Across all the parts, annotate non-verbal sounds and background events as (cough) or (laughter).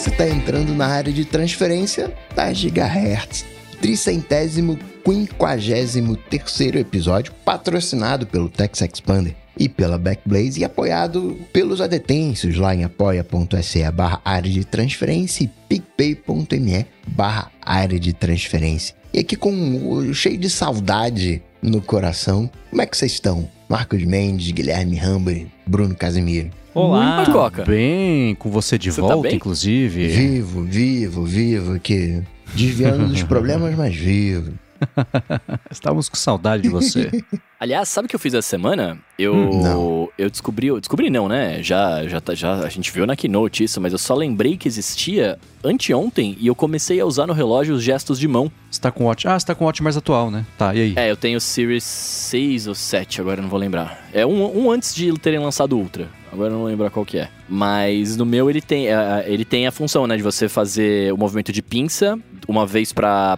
você está entrando na área de transferência da Gigahertz. Tricentésimo quinquagésimo terceiro episódio, patrocinado pelo Tex Expander e pela Backblaze e apoiado pelos adetêncios lá em apoia.se barra área de transferência e picpay.me barra área de transferência. E aqui com cheio de saudade no coração, como é que vocês estão? Marcos Mendes, Guilherme Ramba, Bruno Casimiro. Olá, Muito Coca. bem com você de Você tá volta, bem? inclusive. Vivo, vivo, vivo aqui. Desviando dos (laughs) problemas, mas vivo. (laughs) Estávamos com saudade de você. (laughs) Aliás, sabe o que eu fiz essa semana? Eu, Hum, não. eu descobri, eu descobri não, né? Já, já, tá- já a gente viu na Keynote isso, mas eu só lembrei que existia anteontem e eu comecei a usar no relógio os gestos de mão. você tá com Watch. Ah, você tá com Watch mais atual, né? Tá, e aí? É, eu tenho o Series 6 ou 7, agora eu não vou lembrar. É um, um antes de terem lançado o Ultra. Agora eu não lembro qual que é. Mas no meu ele tem, é, ele tem a função, né? De você fazer o movimento de pinça, uma vez pra,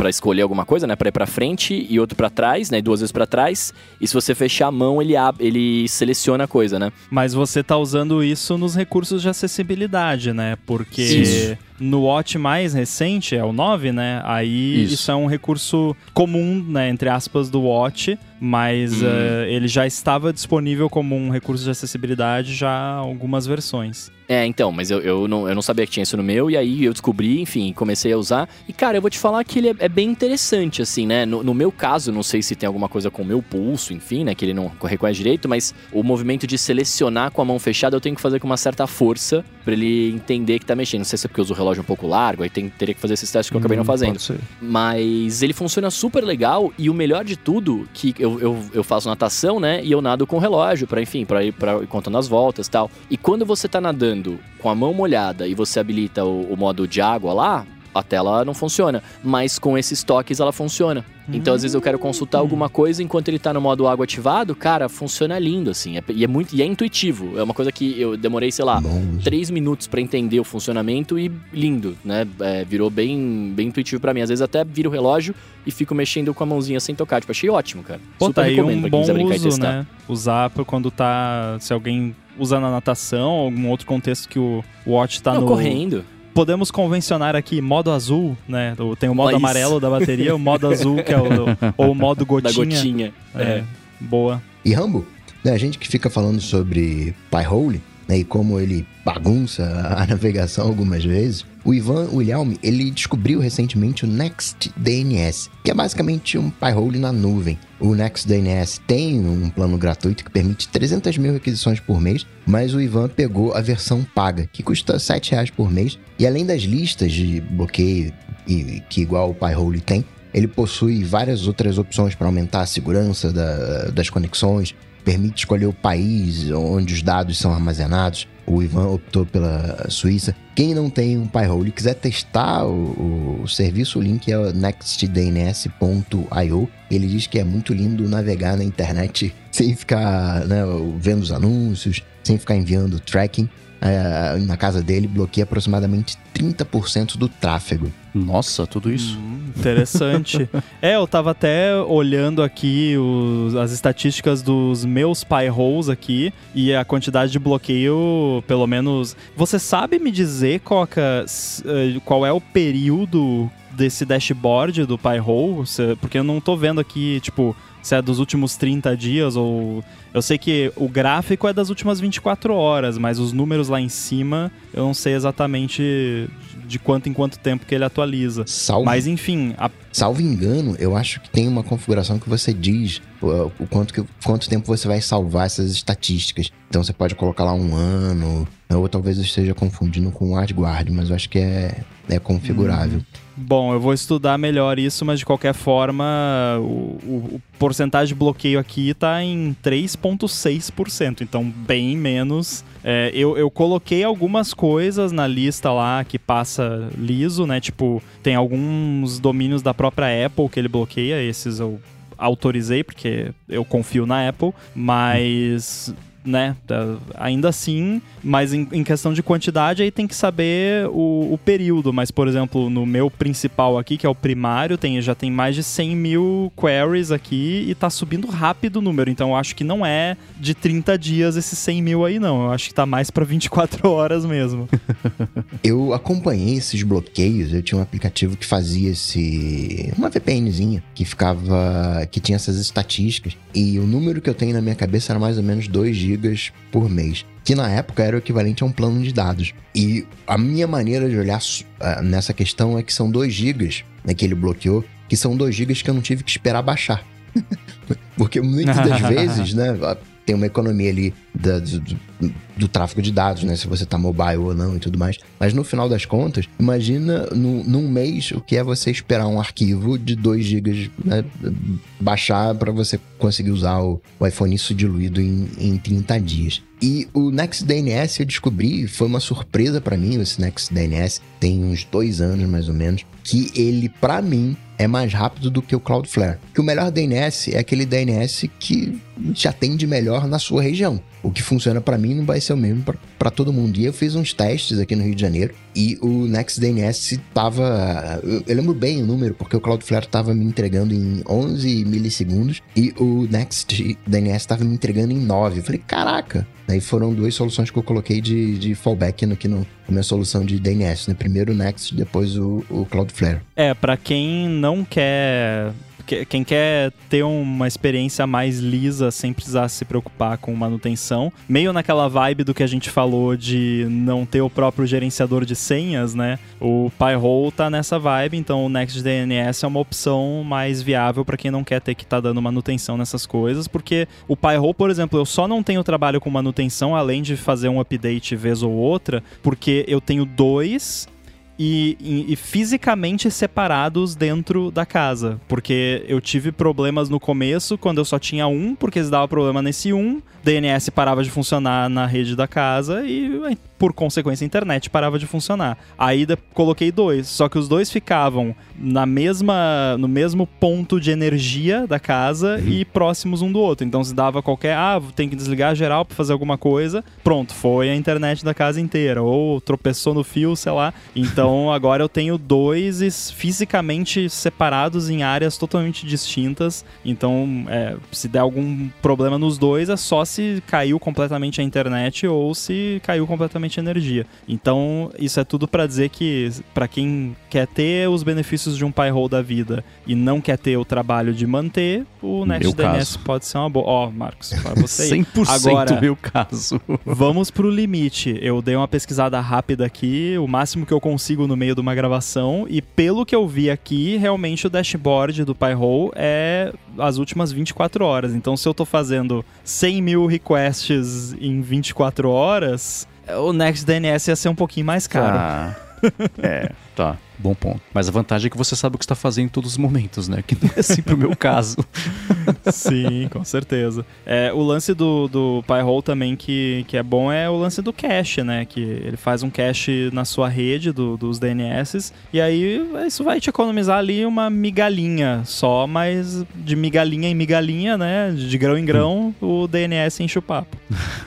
pra escolher alguma coisa, né? Pra ir pra frente e outro pra trás, né? E duas vezes pra trás. E se você fechar a mão, ele, ab- ele seleciona a coisa, né? Mas você tá usando isso nos recursos de acessibilidade, né? Porque Isso. No Watch mais recente, é o 9, né? Aí Isso. isso, é um recurso comum, né? Entre aspas, do Watch, mas Hum. eh, ele já estava disponível como um recurso de acessibilidade já há algumas versões. É, então, mas eu, eu, não, eu não sabia que tinha isso no meu, e aí eu descobri, enfim, comecei a usar. E, cara, eu vou te falar que ele é, é bem interessante, assim, né? No, no meu caso, não sei se tem alguma coisa com o meu pulso, enfim, né? Que ele não reconhece direito, mas o movimento de selecionar com a mão fechada eu tenho que fazer com uma certa força pra ele entender que tá mexendo. Não sei se é porque eu uso o relógio um pouco largo, aí tem, teria que fazer esses testes que eu acabei não Hum, fazendo. pode ser. Mas ele funciona super legal e o melhor de tudo, que eu, eu, eu faço natação, né? E eu nado com o relógio pra, enfim, pra ir pra, ir contando as voltas e tal. E quando você tá nadando com a mão molhada e você habilita o, o modo de água lá, a tela não funciona. Mas com esses toques ela funciona. Então, às vezes, eu quero consultar alguma coisa enquanto ele tá no modo água ativado, cara, funciona lindo, assim. É- e é muito e é intuitivo. É uma coisa que eu demorei, sei lá, Bom, três minutos pra entender o funcionamento e lindo, né? É, virou bem, bem intuitivo pra mim. Às vezes até viro o relógio e fico mexendo com a mãozinha sem tocar. Tipo, achei ótimo, cara. Pô, Super tá aí recomendo um pra quem bom quiser brincar e uso, testar. né? Usar pra quando tá. Se alguém usa na natação, algum outro contexto que o Watch tá Não, no. correndo. Podemos convencionar aqui modo azul, né? Tem o modo isso. amarelo da bateria, o modo azul, que é o. (laughs) ou o modo Da gotinha. gotinha. É, boa. E Rambo, né, a gente que fica falando sobre Pi-hole, né, e como ele bagunça a (laughs) navegação algumas vezes, o Ivan Wilhelm, ele descobriu recentemente o NextDNS, que é basicamente um Pi-hole na nuvem. O NextDNS tem um plano gratuito que permite 300 mil requisições por mês, mas o Ivan pegou a versão paga, que custa 7 reais por mês, e além das listas de bloqueio e, que igual o Pi-hole tem, ele possui várias outras opções para aumentar a segurança da- das conexões, permite escolher o país onde os dados são armazenados. O Ivan optou pela Suíça. Quem não tem um Pi-hole e quiser testar o, o serviço, o link é o nextdns.io. Ele diz que é muito lindo navegar na internet (laughs) sem ficar né, vendo os anúncios, sem ficar enviando tracking. É, na casa dele bloqueia aproximadamente 30% do tráfego. Nossa, tudo isso. Hum, interessante. (laughs) é, eu tava até olhando aqui os- as estatísticas dos meus pie holes aqui e a quantidade de bloqueio, pelo menos. Você sabe me dizer, Coca, s- eh, qual é o período desse dashboard do pie hole? Se- Porque eu não tô vendo aqui, tipo, se é dos últimos 30 dias ou. Eu sei que o gráfico é das últimas 24 horas, mas os números lá em cima eu não sei exatamente de quanto em quanto tempo que ele atualiza. Salvo Mas enfim, a- Salvo engano, eu acho que tem uma configuração que você diz o, o quanto, que, quanto tempo você vai salvar essas estatísticas. Então você pode colocar lá um ano, ou talvez eu esteja confundindo com o AdGuard, mas eu acho que é, é configurável. Bom, eu vou estudar melhor isso, mas de qualquer forma, o, o- o porcentagem de bloqueio aqui tá em 3,6%, então bem menos. É, eu, eu coloquei algumas coisas na lista lá que passa liso, né? Tipo, tem alguns domínios da própria Apple que ele bloqueia, esses eu autorizei porque eu confio na Apple, mas né, tá- ainda assim, mas em, em questão de quantidade aí tem que saber o, o período. Mas, por exemplo, no meu principal aqui, que é o primário, tem, já tem mais de 100 mil queries aqui e tá subindo rápido o número. Então eu acho que não é de 30 dias esses 100 mil aí, não. Eu acho que tá mais pra 24 horas mesmo. (laughs) Eu acompanhei esses bloqueios, eu tinha um aplicativo que fazia esse. uma VPNzinha que ficava. que tinha essas estatísticas. E o número que eu tenho na minha cabeça era mais ou menos 2 GB por mês. Que na época era o equivalente a um plano de dados. E a minha maneira de olhar ah, nessa questão é que são 2 GB né, que ele bloqueou, que são 2 GB que eu não tive que esperar baixar. (laughs) Porque muitas das (laughs) vezes, né, tem uma economia ali da- do, do- tráfego de dados, né, se você tá mobile ou não e tudo mais. Mas no final das contas, imagina no, num mês o que é você esperar um arquivo de 2 GB né, baixar para você conseguir usar o, o iPhone isso diluído em, em 30 dias. E o NextDNS eu descobri, foi uma surpresa para mim, esse NextDNS, tem uns dois anos mais ou menos, que ele, para mim, é mais rápido do que o Cloudflare. Que o melhor DNS é aquele DNS que te atende melhor na sua região. O que funciona para mim não vai ser o mesmo para todo mundo. E eu fiz uns testes aqui no Rio de Janeiro e o NextDNS tava. Eu, eu lembro bem o número, porque o Cloudflare tava me entregando em 11 milissegundos e o NextDNS tava me entregando em 9. Eu falei, caraca! Daí foram duas soluções que eu coloquei de, de fallback no, aqui no, na minha solução de DNS, né? Primeiro o Next, depois o, o Cloudflare. É, pra quem não quer. Que- Quem quer ter uma experiência mais lisa sem precisar se preocupar com manutenção, meio naquela vibe do que a gente falou de não ter o próprio gerenciador de senhas, né? O Pi-hole tá nessa vibe, então o NextDNS é uma opção mais viável pra quem não quer ter que estar dando manutenção nessas coisas, porque o Pi-hole, por exemplo, eu só não tenho trabalho com manutenção além de fazer um update vez ou outra, porque eu tenho dois e, e- e fisicamente separados dentro da casa. Porque eu tive problemas no começo, quando eu só tinha um, porque se dava problema nesse um, DNS parava de funcionar na rede da casa e, por consequência, a internet parava de funcionar. Aí coloquei dois, só que os dois ficavam na mesma, no mesmo ponto de energia da casa e próximos um do outro. Então se dava qualquer, ah, tem que desligar geral para fazer alguma coisa, pronto, foi a internet da casa inteira. Ou tropeçou no fio, sei lá. Então agora eu tenho dois fisicamente separados em áreas totalmente distintas. Então, é, se der algum problema nos dois, é só se caiu completamente a internet ou se caiu completamente a energia. Então, isso é tudo pra dizer que pra quem quer ter os benefícios de um Pi-hole da vida e não quer ter o trabalho de manter, o caso. pode ser uma boa. Ó, Marcos, pra (laughs) você aí. 100% Agora- meu caso. Vamos pro limite. Eu dei uma pesquisada rápida aqui, o máximo que eu consigo no meio de uma gravação, e pelo que eu vi aqui, realmente o dashboard do Pi-hole é as últimas 24 horas. Então, se eu tô fazendo 100 mil requests em 24 horas, o NextDNS ia ser um pouquinho mais caro. Tá. É, tá. Bom ponto. Mas a vantagem é que você sabe o que está fazendo em todos os momentos, né? Que não é sempre o meu caso. (laughs) Sim, com certeza. É, o lance do, do Pi-hole também que, que é bom é o lance do cache, né? Que ele faz um cache na sua rede do- dos DNS e aí isso vai te economizar ali uma migalhinha só, mas de migalhinha em migalhinha, né? De grão em grão, o DNS enche o papo.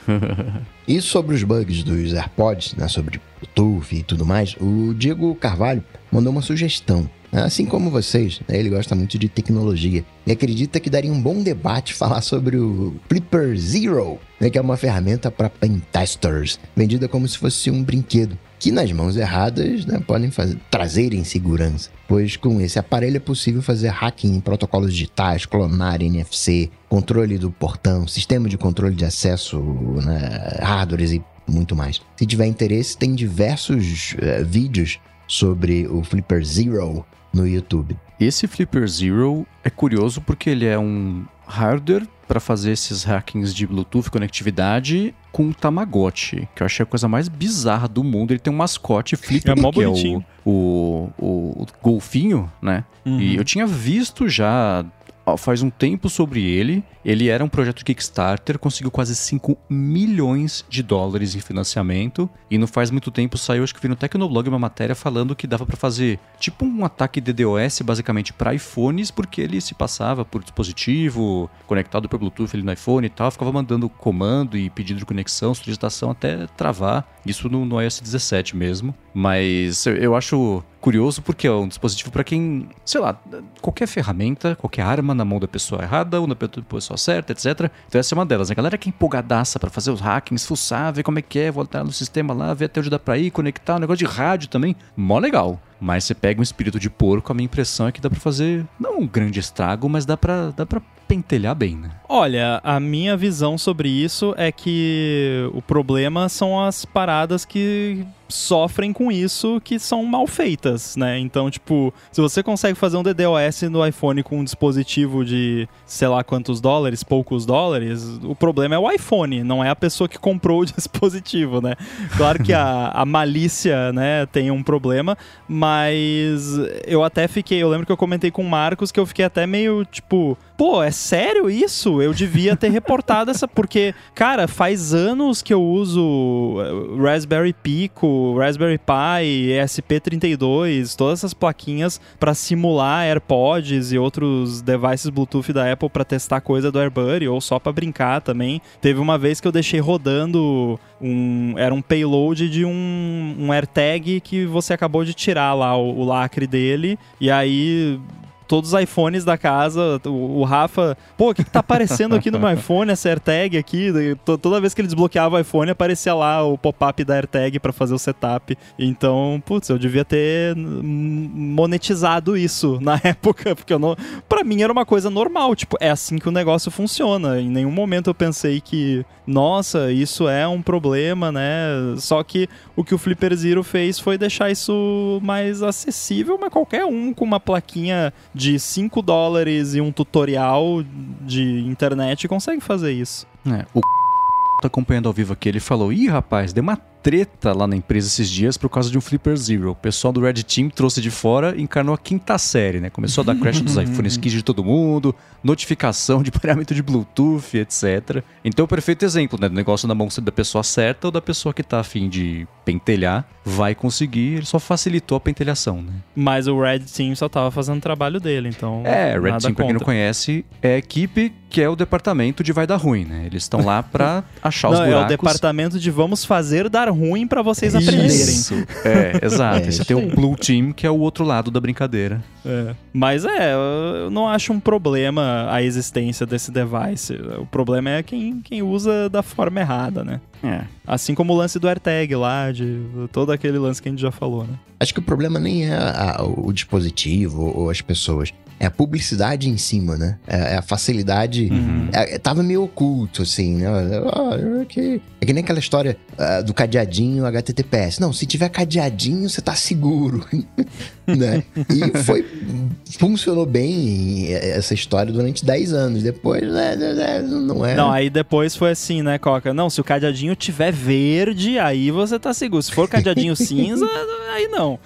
(laughs) E sobre os bugs dos AirPods, né, sobre Bluetooth e tudo mais, o Diego Carvalho mandou uma sugestão. Assim como vocês, né, ele gosta muito de tecnologia e acredita que daria um bom debate (laughs) falar sobre o Flipper Zero, né, que é uma ferramenta para pen testers, vendida como se fosse um brinquedo, que nas mãos erradas né, podem fazer, trazer insegurança, pois com esse aparelho é possível fazer hacking em protocolos digitais, clonar NFC, controle do portão, sistema de controle de acesso, né, hardwares e muito mais. Se tiver interesse, tem diversos eh, vídeos sobre o Flipper Zero no YouTube. Esse Flipper Zero é curioso porque ele é um hardware para fazer esses hackings de Bluetooth conectividade com um Tamagotchi, que eu achei a coisa mais bizarra do mundo. Ele tem um mascote Flipper, É que é o, o, o, o golfinho, né? Uhum. E eu tinha visto já faz um tempo sobre ele. Ele era um projeto Kickstarter, conseguiu quase 5 milhões de dólares em financiamento. E não faz muito tempo saiu, acho que vi no Tecnoblog uma matéria falando que dava para fazer tipo um ataque DDoS basicamente para iPhones, porque ele se passava por dispositivo conectado por Bluetooth ali no iPhone e tal, ficava mandando comando e pedido de conexão, solicitação até travar. Isso no, no iOS 17 mesmo. Mas eu, acho curioso porque é um dispositivo para quem, sei lá, qualquer ferramenta, qualquer arma na mão da pessoa errada ou na pessoa certa, etc. Então essa é uma delas. A galera que é empolgadaça para fazer os hackings, fuçar, ver como é que é, voltar no sistema lá, ver até onde dá pra ir, conectar, um negócio de rádio também, mó legal. Mas você pega um espírito de porco, a minha impressão é que dá para fazer, não um grande estrago, mas dá pra, dá pra pentelhar bem, né? Olha, a minha visão sobre isso é que o problema são as paradas que sofrem com isso que são mal feitas, né? Então, tipo, se você consegue fazer um DDoS no iPhone com um dispositivo de sei lá quantos dólares, poucos dólares, o problema é o iPhone, não é a pessoa que comprou o (laughs) dispositivo, né? Claro que a, a malícia, né, tem um problema, mas eu até fiquei, eu lembro que eu comentei com o Marcos que eu fiquei até meio, tipo, pô, é sério isso? Eu devia ter reportado essa, porque, cara, faz anos que eu uso eh, Raspberry Pico, Raspberry Pi, ESP32, todas essas plaquinhas para simular AirPods e outros devices Bluetooth da Apple para testar coisa do AirBuddy ou só para brincar também. Teve uma vez que eu deixei rodando um, era um payload de um, um AirTag que você acabou de tirar lá o, o lacre dele e aí todos os iPhones da casa. O, o Rafa, pô, o que, que tá aparecendo aqui no meu iPhone, essa AirTag aqui? Toda vez que ele desbloqueava o iPhone, aparecia lá o pop-up da AirTag para fazer o setup. Então, putz, eu devia ter monetizado isso (laughs) na época, porque eu não. Pra mim era uma coisa normal, tipo, é assim que o negócio funciona. Em nenhum momento eu pensei que, nossa, isso é um problema, né? Só que o que o Flipper Zero fez foi deixar isso mais acessível, mas qualquer um com uma plaquinha de 5 dólares e um tutorial de internet consegue fazer isso. É, o (laughs) tá acompanhando ao vivo aqui, ele falou: Ih, rapaz, deu uma treta lá na empresa esses dias por causa de um Flipper Zero. O pessoal do Red Team trouxe de fora e encarnou a quinta série, né? Começou a dar crash dos (laughs) iPhones 15 de todo mundo, notificação de pareamento de Bluetooth, etc. Então, o perfeito exemplo, né? Do negócio na mão da pessoa certa ou da pessoa que tá afim de pentelhar, vai conseguir, ele só facilitou a pentelhação, né? Mas o Red Team só tava fazendo o trabalho dele, então. É, Red Team, pra quem não conhece, é a equipe que é o departamento de vai dar ruim, né? Eles estão lá pra (laughs) achar os Não, é o buracos. departamento de vamos fazer dar ruim pra vocês aprenderem. Isso. É, (laughs) exato. É, Você tem o. Blue Team, que é o outro lado da brincadeira. É. Mas é, eu não acho um problema a existência desse device. O problema é quem, quem usa da forma errada, né? É. Assim como o lance do AirTag lá, de todo aquele lance que a gente já falou, né? Acho que o problema nem é a- o dispositivo ou as pessoas. É a publicidade em cima, né? É, é a facilidade. Uhum. É, tava meio oculto, assim, né? Ah, é, que, é que nem aquela história ah, do cadeadinho HTTPS. Não, se tiver cadeadinho, você tá seguro, (laughs) né? E foi... Funcionou bem essa história durante 10 anos. Depois, né, né, né, não é... Não, aí depois foi assim, né, Coca? Não, se o cadeadinho tiver verde, aí você tá seguro. Se for cadeadinho (laughs) cinza, aí não.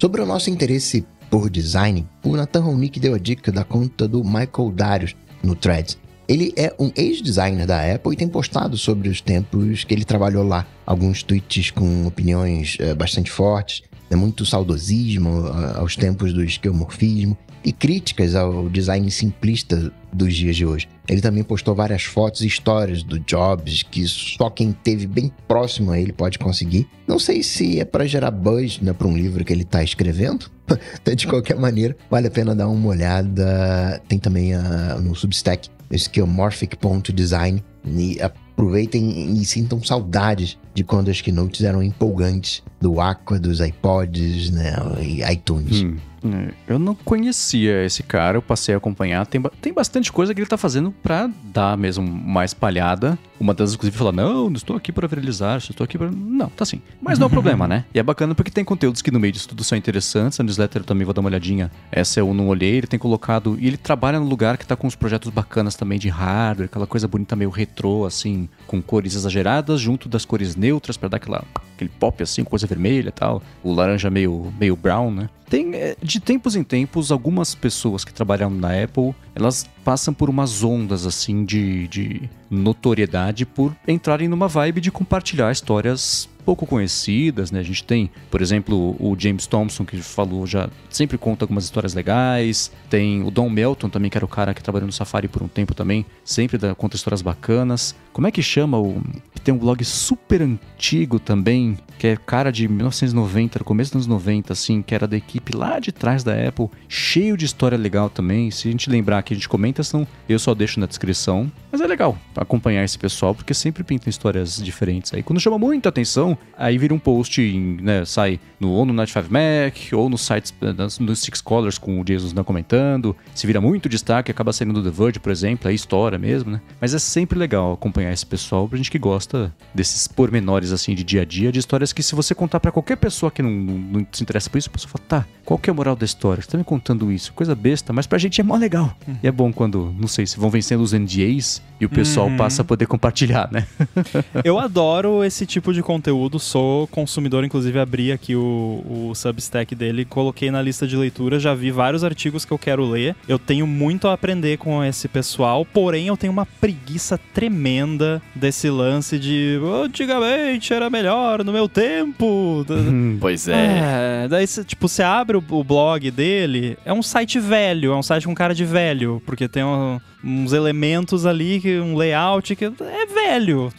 Sobre o nosso interesse por design, o Nathan Ronick deu a dica da conta do Michael Darius no Threads. Ele é um ex-designer da Apple e tem postado sobre os tempos que ele trabalhou lá. Alguns tweets com opiniões eh, bastante fortes, né, muito saudosismo aos tempos do esquemorfismo e críticas ao design simplista dos dias de hoje. Ele também postou várias fotos e histórias do Jobs que só quem teve bem próximo a ele pode conseguir. Não sei se é para gerar buzz né, para um livro que ele está escrevendo. (laughs) De qualquer maneira, vale a pena dar uma olhada. Tem também a- no Substack, skillmorphic.design. E aproveitem e sintam saudades de quando as keynotes eram empolgantes do Aqua, dos iPods, né, e iTunes. Hum. É, Eu não conhecia esse cara, eu passei a acompanhar. Tem, tem bastante coisa que ele tá fazendo pra dar mesmo uma espalhada. Uma das, inclusive, fala: Não, não estou aqui pra viralizar, só estou aqui pra. Não, tá sim. Mas não é um (laughs) problema, né? E é bacana porque tem conteúdos que no meio disso tudo são interessantes. A newsletter eu também vou dar uma olhadinha. Essa eu não olhei, ele tem colocado. E ele trabalha num lugar que tá com uns projetos bacanas também de hardware, aquela coisa bonita meio retrô, assim, com cores exageradas, junto das cores neutras para dar aquela, aquele pop assim, coisa vermelha e tal. O laranja meio, meio brown, né? Tem, é, de tempos em tempos, algumas pessoas que trabalham na Apple, elas passam por umas ondas assim de, de notoriedade por entrarem numa vibe de compartilhar histórias pouco conhecidas, né? A gente tem, por exemplo, o James Thompson, que falou já, sempre conta algumas histórias legais. Tem o Don Melton também, que era o cara que trabalhou no Safari por um tempo também, sempre dá, conta histórias bacanas. Como é que chama o... Tem um blog super antigo também, que é cara de 1990, no começo dos anos 90, assim, que era da equipe lá de trás da Apple, cheio de história legal também. Se a gente lembrar que a gente comenta, senão eu só deixo na descrição. Mas é legal acompanhar esse pessoal, porque sempre pintam histórias diferentes. Aí quando chama muita atenção, aí vira um post, em, né, sai no, ou no Night 5 Mac, ou nos sites, nos Six Colors com o Jesus não comentando. Se vira muito destaque, acaba saindo do The Verge, por exemplo, aí história mesmo, né? Mas é sempre legal acompanhar esse pessoal, pra gente que gosta desses pormenores, assim, de dia a dia, de histórias que se você contar para qualquer pessoa que não, não, não, se interessa por isso, a pessoa fala, tá, qual que é a moral da história? Você tá me contando isso? Coisa besta, mas pra gente é mó legal. Uhum. E é bom quando, não sei, se vão vencendo os NDAs e o pessoal uhum. passa a poder compartilhar, né? (laughs) Eu adoro esse tipo de conteúdo, sou consumidor, inclusive abri aqui o, o Substack dele, coloquei na lista de leitura, já vi vários artigos que eu quero ler. Eu tenho muito a aprender com esse pessoal, porém eu tenho uma preguiça tremenda desse lance de antigamente era melhor no meu tempo. (laughs) Hum, pois é. é daí, tipo, você abre o, o blog dele, é um site velho, é um site com cara de velho, porque tem um uns elementos ali, um layout que é velho,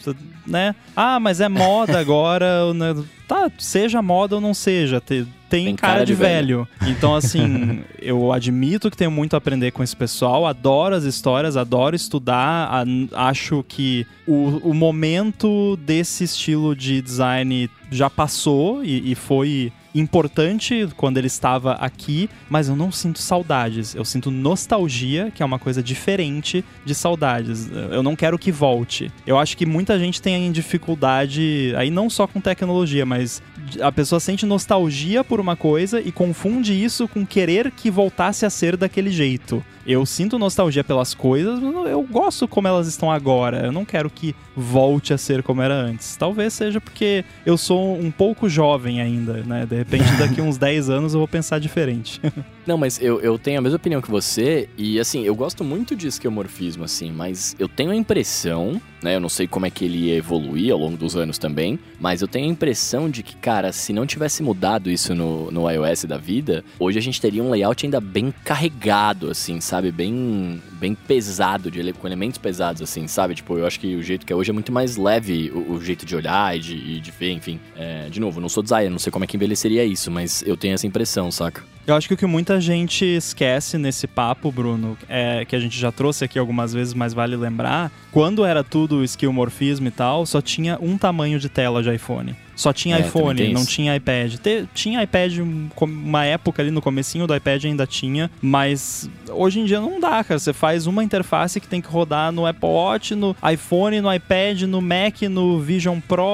né? Ah, mas é moda agora, (laughs) né? tá, seja moda ou não seja, tem, tem cara, cara, de, de velho. velho. Então, assim, (laughs) eu admito que tenho muito a aprender com esse pessoal, adoro as histórias, adoro estudar, a, acho que o, o momento desse estilo de design já passou e, e foi importante quando ele estava aqui, mas eu não sinto saudades. Eu sinto nostalgia, que é uma coisa diferente de saudades. Eu não quero que volte. Eu acho que muita gente tem dificuldade, aí não só com tecnologia, mas a pessoa sente nostalgia por uma coisa e confunde isso com querer que voltasse a ser daquele jeito. Eu sinto nostalgia pelas coisas, mas eu gosto como elas estão agora. Eu não quero que volte a ser como era antes. Talvez seja porque eu sou um pouco jovem ainda, né? De repente, (laughs) daqui uns 10 anos eu vou pensar diferente. (laughs) Não, mas eu, eu tenho a mesma opinião que você, e assim, eu gosto muito de esquemorfismo, assim, mas eu tenho a impressão, né? Eu não sei como é que ele ia evoluir ao longo dos anos também, mas eu tenho a impressão de que, cara, se não tivesse mudado isso no, no iOS da vida, hoje a gente teria um layout ainda bem carregado, assim, sabe? Bem, bem pesado, de, com elementos pesados, assim, sabe? Tipo, eu acho que o jeito que é hoje é muito mais leve o, o jeito de olhar e de, e de ver, enfim. É, de novo, não sou designer, não sei como é que envelheceria isso, mas eu tenho essa impressão, saca? Eu acho que o que muita gente esquece nesse papo, Bruno, é que a gente já trouxe aqui algumas vezes, mas vale lembrar, quando era tudo esquimorfismo e tal, só tinha um tamanho de tela de iPhone. Só tinha é, iPhone, não tinha iPad. Te, tinha iPad uma época ali no comecinho do iPad ainda tinha, mas hoje em dia não dá, cara. Você faz uma interface que tem que rodar no Apple Watch, no iPhone, no iPad, no Mac, no Vision Pro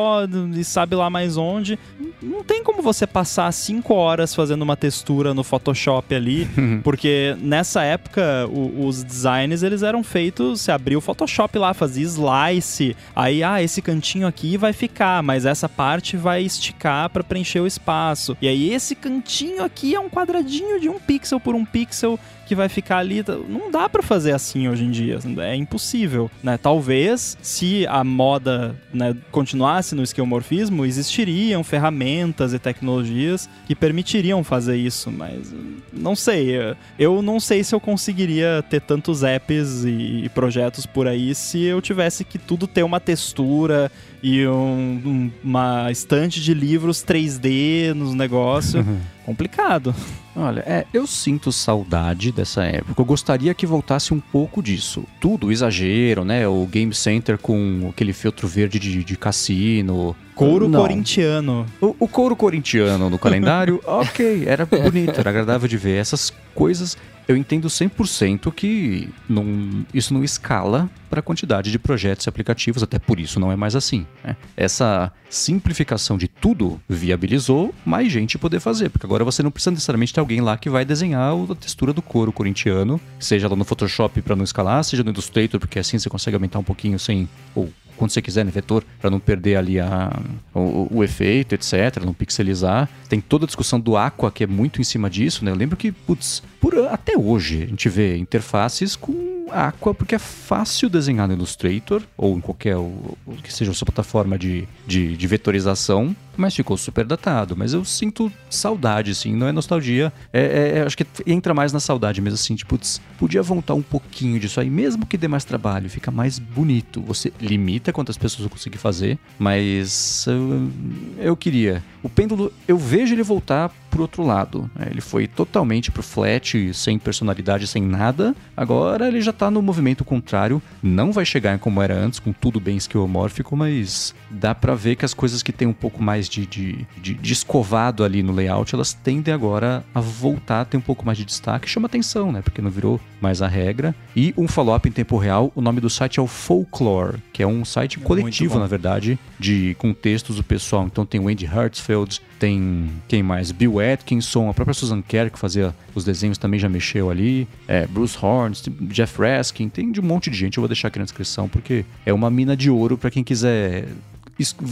e sabe lá mais onde. Não tem como você passar cinco horas fazendo uma textura no Photoshop ali, (laughs) porque nessa época o, os designs eles eram feitos, você abria o Photoshop lá, fazia slice, aí ah, esse cantinho aqui vai ficar, mas essa parte vai esticar para preencher o espaço. E aí esse cantinho aqui é um quadradinho de um pixel por um pixel que vai ficar ali. Não dá para fazer assim hoje em dia. É impossível, né? Talvez, se a moda né, continuasse no esquemorfismo, existiriam ferramentas e tecnologias que permitiriam fazer isso, mas não sei. Eu não sei se eu conseguiria ter tantos apps e projetos por aí se eu tivesse que tudo ter uma textura e um, um, uma estante de livros 3D nos negócios. complicado. Olha, é, eu sinto saudade dessa época. Eu gostaria que voltasse um pouco disso. Tudo exagero, né? O Game Center com aquele filtro verde de, de cassino. Couro Não. corintiano. O, o couro corintiano no calendário, (laughs) ok, era bonito, era agradável de ver. Essas coisas eu entendo 100% que não, isso não escala para a quantidade de projetos e aplicativos, até por isso não é mais assim. Né? Essa simplificação de tudo viabilizou mais gente poder fazer, porque agora você não precisa necessariamente ter alguém lá que vai desenhar a textura do couro corintiano, seja lá no Photoshop para não escalar, seja no Illustrator, porque assim você consegue aumentar um pouquinho sem ou quando você quiser, né, vetor, para não perder ali a, o, o, efeito, etc, não pixelizar. Tem toda a discussão do Aqua, que é muito em cima disso, né? Eu lembro que, putz, por, até hoje a gente vê interfaces com Aqua porque é fácil desenhar no Illustrator ou em qualquer que seja a sua plataforma de, de, de, vetorização, mas ficou super datado. Mas eu sinto saudade, assim, não é nostalgia. É, é, é acho que entra mais na saudade mesmo, assim, tipo, putz, podia voltar um pouquinho disso aí, mesmo que dê mais trabalho, fica mais bonito. Você limita quantas pessoas eu conseguir fazer, mas eu, eu queria. O pêndulo, eu vejo ele voltar pro outro lado. Né? Ele foi totalmente pro flat, sem personalidade, sem nada. Agora ele já tá no movimento contrário. Não vai chegar como era antes, com tudo bem esquiomórfico, mas dá para ver que as coisas que tem um pouco mais de, de, de, de, escovado ali no layout, elas tendem agora a voltar ter um pouco mais de destaque. Chama atenção, né? Porque não virou mais a regra. E um follow-up em tempo real, o nome do site é o Folklore, que é um site é coletivo, na verdade, de com textos do pessoal. Então tem o Andy Hartsfield, tem quem mais? Bill Atkinson, a própria Susan Kerr, que fazia os desenhos, também já mexeu ali. É, Bruce Horns, Jeff Raskin, tem de um monte de gente. Eu vou deixar aqui na descrição, porque é uma mina de ouro para quem quiser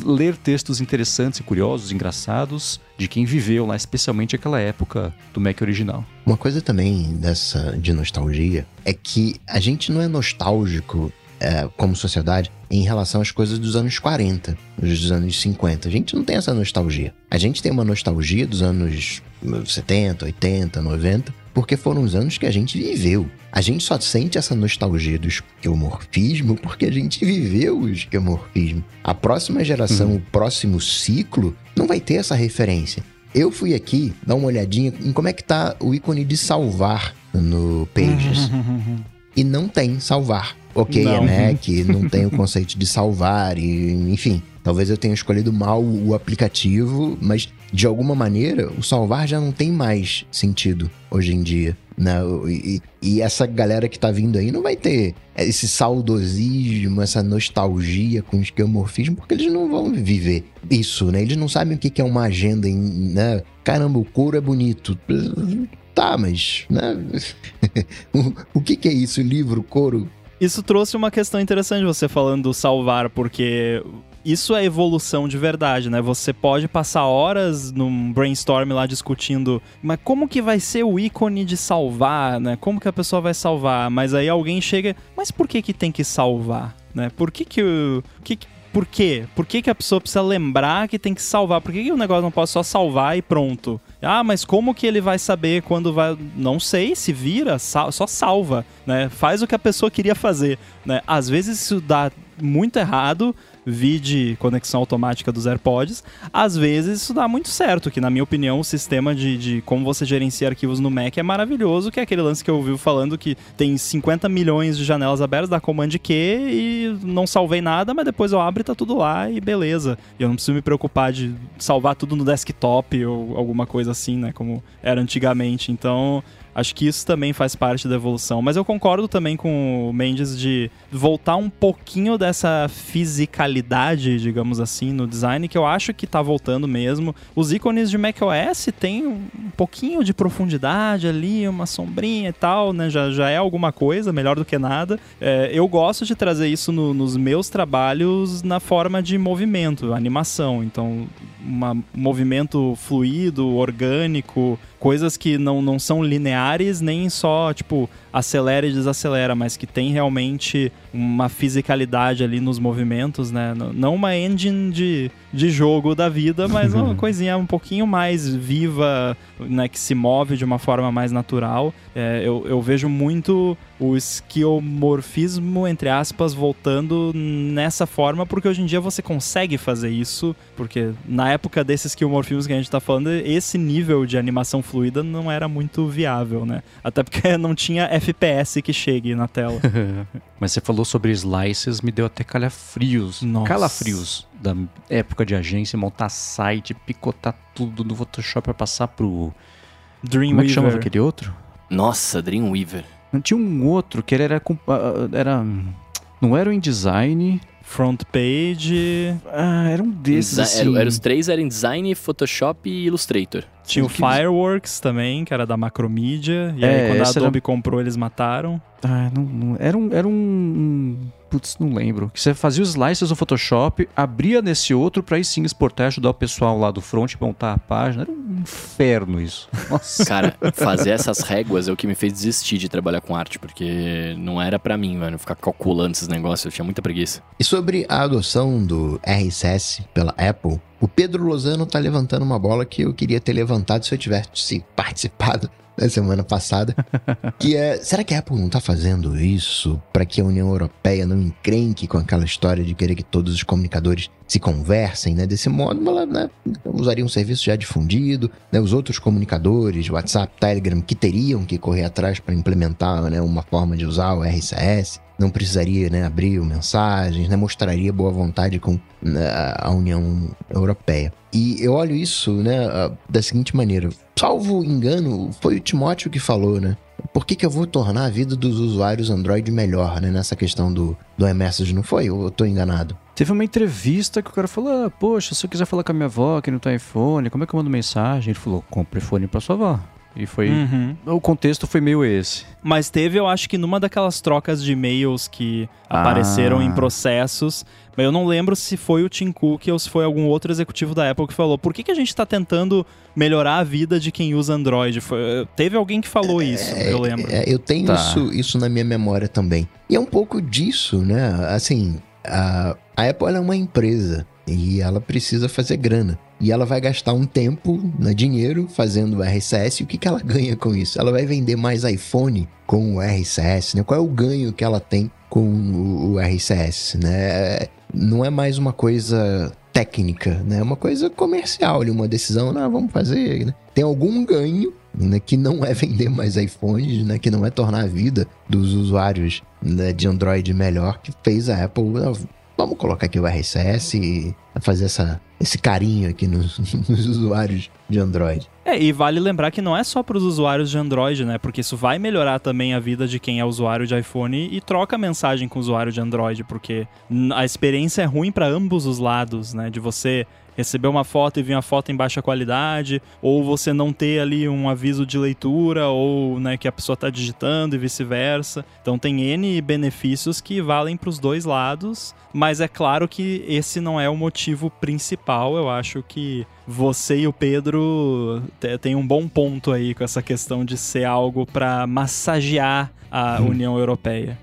ler textos interessantes e curiosos, engraçados, de quem viveu lá, especialmente aquela época do Mac original. Uma coisa também dessa de nostalgia é que a gente não é nostálgico é, como sociedade em relação às coisas dos anos 40, dos anos 50. A gente não tem essa nostalgia. A gente tem uma nostalgia dos anos 70, 80, 90, porque foram os anos que a gente viveu. A gente só sente essa nostalgia do esquemorfismo porque a gente viveu o esquemorfismo. A próxima geração, uhum. o próximo ciclo, não vai ter essa referência. Eu fui aqui dar uma olhadinha em como é que tá o ícone de salvar no Pages. (laughs) e não tem salvar. Ok, não. é Mac, não tem o conceito de salvar, e, enfim. Talvez eu tenha escolhido mal o aplicativo, mas de alguma maneira o salvar já não tem mais sentido hoje em dia. Né? E, e, essa galera que tá vindo aí não vai ter esse saudosismo, essa nostalgia com esquemorfismo, porque eles não vão viver isso, né? Eles não sabem o que é uma agenda, em, né? Caramba, o couro é bonito tá, mas né? (laughs) o, o que, que é isso? Livro, couro? Isso trouxe uma questão interessante você falando do salvar, porque isso é evolução de verdade, né? Você pode passar horas num brainstorm lá discutindo, mas como que vai ser o ícone de salvar, né? Como que a pessoa vai salvar? Mas aí alguém chega, mas por que que tem que salvar, né? Por que que o que, por quê? Por que, que a pessoa precisa lembrar que tem que salvar? Por que, que o negócio não pode só salvar e pronto? Ah, mas como que ele vai saber quando vai. Não sei, se vira, sal... só salva, né? Faz o que a pessoa queria fazer, né? Às vezes isso dá muito errado, vide conexão automática dos AirPods, às vezes isso dá muito certo, que na minha opinião o sistema de, de como você gerencia arquivos no Mac é maravilhoso, que é aquele lance que eu ouvi falando que tem 50 milhões de janelas abertas, dá Command Q e não salvei nada, mas depois eu abro e tá tudo lá e beleza. E eu não preciso me preocupar de salvar tudo no desktop ou alguma coisa assim, né, como era antigamente. Então, Acho que isso também faz parte da evolução. Mas eu concordo também com o Mendes de voltar um pouquinho dessa fisicalidade, digamos assim, no design, que eu acho que tá voltando mesmo. Os ícones de macOS têm um pouquinho de profundidade ali, uma sombrinha e tal, né? Já, já é alguma coisa, melhor do que nada. É, eu gosto de trazer isso no, nos meus trabalhos na forma de movimento, animação. Então, um movimento fluido, orgânico, coisas que não, não são lineares, nem só, tipo, acelera e desacelera, mas que tem realmente uma fisicalidade ali nos movimentos, né? Não uma engine de, de jogo da vida, mas uma (laughs) coisinha um pouquinho mais viva, né? Que se move de uma forma mais natural. É, eu, eu vejo muito o esquiomorfismo, entre aspas, voltando nessa forma, porque hoje em dia você consegue fazer isso, porque na época desses esquiomorfismos que a gente tá falando, esse nível de animação fluida não era muito viável, né? Até porque (laughs) não tinha FPS que chegue na tela. (laughs) Mas você falou sobre slices, me deu até calafrios. Nossa. Calafrios da época de agência, montar site, picotar tudo no Photoshop para passar pro. Dreamweaver. Como é que chama aquele outro? Nossa, Dreamweaver. Tinha um outro que era. Era. Não era o InDesign. Front Page. Ah, era um desses, Desi- assim. era- era os três eram Design, Photoshop e Illustrator. Tinha o Fireworks também, que era da Macromedia. E É, aí, quando a era- Adobe comprou, eles mataram. Ah, não, não- era um. Era um, Putz, não lembro. Que você fazia os slices no Photoshop, abria nesse outro pra aí sim exportar e ajudar o pessoal lá do front a montar a página. Era um inferno isso. (laughs) Nossa. Cara, fazer essas réguas é o que me fez desistir de trabalhar com arte, porque não era pra mim, mano, ficar calculando esses negócios, eu tinha muita preguiça. E sobre a adoção do RSS pela Apple, o Pedro Lozano tá levantando uma bola que eu queria ter levantado se eu tivesse participado na semana passada, (laughs) que é, será que a Apple não tá fazendo isso para que a União Europeia não encrenque com aquela história de querer que todos os comunicadores se conversem, né? Desse modo, ela né, usaria um serviço já difundido, né? Os outros comunicadores, WhatsApp, Telegram, que teriam que correr atrás para implementar né, uma forma de usar o RSS, não precisaria né, abrir mensagens, né, mostraria boa vontade com né, a União Europeia. E eu olho isso né, da seguinte maneira: salvo engano, foi o Timóteo que falou, né? Por que, que eu vou tornar a vida dos usuários Android melhor, né? Nessa questão do, do iMessage, não foi? Ou eu tô enganado? Teve uma entrevista que o cara falou: ah, Poxa, se eu quiser falar com a minha avó que não tem iPhone, como é que eu mando mensagem? Ele falou: Compre iPhone pra sua avó. E foi. Uhum. O contexto foi meio esse. Mas teve, eu acho que numa daquelas trocas de e-mails que Ah. apareceram em processos, mas eu não lembro se foi o Tim Cook ou se foi algum outro executivo da Apple que falou: por que, que a gente tá tentando melhorar a vida de quem usa Android? Foi- teve alguém que falou isso, eu lembro. É, eu tenho Tá. isso, isso na minha memória também. E é um pouco disso, né? Assim, a, a Apple é uma empresa e ela precisa fazer grana. E ela vai gastar um tempo, né, dinheiro, fazendo o RSS. E o que, que ela ganha com isso? Ela vai vender mais iPhone com o RSS, né? Qual é o ganho que ela tem com o, RSS, né? Não é mais uma coisa técnica, né? É uma coisa comercial, uma decisão, não, vamos fazer, né? Tem algum ganho né, que não é vender mais iPhones, né, que não é tornar a vida dos usuários né, de Android melhor, que fez a Apple. "Ah, Vamos colocar aqui o RSS e fazer essa, esse carinho aqui nos, (laughs) nos usuários de Android. É, e vale lembrar que não é só para os usuários de Android, né? Porque isso vai melhorar também a vida de quem é usuário de iPhone e troca mensagem com o usuário de Android, porque a experiência é ruim para ambos os lados, né? De você receber uma foto e vir a foto em baixa qualidade, ou você não ter ali um aviso de leitura, ou né, que a pessoa está digitando e vice-versa. Então tem N benefícios que valem para os dois lados, mas é claro que esse não é o motivo principal. Eu acho que você e o Pedro tem um bom ponto aí com essa questão de ser algo para massagear a União Europeia.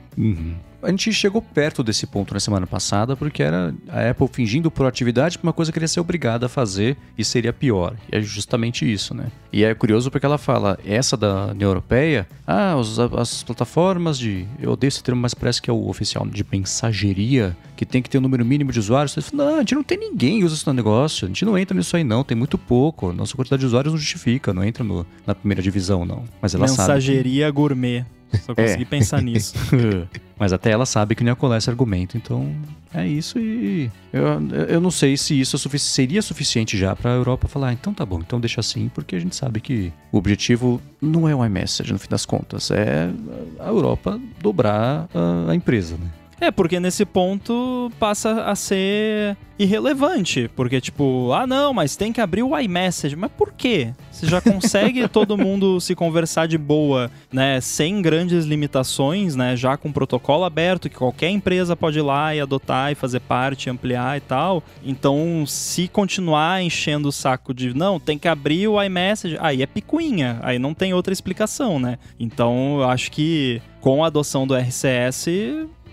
A gente chegou perto desse ponto na semana passada, porque era a Apple fingindo proatividade pra uma coisa que queria ser obrigada a fazer e seria pior. E é justamente isso, né? E é curioso porque ela fala, essa da União Europeia, ah, os- as plataformas de. Eu odeio esse termo, mas parece que é o oficial de mensageria, que tem que ter um número mínimo de usuários. Fala, não, a gente não tem ninguém que usa no negócio, a gente não entra nisso aí, não, tem muito pouco. Nossa quantidade de usuários não justifica, não entra no- na primeira divisão, não. Mas ela sabe. que- Mensageria gourmet. Só consegui É. pensar nisso. (laughs) Mas até ela sabe que não ia colar esse argumento, então é isso e eu, eu não sei se isso é seria suficiente já pra Europa falar, "Ah, então tá bom, então deixa assim, porque a gente sabe que o objetivo não é o iMessage no fim das contas, é a Europa dobrar a, a empresa, né? É, porque nesse ponto passa a ser irrelevante. Porque, tipo, ah, não, mas tem que abrir o iMessage. Mas por quê? Você já consegue (laughs) todo mundo se conversar de boa, né? Sem grandes limitações, né? Já com protocolo aberto, que qualquer empresa pode ir lá e adotar e fazer parte, ampliar e tal. Então, se continuar enchendo o saco de não, tem que abrir o iMessage, aí é picuinha. Aí não tem outra explicação, né? Então, eu acho que com a adoção do RCS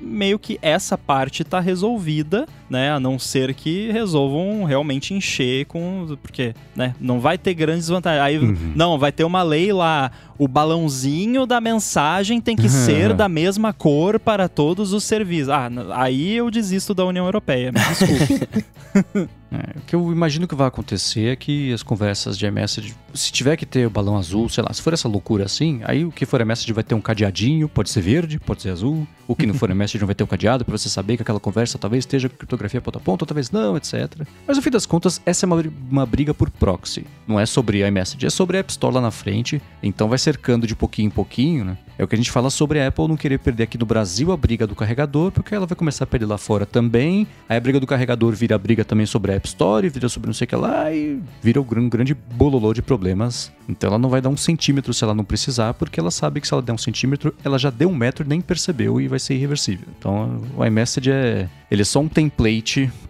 meio que essa parte tá resolvida, né? A não ser que resolvam realmente encher com. Porque, né? Não vai ter grandes vantagens. Aí, Uhum. não, vai ter uma lei lá. O balãozinho da mensagem tem que ser da mesma cor para todos os serviços. Ah, aí eu desisto da União Europeia. Me desculpe. (laughs) (laughs) É, o que eu imagino que vai acontecer é que as conversas de iMessage, se tiver que ter o balão azul, sei lá, se for essa loucura assim, aí o que for iMessage vai ter um cadeadinho, pode ser verde, pode ser azul. O que não for iMessage não vai ter um cadeado pra você saber que aquela conversa talvez esteja criptografia ponta a ponta, outra vez não, etc. Mas no fim das contas, essa é uma, uma briga por proxy. Não é sobre iMessage, é sobre a App Store lá na frente. Então vai cercando de pouquinho em pouquinho, né? É o que a gente fala sobre a Apple não querer perder aqui no Brasil a briga do carregador, porque ela vai começar a perder lá fora também. Aí a briga do carregador vira a briga também sobre a App Store, vira sobre não sei o que lá, e vira um grande bololô de problemas. Então ela não vai dar um centímetro se ela não precisar, porque ela sabe que se ela der um centímetro, ela já deu um metro e nem percebeu e vai ser irreversível. Então o iMessage é. Ele é só um template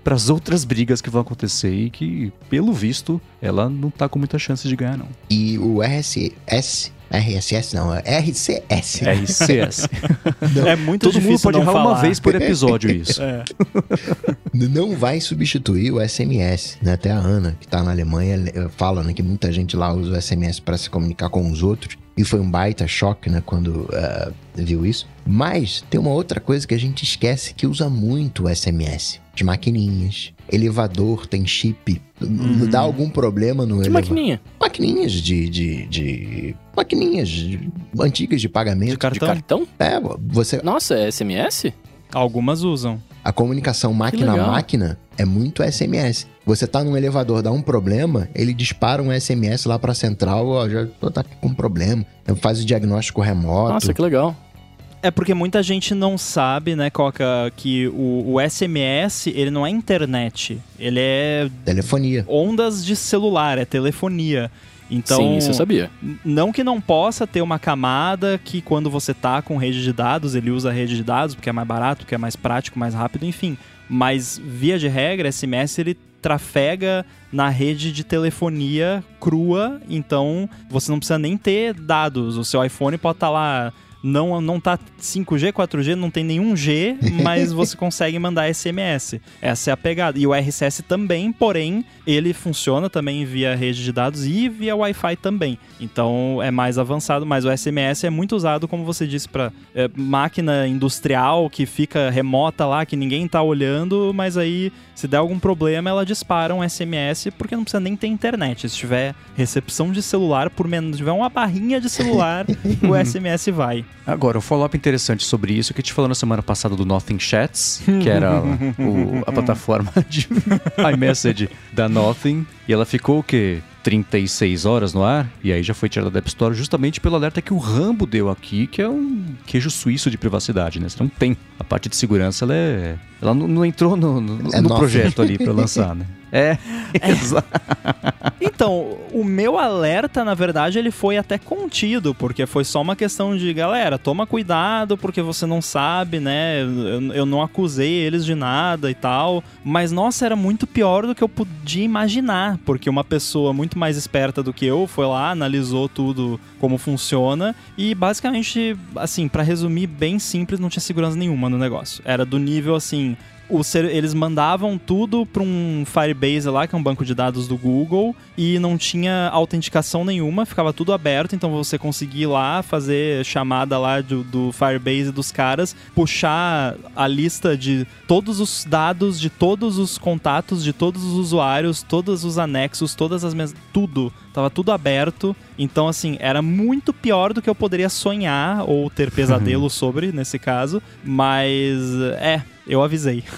para as outras brigas que vão acontecer e que, pelo visto, ela não tá com muita chance de ganhar, não. E o RSS RSS não, é RCS. (laughs) RCS. (laughs) é muito Todo difícil mundo pode não errar falar. uma vez por episódio isso. É. Não vai substituir o SMS, né? Até a Ana, que tá na Alemanha, eh, fala né, que muita gente lá usa o SMS para se comunicar com os outros. E foi um baita choque, né, quando uh, viu isso. Mas tem uma outra coisa que a gente esquece que usa muito o SMS. De maquininhas. Elevador tem chip. Uhum. Dá algum problema no elevador. maquininha? Maquininhas de, de, de. Maquininhas de- antigas de pagamento. De cartão? De cartão? É, você. Nossa, é SMS? Algumas usam. A comunicação máquina a máquina é muito SMS. Você tá num elevador, dá um problema, ele dispara um SMS lá pra central, ó, já tô tá com um problema. Faz o diagnóstico remoto. Nossa, que legal. É porque muita gente não sabe, né, Coca, que o, o SMS, ele não é internet. Ele é Telefonia. ondas de celular, é telefonia. Então, Sim, isso eu sabia. Não que não possa ter uma camada que quando você tá com rede de dados, ele usa a rede de dados porque é mais barato, porque é mais prático, mais rápido, enfim. Mas via de regra, SMS ele trafega na rede de telefonia crua, então você não precisa nem ter dados. O seu iPhone pode estar lá não não tá 5G, 4G, não tem nenhum G, (laughs) mas você consegue mandar SMS. Essa é a pegada. E o RCS também, porém, ele funciona também via rede de dados e via Wi-Fi também. Então é mais avançado, mas o SMS é muito usado, como você disse, para máquina industrial que fica remota lá, que ninguém tá olhando, mas aí se der algum problema, ela dispara um SMS porque não precisa nem ter internet. Se tiver recepção de celular, por menos tiver uma barrinha de celular, (laughs) o SMS vai. Agora, um follow-up interessante sobre isso que a gente falou na semana passada do Nothing Chats, que era (laughs) o- a plataforma de (laughs) iMessage da Nothing. E ela ficou o quê? 36 horas no ar, e aí já foi tirada da App Store justamente pelo alerta que o Rambo deu aqui, que é um queijo suíço de privacidade, né? Você não tem. A parte de segurança, ela é. Ela não, não entrou no, no, É no projeto ali pra lançar, né? (laughs) É, (laughs) exato. (laughs) Então, o meu alerta, na verdade, ele foi até contido, porque foi só uma questão de, galera, toma cuidado, porque você não sabe, né? Eu, eu não acusei eles de nada e tal. Mas, nossa, era muito pior do que eu podia imaginar, porque uma pessoa muito mais esperta do que eu foi lá, analisou tudo como funciona e basicamente, assim, pra resumir bem simples, não tinha segurança nenhuma no negócio. Era do nível assim, o ser- eles mandavam tudo para um Firebase lá, que é um banco de dados do Google, e não tinha autenticação nenhuma, ficava tudo aberto, então você conseguia ir lá fazer chamada lá do, do Firebase dos caras, puxar a lista de todos os dados de todos os contatos de todos os usuários, todos os anexos, todas as mes... tudo, tava tudo aberto. Então assim, era muito pior do que eu poderia sonhar ou ter (laughs) pesadelo sobre nesse caso, mas é, eu avisei. (laughs)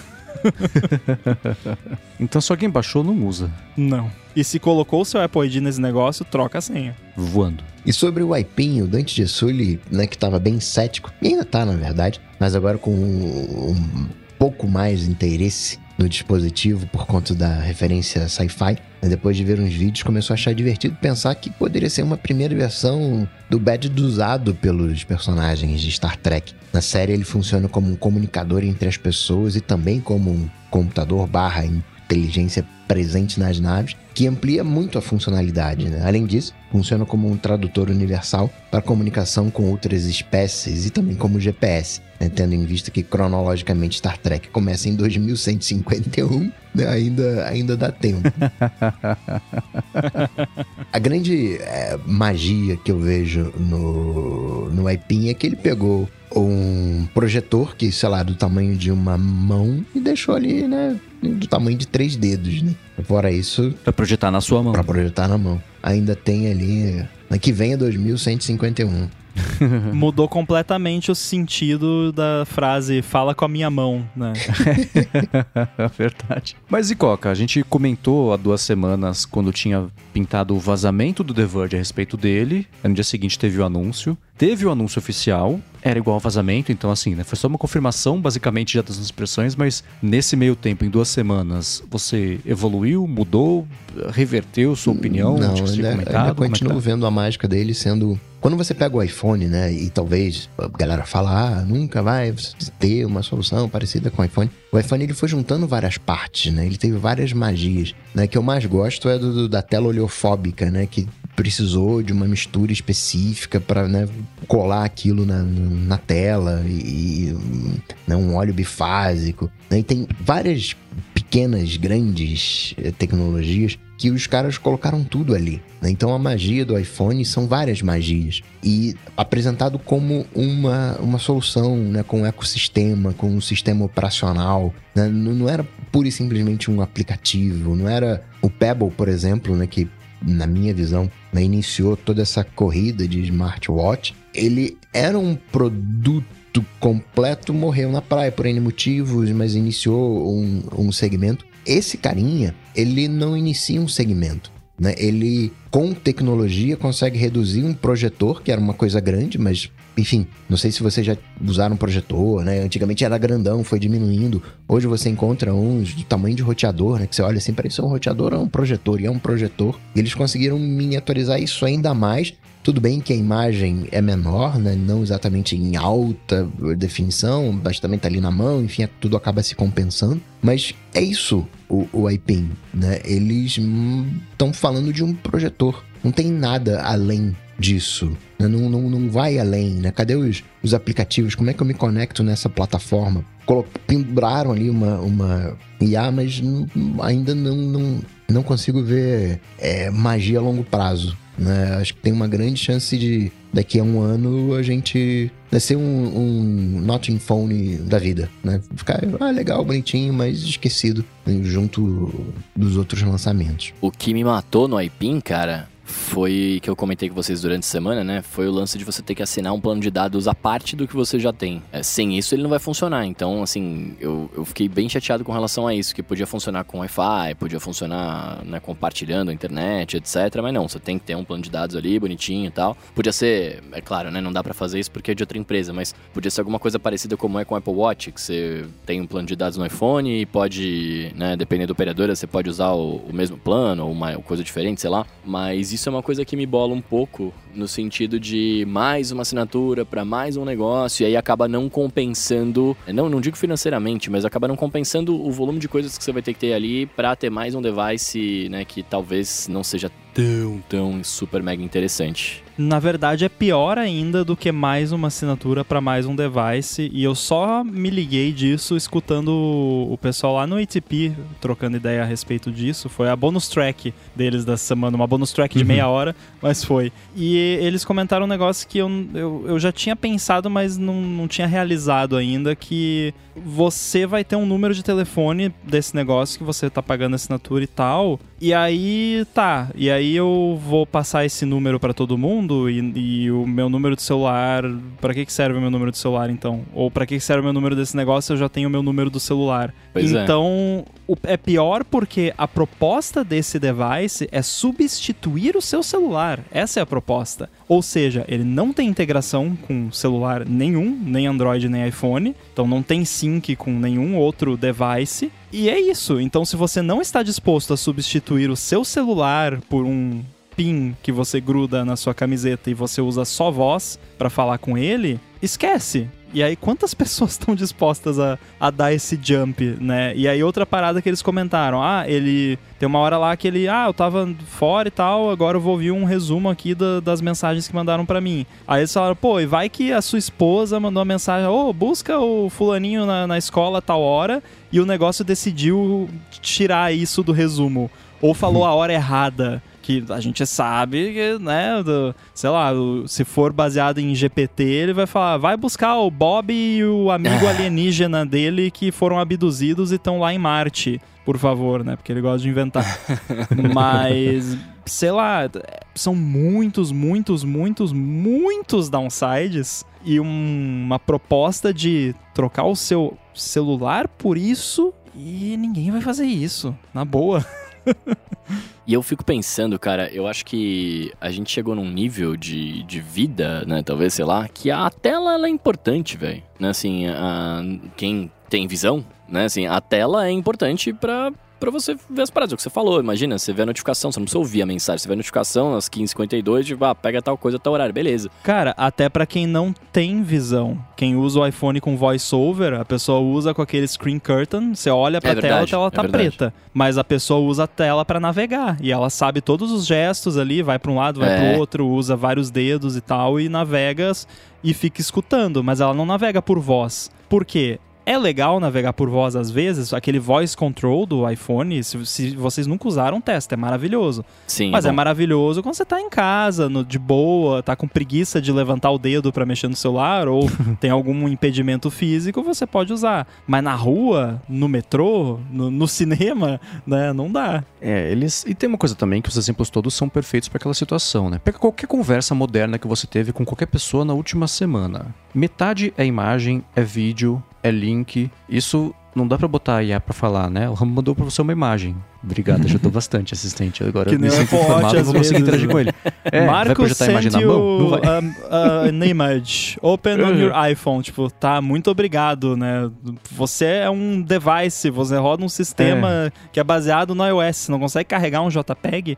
Então se alguém baixou, não usa. Não. E se colocou o seu Apple ID nesse negócio, troca a senha. Voando. E sobre o Aipim, o Dante de Sully, né, que tava bem cético, e ainda tá, na verdade, mas agora com um, um pouco mais de interesse no dispositivo por conta da referência sci-fi, né, depois de ver uns vídeos, começou a achar divertido pensar que poderia ser uma primeira versão do badge usado pelos personagens de Star Trek. Na série ele funciona como um comunicador entre as pessoas e também como um computador barra inteligência presente nas naves, que amplia muito a funcionalidade. né? Além disso, funciona como um tradutor universal para comunicação com outras espécies e também como GPS, né? tendo em vista que cronologicamente Star Trek começa em 2151, né? ainda, ainda dá tempo. (laughs) A grande é, magia que eu vejo no, no iPin é que ele pegou um projetor que, sei lá, do tamanho de uma mão e deixou ali, né? Do tamanho de três dedos, né? Fora isso, Pra projetar na sua mão. pra projetar na mão. Ainda tem ali. Na que vem é 2151. (laughs) mudou completamente o sentido da frase fala com a minha mão, né? (laughs) Verdade. Mas e Coca, a gente comentou há duas semanas quando tinha pintado o vazamento do The Verge a respeito dele. No dia seguinte teve o anúncio. Teve o anúncio oficial, era igual ao vazamento, então assim, né? Foi só uma confirmação, basicamente, já das expressões, mas nesse meio tempo, em duas semanas, você evoluiu, mudou, reverteu sua opinião? Não, ainda, ainda é continuo tá? vendo a mágica dele sendo. Quando você pega o iPhone, né? E talvez a galera fala, ah, nunca vai ter uma solução parecida com o iPhone. O iPhone ele foi juntando várias partes, né? Ele teve várias magias. Né? Que eu mais gosto é do, do- da tela oleofóbica, né? Que precisou de uma mistura específica para né, colar aquilo na, na tela e, né, um óleo bifásico. né? E tem várias pequenas, grandes eh, tecnologias que os caras colocaram tudo ali. né? Então a magia do iPhone são várias magias. E apresentado como uma, uma solução, né? com um ecossistema, com um sistema operacional. né? Não, não era pura e simplesmente um aplicativo, não era o Pebble, por exemplo, né? que na minha visão, né, iniciou toda essa corrida de smartwatch. Ele era um produto completo, morreu na praia por N motivos, mas iniciou um, um segmento. Esse carinha, ele não inicia um segmento. Né? Ele, com tecnologia, consegue reduzir um projetor, que era uma coisa grande, mas, enfim, não sei se vocês já usaram um projetor, né? Antigamente era grandão, foi diminuindo. Hoje você encontra uns do tamanho de roteador, né? Que você olha assim, parece um roteador ou um projetor, e é um projetor. E eles conseguiram miniaturizar isso ainda mais. Tudo bem que a imagem é menor, né? Não exatamente em alta definição, mas também tá ali na mão, enfim, tudo acaba se compensando. Mas é isso, o, o iPin, né? Eles estão falando de um projetor. Não tem nada além disso. né? Não, não, não vai além, né? Cadê os, os aplicativos? Como é que eu me conecto nessa plataforma? Colo- ali uma, uma IA, mas ainda não, não, não consigo ver é, magia a longo prazo. Né? Acho que tem uma grande chance de daqui a um ano a gente né, ser um, um Nothing Phone da vida, né? Ficar ah, legal, bonitinho, mas esquecido né, junto dos outros lançamentos. O que me matou no iPin, cara, foi que eu comentei com vocês durante a semana, né? Foi o lance de você ter que assinar um plano de dados à parte do que você já tem. É, sem isso, ele não vai funcionar. Então, assim, eu, eu fiquei bem chateado com relação a isso, que podia funcionar com Wi-Fi, podia funcionar né, compartilhando a internet, etc. Mas não, você tem que ter um plano de dados ali, bonitinho e tal. Podia ser, é claro, né? Não dá pra fazer isso porque é de outra empresa, mas podia ser alguma coisa parecida como é com o Apple Watch, que você tem um plano de dados no iPhone e pode, né, dependendo da operadora, você pode usar o, o mesmo plano ou uma coisa diferente, sei lá. Mas isso é uma coisa que me bola um pouco no sentido de mais uma assinatura para mais um negócio e aí acaba não compensando, não, não digo financeiramente, mas acaba não compensando o volume de coisas que você vai ter que ter ali para ter mais um device, né, que talvez não seja tão, tão super mega interessante. Na verdade, é pior ainda do que mais uma assinatura para mais um device. E eu só me liguei disso escutando o pessoal lá no ATP trocando ideia a respeito disso. Foi a bonus track deles dessa semana, uma bonus track de meia hora, mas foi. E eles comentaram um negócio que eu, eu, eu já tinha pensado, mas não, não tinha realizado ainda: que você vai ter um número de telefone desse negócio que você tá pagando assinatura e tal. E aí, tá. E aí eu vou passar esse número para todo mundo e, e o meu número de celular. Para que, que serve o meu número de celular então? Ou para que, que serve o meu número desse negócio? Eu já tenho o meu número do celular. Pois é. então, o- é pior porque a proposta desse device é substituir o seu celular. Essa é a proposta. Ou seja, ele não tem integração com celular nenhum, nem Android nem iPhone. Então não tem sync com nenhum outro device. E é isso. Então, se você não está disposto a substituir o seu celular por um pin que você gruda na sua camiseta e você usa só voz para falar com ele, esquece. E aí, quantas (laughs) pessoas estão dispostas a, a dar esse jump, né? E aí, outra parada que eles comentaram: ah, ele. Tem uma hora lá que ele. Ah, eu tava fora e tal, agora eu vou ouvir um resumo aqui da- das mensagens que mandaram pra mim. Aí eles falaram: pô, e vai que a sua esposa mandou uma mensagem: ô, busca o Fulaninho na, na escola a tal hora, e o negócio decidiu tirar isso do resumo. Ou falou a hora errada. Que a gente sabe que, né, do- sei lá, o- se for baseado em GPT, ele vai falar, vai buscar o Bob e o amigo (laughs) alienígena dele que foram abduzidos e estão lá em Marte, por favor, né? Porque ele gosta de inventar. (laughs) Mas, sei lá, são muitos, muitos, muitos, muitos downsides e um- uma proposta de trocar o seu celular por isso e ninguém vai fazer isso, na boa. (laughs) E eu fico pensando, cara, eu acho que a gente chegou num nível de, de vida, né, talvez, sei lá, que a tela ela é importante, velho. Né, assim, a- quem tem visão, né, assim, a tela é importante pra, pra você ver as paradas. É o que você falou, imagina, você vê a notificação, você não precisa ouvir a mensagem, você vê a notificação às 15h52, tipo, ah, pega tal coisa, tal horário, beleza. Cara, até pra quem não tem visão, quem usa o iPhone com voiceover, a pessoa usa com aquele screen curtain, você olha pra É tela, a verdade, tela é tá verdade. preta, mas a pessoa usa a tela pra navegar e ela sabe todos os gestos ali, vai pra um lado, vai É. pro outro, usa vários dedos e tal e navega e fica escutando, mas ela não navega por voz. Por quê? É legal navegar por voz às vezes, aquele voice control do iPhone, se, se vocês nunca usaram, testa, é maravilhoso. Sim, Mas é, bom. maravilhoso quando você tá em casa, no- de boa, tá com preguiça de levantar o dedo pra mexer no celular ou (laughs) tem algum impedimento físico, você pode usar. Mas na rua, no metrô, no, no cinema, né, não dá. É, eles. E tem uma coisa também que os exemplos todos são perfeitos para aquela situação, né? Pega qualquer conversa moderna que você teve com qualquer pessoa na última semana. Metade é imagem, é vídeo, é link. Isso não dá pra botar a IA pra falar, né? O Ram mandou pra você uma imagem. Obrigado, ajudou bastante, assistente. Agora Que me o sinto informado, às vou conseguir interagir né? com ele. É, vai Marcos projetar a imagem mão? Não vai. um, uh, an image. Open on your (laughs) iPhone. Tipo, tá, muito obrigado, né? Você é um device, você roda um sistema que é baseado no iOS. Não consegue carregar um JPEG?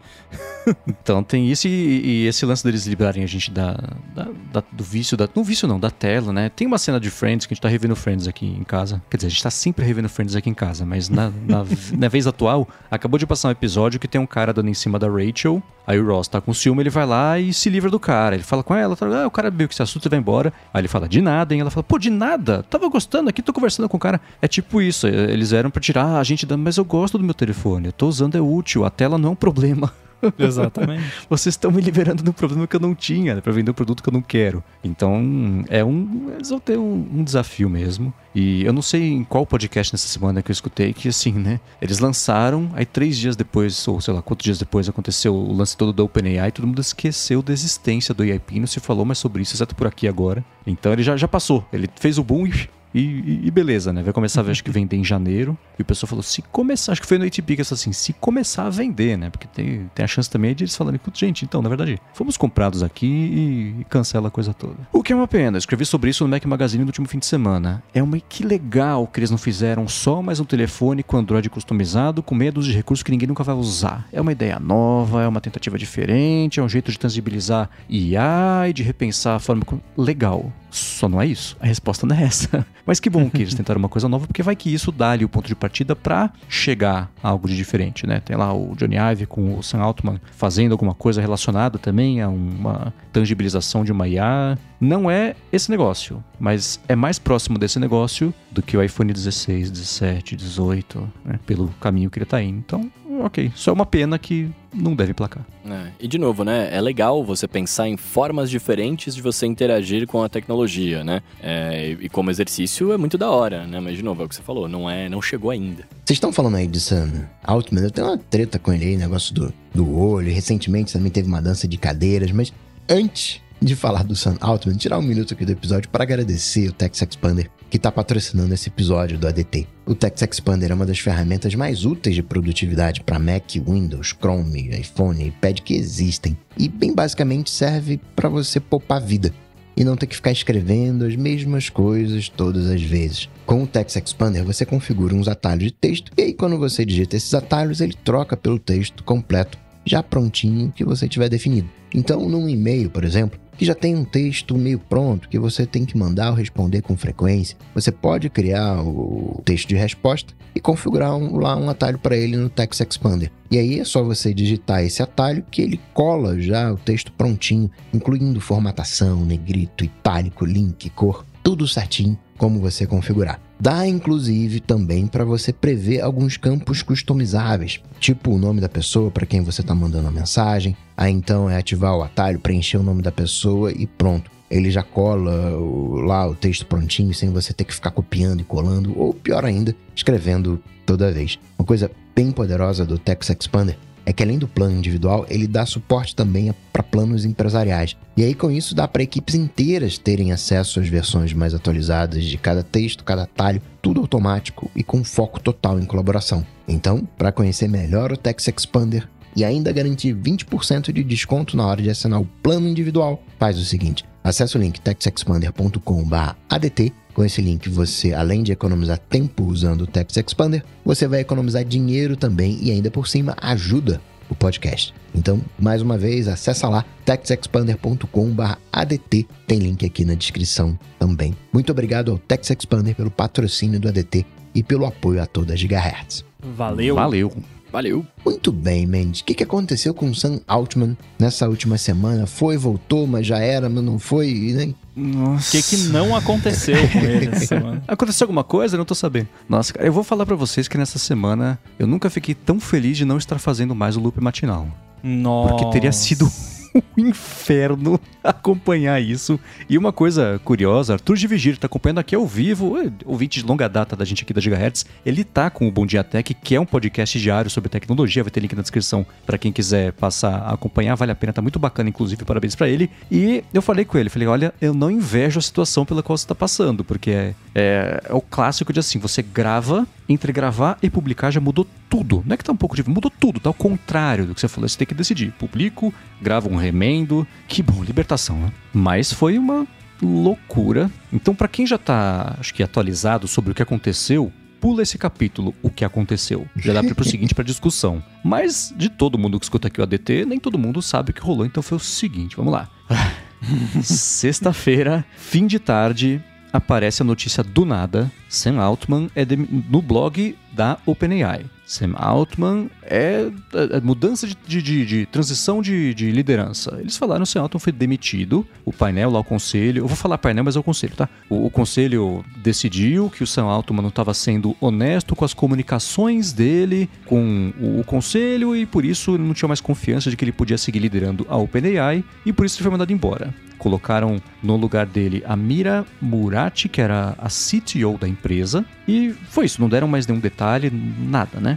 (laughs) Então tem isso e, e esse lance deles livrarem a gente da, da- da- do vício, da, não vício não, da tela, né? Tem uma cena de Friends que a gente tá revendo Friends aqui em casa. Quer dizer, a gente tá sempre revendo Friends aqui em casa, mas na, na, (laughs) na vez atual, acabou de passar um episódio que tem um cara dando em cima da Rachel, aí o Ross tá com ciúme, ele vai lá e se livra do cara. Ele fala com ela, ah, o cara meio que se assusta e vai embora. Aí ele fala, de nada, hein? Ela fala, pô, de nada, tava gostando aqui, tô conversando com o cara. É tipo isso, eles eram pra tirar a gente da, mas eu gosto do meu telefone, eu tô usando, é útil, a tela não é um problema. (laughs) (laughs) Exatamente. Vocês estão me liberando do problema que eu não tinha, né, pra vender um produto que eu não quero. Então, é um. Eles vão ter um, um desafio mesmo. E eu não sei em qual podcast nessa semana que eu escutei que, assim, né? Eles lançaram, aí três dias depois, ou sei lá, quantos dias depois aconteceu o lance todo do OpenAI, todo mundo esqueceu da existência do AIP, não se falou mais sobre isso, exceto por aqui agora. Então ele já, já passou. Ele fez o boom e. E, e beleza, né? Vai começar, acho que vender em janeiro. E o pessoal falou: se começar, acho que foi no ATP assim: se começar a vender, né? Porque tem, tem a chance também de eles falarem: gente, então, na verdade, fomos comprados aqui e, cancela a coisa toda. O que é uma pena, eu escrevi sobre isso no Mac Magazine no último fim de semana. É uma que legal que eles não fizeram só mais um telefone com Android customizado com dúzia de recursos que ninguém nunca vai usar. É uma ideia nova, é uma tentativa diferente, é um jeito de tangibilizar IA e de repensar a forma. Legal. Só não é isso. A resposta não é essa. (laughs) Mas que bom que eles tentaram uma coisa nova, porque vai que isso dá ali o ponto de partida pra chegar a algo de diferente, né? Tem lá o Johnny Ive com o Sam Altman fazendo alguma coisa relacionada também a uma tangibilização de uma IA. Não é esse negócio, mas é mais próximo desse negócio do que o iPhone 16, 17, 18, né? Pelo caminho que ele tá indo. Então, ok. Só é uma pena que não deve placar. É, E de novo, né? É legal você pensar em formas diferentes de você interagir com a tecnologia, né? É, e como exercício é muito da hora, né? Mas de novo, é o que você falou, não é, não chegou ainda. Vocês estão falando aí de Sam Altman, eu tenho uma treta com ele aí, negócio do, do olho. Recentemente também teve uma dança de cadeiras, mas antes de falar do Sam Altman, tirar um minuto aqui do episódio para agradecer o Tex Expander que está patrocinando esse episódio do ADT. O Tex Expander é uma das ferramentas mais úteis de produtividade para Mac, Windows, Chrome, iPhone e iPad que existem. E bem basicamente serve para você poupar vida e não ter que ficar escrevendo as mesmas coisas todas as vezes. Com o Text Expander, você configura uns atalhos de texto e aí quando você digita esses atalhos, ele troca pelo texto completo, já prontinho que você tiver definido. Então, num e-mail, por exemplo, que já tem um texto meio pronto que você tem que mandar ou responder com frequência, você pode criar o texto de resposta e configurar um- lá um atalho para ele no Text Expander. E aí é só você digitar esse atalho que ele cola já o texto prontinho, incluindo formatação, negrito, itálico, link, cor, tudo certinho como você configurar. Dá inclusive também para você prever alguns campos customizáveis, tipo o nome da pessoa para quem você está mandando a mensagem. Aí então é ativar o atalho, preencher o nome da pessoa e pronto. Ele já cola o, lá o texto prontinho sem você ter que ficar copiando e colando, ou pior ainda, escrevendo toda vez. Uma coisa bem poderosa do Text Expander é que além do plano individual, ele dá suporte também para planos empresariais. E aí com isso dá para equipes inteiras terem acesso às versões mais atualizadas de cada texto, cada atalho, tudo automático e com foco total em colaboração. Então, para conhecer melhor o Text Expander e ainda garantir 20% de desconto na hora de assinar o plano individual, faz o seguinte: acesse o link textexpander.com/adt com esse link, você, além de economizar tempo usando o Text Expander, você vai economizar dinheiro também e ainda por cima ajuda o podcast. Então, mais uma vez, acessa lá textexpander.com/adt. Tem link aqui na descrição também. Muito obrigado ao Text Expander pelo patrocínio do ADT e pelo apoio a toda a Gigahertz. Valeu. Valeu. Valeu. Muito bem, Mendes. O que, que aconteceu com o Sam Altman nessa última semana? Foi, voltou, mas já era, mas não foi, né? Nossa. O que, que não aconteceu com ele essa (laughs) semana? Aconteceu alguma coisa? Eu não tô sabendo. Nossa, cara, eu vou falar pra vocês que nessa semana eu nunca fiquei tão feliz de não estar fazendo mais o loop matinal. Nossa. Porque teria sido um inferno (laughs) acompanhar isso. E uma coisa curiosa, Arthur de Vigir tá acompanhando aqui ao vivo, é, ouvinte de longa data da gente aqui da Gigahertz. Ele tá com o Bom Dia Tech, que é um podcast diário sobre tecnologia, vai ter link na descrição para quem quiser passar a acompanhar, vale a pena, tá muito bacana, inclusive, parabéns para ele. E eu falei com ele, falei, olha, eu não invejo a situação pela qual você tá passando, porque é, é, é o clássico de assim, você grava, entre gravar e publicar já mudou tudo. Não é que tá um pouco de. Mudou tudo, tá ao contrário do que você falou. Você tem que decidir. Publico, gravo um remendo. Que bom, libertação, né? Mas foi uma loucura. Então, para quem já tá, acho que atualizado sobre o que aconteceu, pula esse capítulo, o que aconteceu. Já dá para ir pro (laughs) seguinte para discussão. Mas de todo mundo que escuta aqui o ADT, nem todo mundo sabe o que rolou, então foi o seguinte, vamos lá. (laughs) Sexta-feira, fim de tarde, aparece a notícia do nada. Sam Altman é no blog da OpenAI. Sam Altman é, é- é mudança de, de- de- de transição de, de liderança. Eles falaram que o Sam Altman foi demitido. O painel lá, o conselho. Eu vou falar painel, mas é o conselho, tá? O, o conselho decidiu que o Sam Altman não estava sendo honesto com as comunicações dele com o, o conselho e por isso ele não tinha mais confiança de que ele podia seguir liderando a OpenAI e por isso ele foi mandado embora. Colocaram no lugar dele a Mira Murati, que era a CTO da empresa, e foi isso, não deram mais nenhum detalhe, nada, né?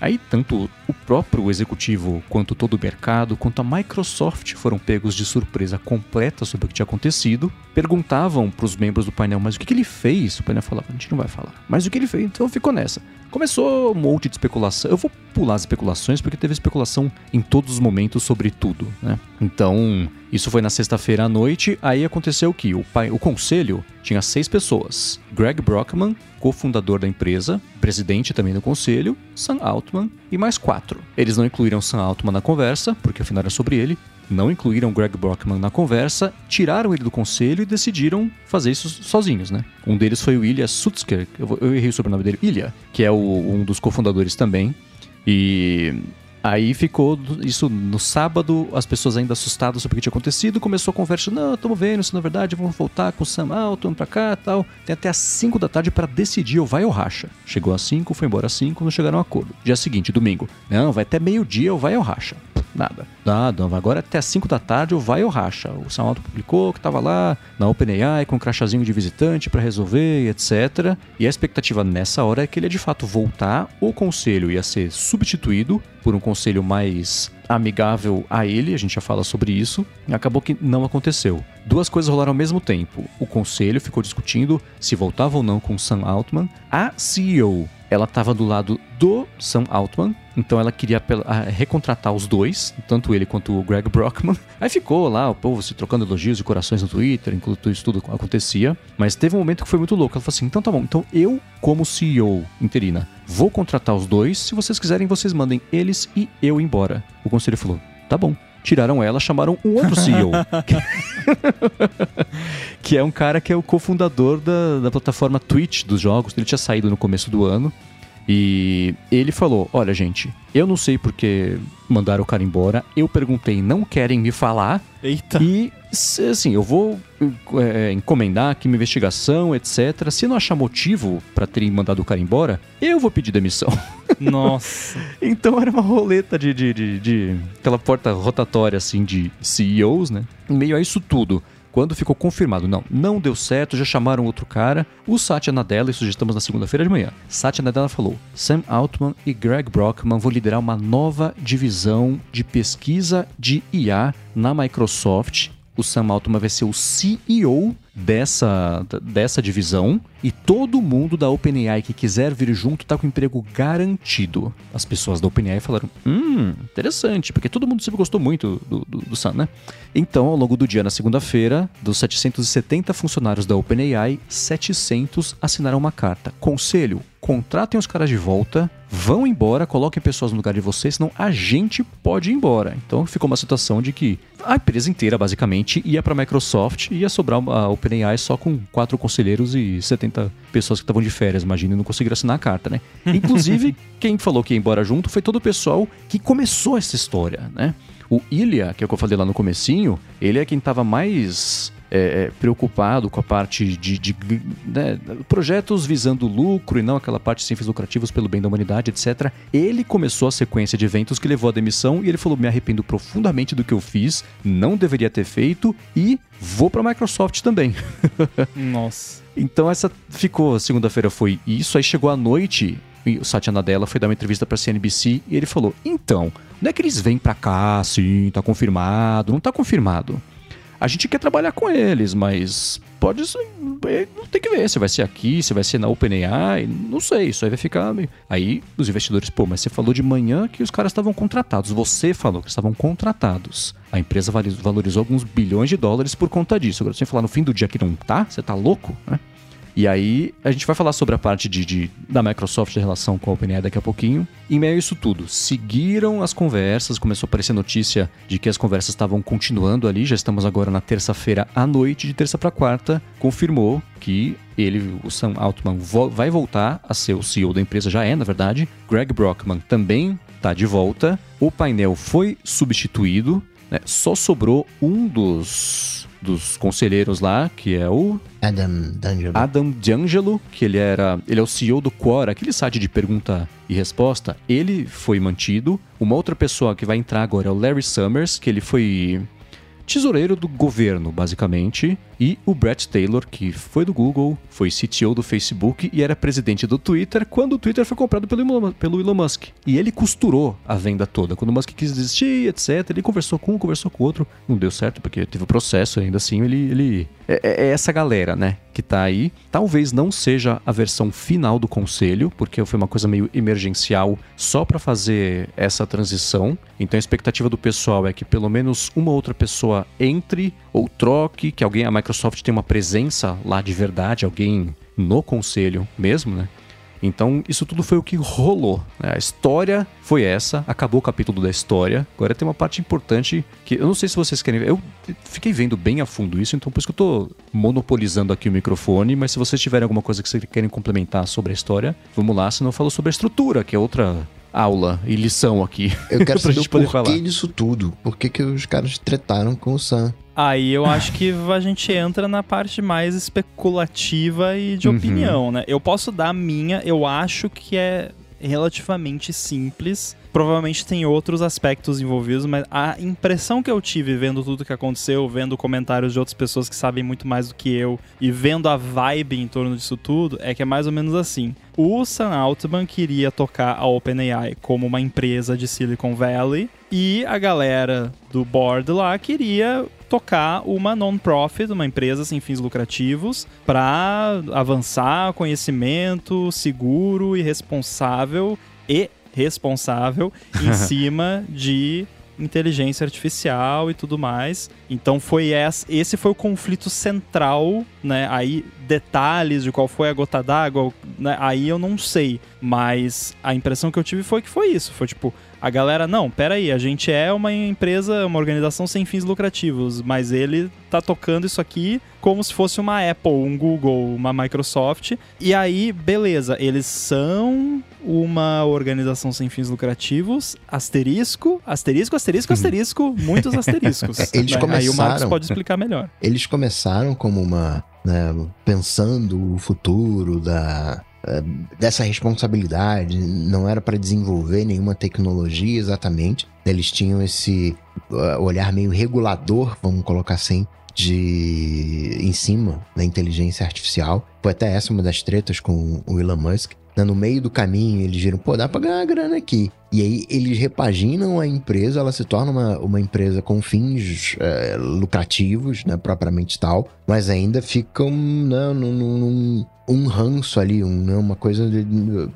Aí, tanto o próprio executivo, quanto todo o mercado, quanto a Microsoft foram pegos de surpresa completa sobre o que tinha acontecido. Perguntavam para os membros do painel, mas o que, que ele fez? O painel falava, a gente não vai falar. Mas o que ele fez? Então ficou nessa. Começou um monte de especulação. Eu vou pular as especulações, porque teve especulação em todos os momentos sobre tudo, né? Então, isso foi na sexta-feira à noite. Aí aconteceu que o, pai, o conselho tinha seis pessoas: Greg Brockman, cofundador da empresa, presidente também do conselho, Sam Altman e mais quatro. Eles não incluíram Sam Altman na conversa, porque afinal era sobre ele. Não incluíram Greg Brockman na conversa, tiraram ele do conselho e decidiram fazer isso sozinhos, né? Um deles foi o Ilya Sutsker, eu, errei o sobrenome dele, Ilya, que é o- um dos cofundadores também. E Aí ficou isso no sábado, as pessoas ainda assustadas sobre o que tinha acontecido. Começou a conversa: não, estamos vendo se na verdade vamos voltar com o Sam Alton pra cá tal. Tem até às 5 da tarde para decidir ou vai ou racha. Chegou às 5, foi embora às 5, não chegaram a acordo. Dia seguinte, domingo: não, vai até meio-dia ou vai ou racha. Nada. Nada, agora até às 5 da tarde ou vai ou racha. O Sam Alton publicou que estava lá na OpenAI com um crachazinho de visitante para resolver, etc. E a expectativa nessa hora é que ele de fato voltar. O conselho ia ser substituído por um conselho mais amigável a ele, a gente já fala sobre isso. Acabou que não aconteceu. Duas coisas rolaram ao mesmo tempo. O conselho ficou discutindo se voltava ou não com Sam Altman. A CEO, ela estava do lado do Sam Altman, então ela queria apela- a- recontratar os dois, tanto ele quanto o Greg Brockman. (laughs) Aí ficou lá o povo se trocando elogios e corações no Twitter, enquanto isso tudo acontecia. Mas teve um momento que foi muito louco. Ela falou assim: então tá bom, então eu, como CEO interina, vou contratar os dois. Se vocês quiserem, vocês mandem eles e eu embora. O conselho falou: tá bom. Tiraram ela, chamaram um outro (laughs) CEO. que é um cara que é o cofundador da, da plataforma Twitch dos jogos. Ele tinha saído no começo do ano. E ele falou: Olha, gente, eu não sei porque mandaram o cara embora. Eu perguntei, não querem me falar. Eita. E, assim, eu vou é, encomendar aqui uma investigação, etc. Se não achar motivo pra terem mandado o cara embora, eu vou pedir demissão. (laughs) Nossa. (laughs) Então era uma roleta de, de, de, de- aquela porta rotatória assim de CEOs, né? Em meio a isso tudo. Quando ficou confirmado, não, não deu certo, já chamaram outro cara, o Satya Nadella, isso já estamos na segunda-feira de manhã. Satya Nadella falou: Sam Altman e Greg Brockman vão liderar uma nova divisão de pesquisa de IA na Microsoft. O Sam Altman vai ser o CEO dessa, dessa divisão e todo mundo da OpenAI que quiser vir junto tá com emprego garantido. As pessoas da OpenAI falaram: Hum, interessante, porque todo mundo sempre gostou muito do, do, do Sam, né? Então, ao longo do dia, na segunda-feira, dos 770 funcionários da OpenAI, 700 assinaram uma carta. Conselho, contratem os caras de volta, vão embora, coloquem pessoas no lugar de vocês, senão a gente pode ir embora. Então ficou uma situação de que a empresa inteira, basicamente, ia para a Microsoft e ia sobrar a OpenAI só com quatro conselheiros e 70 pessoas que estavam de férias, imagina, e não conseguiram assinar a carta, né? (laughs) Inclusive, quem falou que ia embora junto foi todo o pessoal que começou essa história, né? O Ilya, que é o que eu falei lá no comecinho, ele é quem estava mais é, é, preocupado com a parte de, de, né, projetos visando lucro e não aquela parte sem fins lucrativos pelo bem da humanidade, etc. Ele começou a sequência de eventos que levou à demissão e ele falou: me arrependo profundamente do que eu fiz, não deveria ter feito e vou para a Microsoft também. (laughs) Nossa. Então essa ficou, segunda-feira foi isso, aí chegou a noite, e o Satya Nadella foi dar uma entrevista pra CNBC e ele falou: "Então, não é que eles vêm pra cá, sim, tá confirmado, não tá confirmado. A gente quer trabalhar com eles, mas pode ser, é, tem que ver se vai ser aqui, se vai ser na OpenAI, não sei, isso aí vai ficar meio... Aí os investidores, pô, mas você falou de manhã que os caras estavam contratados, você falou que estavam contratados. A empresa valorizou alguns bilhões de dólares por conta disso. Agora você falar no fim do dia que não tá, você tá louco, né? E aí, a gente vai falar sobre a parte de, de- da Microsoft em relação com a OpenAI daqui a pouquinho. Em meio a isso tudo, seguiram as conversas, começou a aparecer notícia de que as conversas estavam continuando ali. Já estamos agora na terça-feira à noite, de terça para quarta, confirmou que ele, o Sam Altman, vai voltar a ser o CEO da empresa, já é, na verdade. Greg Brockman também tá de volta. O painel foi substituído, né? Só sobrou um dos, dos conselheiros lá, que é o Adam D'Angelo. Adam D'Angelo, que ele era, ele é o CEO do Quora, aquele site de pergunta e resposta, ele foi mantido. Uma outra pessoa que vai entrar agora é o Larry Summers, que ele foi tesoureiro do governo, basicamente, e o Brett Taylor, que foi do Google, foi CTO do Facebook e era presidente do Twitter quando o Twitter foi comprado pelo Elon, Musk. E ele costurou a venda toda. Quando o Musk quis desistir, etc., ele conversou com um, conversou com outro. Não deu certo, porque teve o processo, ainda assim, ele... ele... É, é- é essa galera, né, que tá aí. Talvez não seja a versão final do conselho, porque foi uma coisa meio emergencial só para fazer essa transição. Então a expectativa do pessoal é que pelo menos uma outra pessoa entre ou troque, que alguém, a Microsoft tenha uma presença lá de verdade, alguém no conselho mesmo, né? Então, isso tudo foi o que rolou. né? A história foi essa, acabou o capítulo da história. Agora tem uma parte importante que eu não sei se vocês querem ver. Eu fiquei vendo bem a fundo isso, então por isso que eu tô monopolizando aqui o microfone. Mas se vocês tiverem alguma coisa que vocês querem complementar sobre a história, vamos lá, senão eu falo sobre a estrutura, que é outra aula e lição aqui. Eu quero (laughs) pra saber gente o porquê falar. disso tudo. Por que, que os caras tretaram com o Sam? Aí eu acho que a gente entra na parte mais especulativa e de Uhum. opinião, né? Eu posso dar a minha, eu acho que é relativamente simples. Provavelmente tem outros aspectos envolvidos, mas a impressão que eu tive vendo tudo que aconteceu, vendo comentários de outras pessoas que sabem muito mais do que eu e vendo a vibe em torno disso tudo, é que é mais ou menos assim. O Sam Altman queria tocar a OpenAI como uma empresa de Silicon Valley e a galera do board lá queria tocar uma non-profit, uma empresa sem fins lucrativos, para avançar conhecimento seguro e responsável e responsável (laughs) em cima de inteligência artificial e tudo mais. Então foi essa, esse foi o conflito central, né? Aí detalhes de qual foi a gota d'água, né, aí eu não sei. Mas a impressão que eu tive foi que foi isso. Foi tipo, a galera, não, peraí, a gente é uma empresa, uma organização sem fins lucrativos, mas ele tá tocando isso aqui como se fosse uma Apple, um Google, uma Microsoft. E aí, beleza, eles são uma organização sem fins lucrativos, asterisco, asterisco, asterisco, asterisco, muitos (laughs) asteriscos. É, eles Né? Aí o Marcos começaram- pode explicar melhor. Eles começaram como uma. né, pensando o futuro da. eh, Dessa responsabilidade, não era para desenvolver nenhuma tecnologia exatamente. Eles tinham esse eh, olhar meio regulador, vamos colocar assim, de em cima da inteligência artificial. Foi até essa uma das tretas com o Elon Musk. Né? No meio do caminho, eles viram, pô, dá pra ganhar grana aqui. E aí eles repaginam a empresa, ela se torna uma, uma empresa com fins eh, lucrativos, né, propriamente tal, mas ainda ficam né, num, num- num- um ranço ali, um, né, uma coisa de-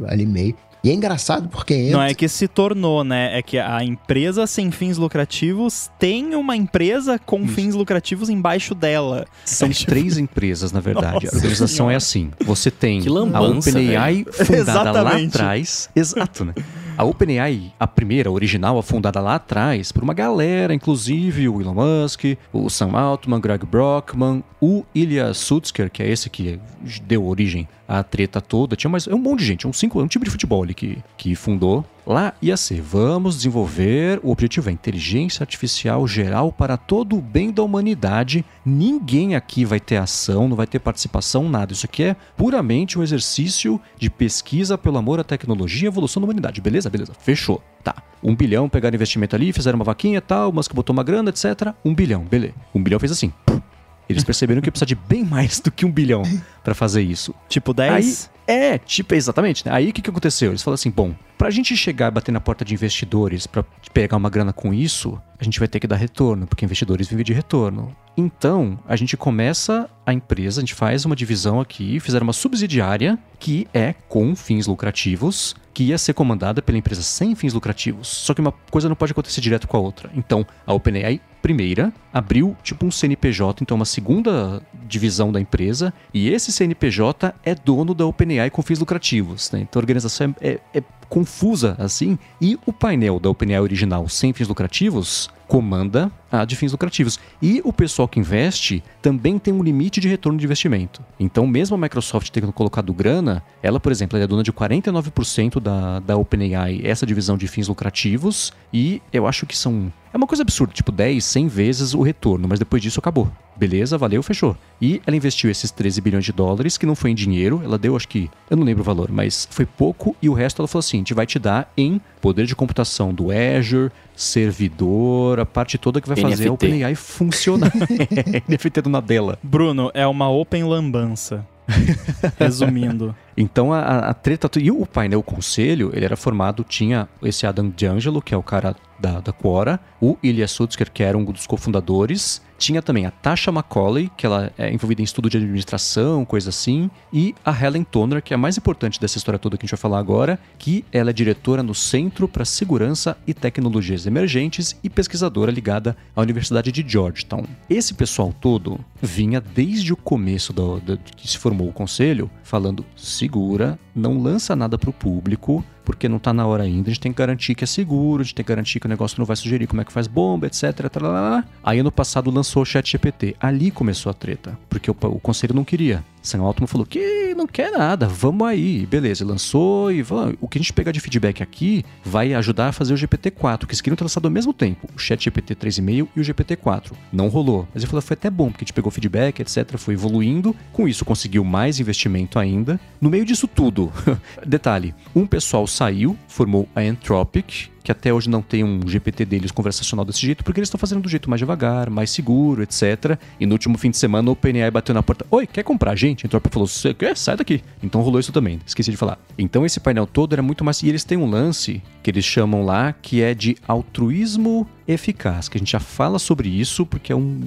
ali meio. E é engraçado porque entra... Não é que se tornou, né? É que a empresa sem fins lucrativos tem uma empresa com Isso. fins lucrativos embaixo dela. São É (laughs) tipo- três empresas, na verdade. Nossa a organização Senhora. é assim. Você tem Que a lambança, OpenAI fundada lá atrás. Exato, né? A OpenAI, a primeira, original, fundada lá atrás, por uma galera, inclusive o Elon Musk, o Sam Altman, Greg Brockman, o Ilya Sutskever, que é esse que deu origem à treta toda. Tinha mais. É um monte de gente, um, cinco, um time de futebol ali que, que fundou. Lá ia ser, vamos desenvolver, o objetivo é inteligência artificial geral para todo o bem da humanidade. Ninguém aqui vai ter ação, não vai ter participação, nada. Isso aqui é puramente um exercício de pesquisa pelo amor à tecnologia e evolução da humanidade. Beleza? Beleza. Fechou. Tá. Um bilhão, pegaram investimento ali, fizeram uma vaquinha e tal, o Musk botou uma grana, etc. Um bilhão, beleza. Um bilhão fez assim. Eles perceberam que precisa de bem mais do que um bilhão para fazer isso. Tipo 10? É, tipo, exatamente. Né? Aí o que, que aconteceu? Eles falaram assim: bom, pra gente chegar e bater na porta de investidores pra pegar uma grana com isso, a gente vai ter que dar retorno, porque investidores vivem de retorno. Então, a gente começa a empresa, a gente faz uma divisão aqui, fizeram uma subsidiária que é com fins lucrativos, que ia ser comandada pela empresa sem fins lucrativos. Só que uma coisa não pode acontecer direto com a outra. Então, a OpenAI primeira abriu tipo um CNPJ, então uma segunda divisão da empresa, e esse CNPJ é dono da OpenAI com fins lucrativos. Né? Então a organização é, é- é confusa assim, e o painel da OpenAI original sem fins lucrativos comanda a de fins lucrativos. E o pessoal que investe também tem um limite de retorno de investimento. Então, mesmo a Microsoft tendo colocado grana, ela, por exemplo, é dona de 49% da, da OpenAI, essa divisão de fins lucrativos, e eu acho que são. É uma coisa absurda, tipo 10, 100 vezes o retorno, mas depois disso acabou. Beleza, valeu, fechou. E ela investiu esses 13 bilhões de dólares, que não foi em dinheiro, ela deu, acho que, eu não lembro o valor, mas foi pouco, e o resto ela falou assim: a gente vai te dar em poder de computação do Azure, servidor, a parte toda que vai fazer a NFT. OpenAI funcionar. (laughs) NFT do Nadella. Bruno, é uma open lambança. (laughs) Resumindo. Então a, a- a treta. E o painel conselho, ele era formado, tinha esse Adam D'Angelo, que é o cara da, da Quora, o Ilya Sutskever, que era um dos cofundadores, tinha também a Tasha McCauley, que ela é envolvida em estudo de administração, coisa assim, e a Helen Toner, que é a mais importante dessa história toda que a gente vai falar agora, que ela é diretora no Centro para Segurança e Tecnologias Emergentes e pesquisadora ligada à Universidade de Georgetown. Esse pessoal todo vinha desde o começo do, do- que se formou o conselho, falando segura, não lança nada para o público, porque não tá na hora ainda, a gente tem que garantir que é seguro, a gente tem que garantir que o negócio não vai sugerir como é que faz bomba, etc. Aí ano passado lançou o ChatGPT. Ali começou a treta, porque o, o conselho não queria. Sam Altman falou que não quer nada, vamos aí. Beleza, lançou e vamos. o que a gente pegar de feedback aqui vai ajudar a fazer o GPT-4, que eles queriam ter lançado ao mesmo tempo, o ChatGPT 3,5 e o GPT-4. Não rolou. Mas ele falou, foi até bom, porque a gente pegou feedback, etc, foi evoluindo. Com isso conseguiu mais investimento ainda. No meio disso tudo, (laughs) detalhe, um pessoal saiu, formou a Anthropic, que até hoje não tem um GPT deles conversacional desse jeito, porque eles estão fazendo do jeito mais devagar, mais seguro, etc. E no último fim de semana o OpenAI bateu na porta. Oi, quer comprar a gente? A Anthropic falou, você quer? Sai daqui. Então rolou isso também, esqueci de falar. Então esse painel todo era muito mais... E eles têm um lance que eles chamam lá, que é de altruísmo eficaz, que a gente já fala sobre isso, porque é um,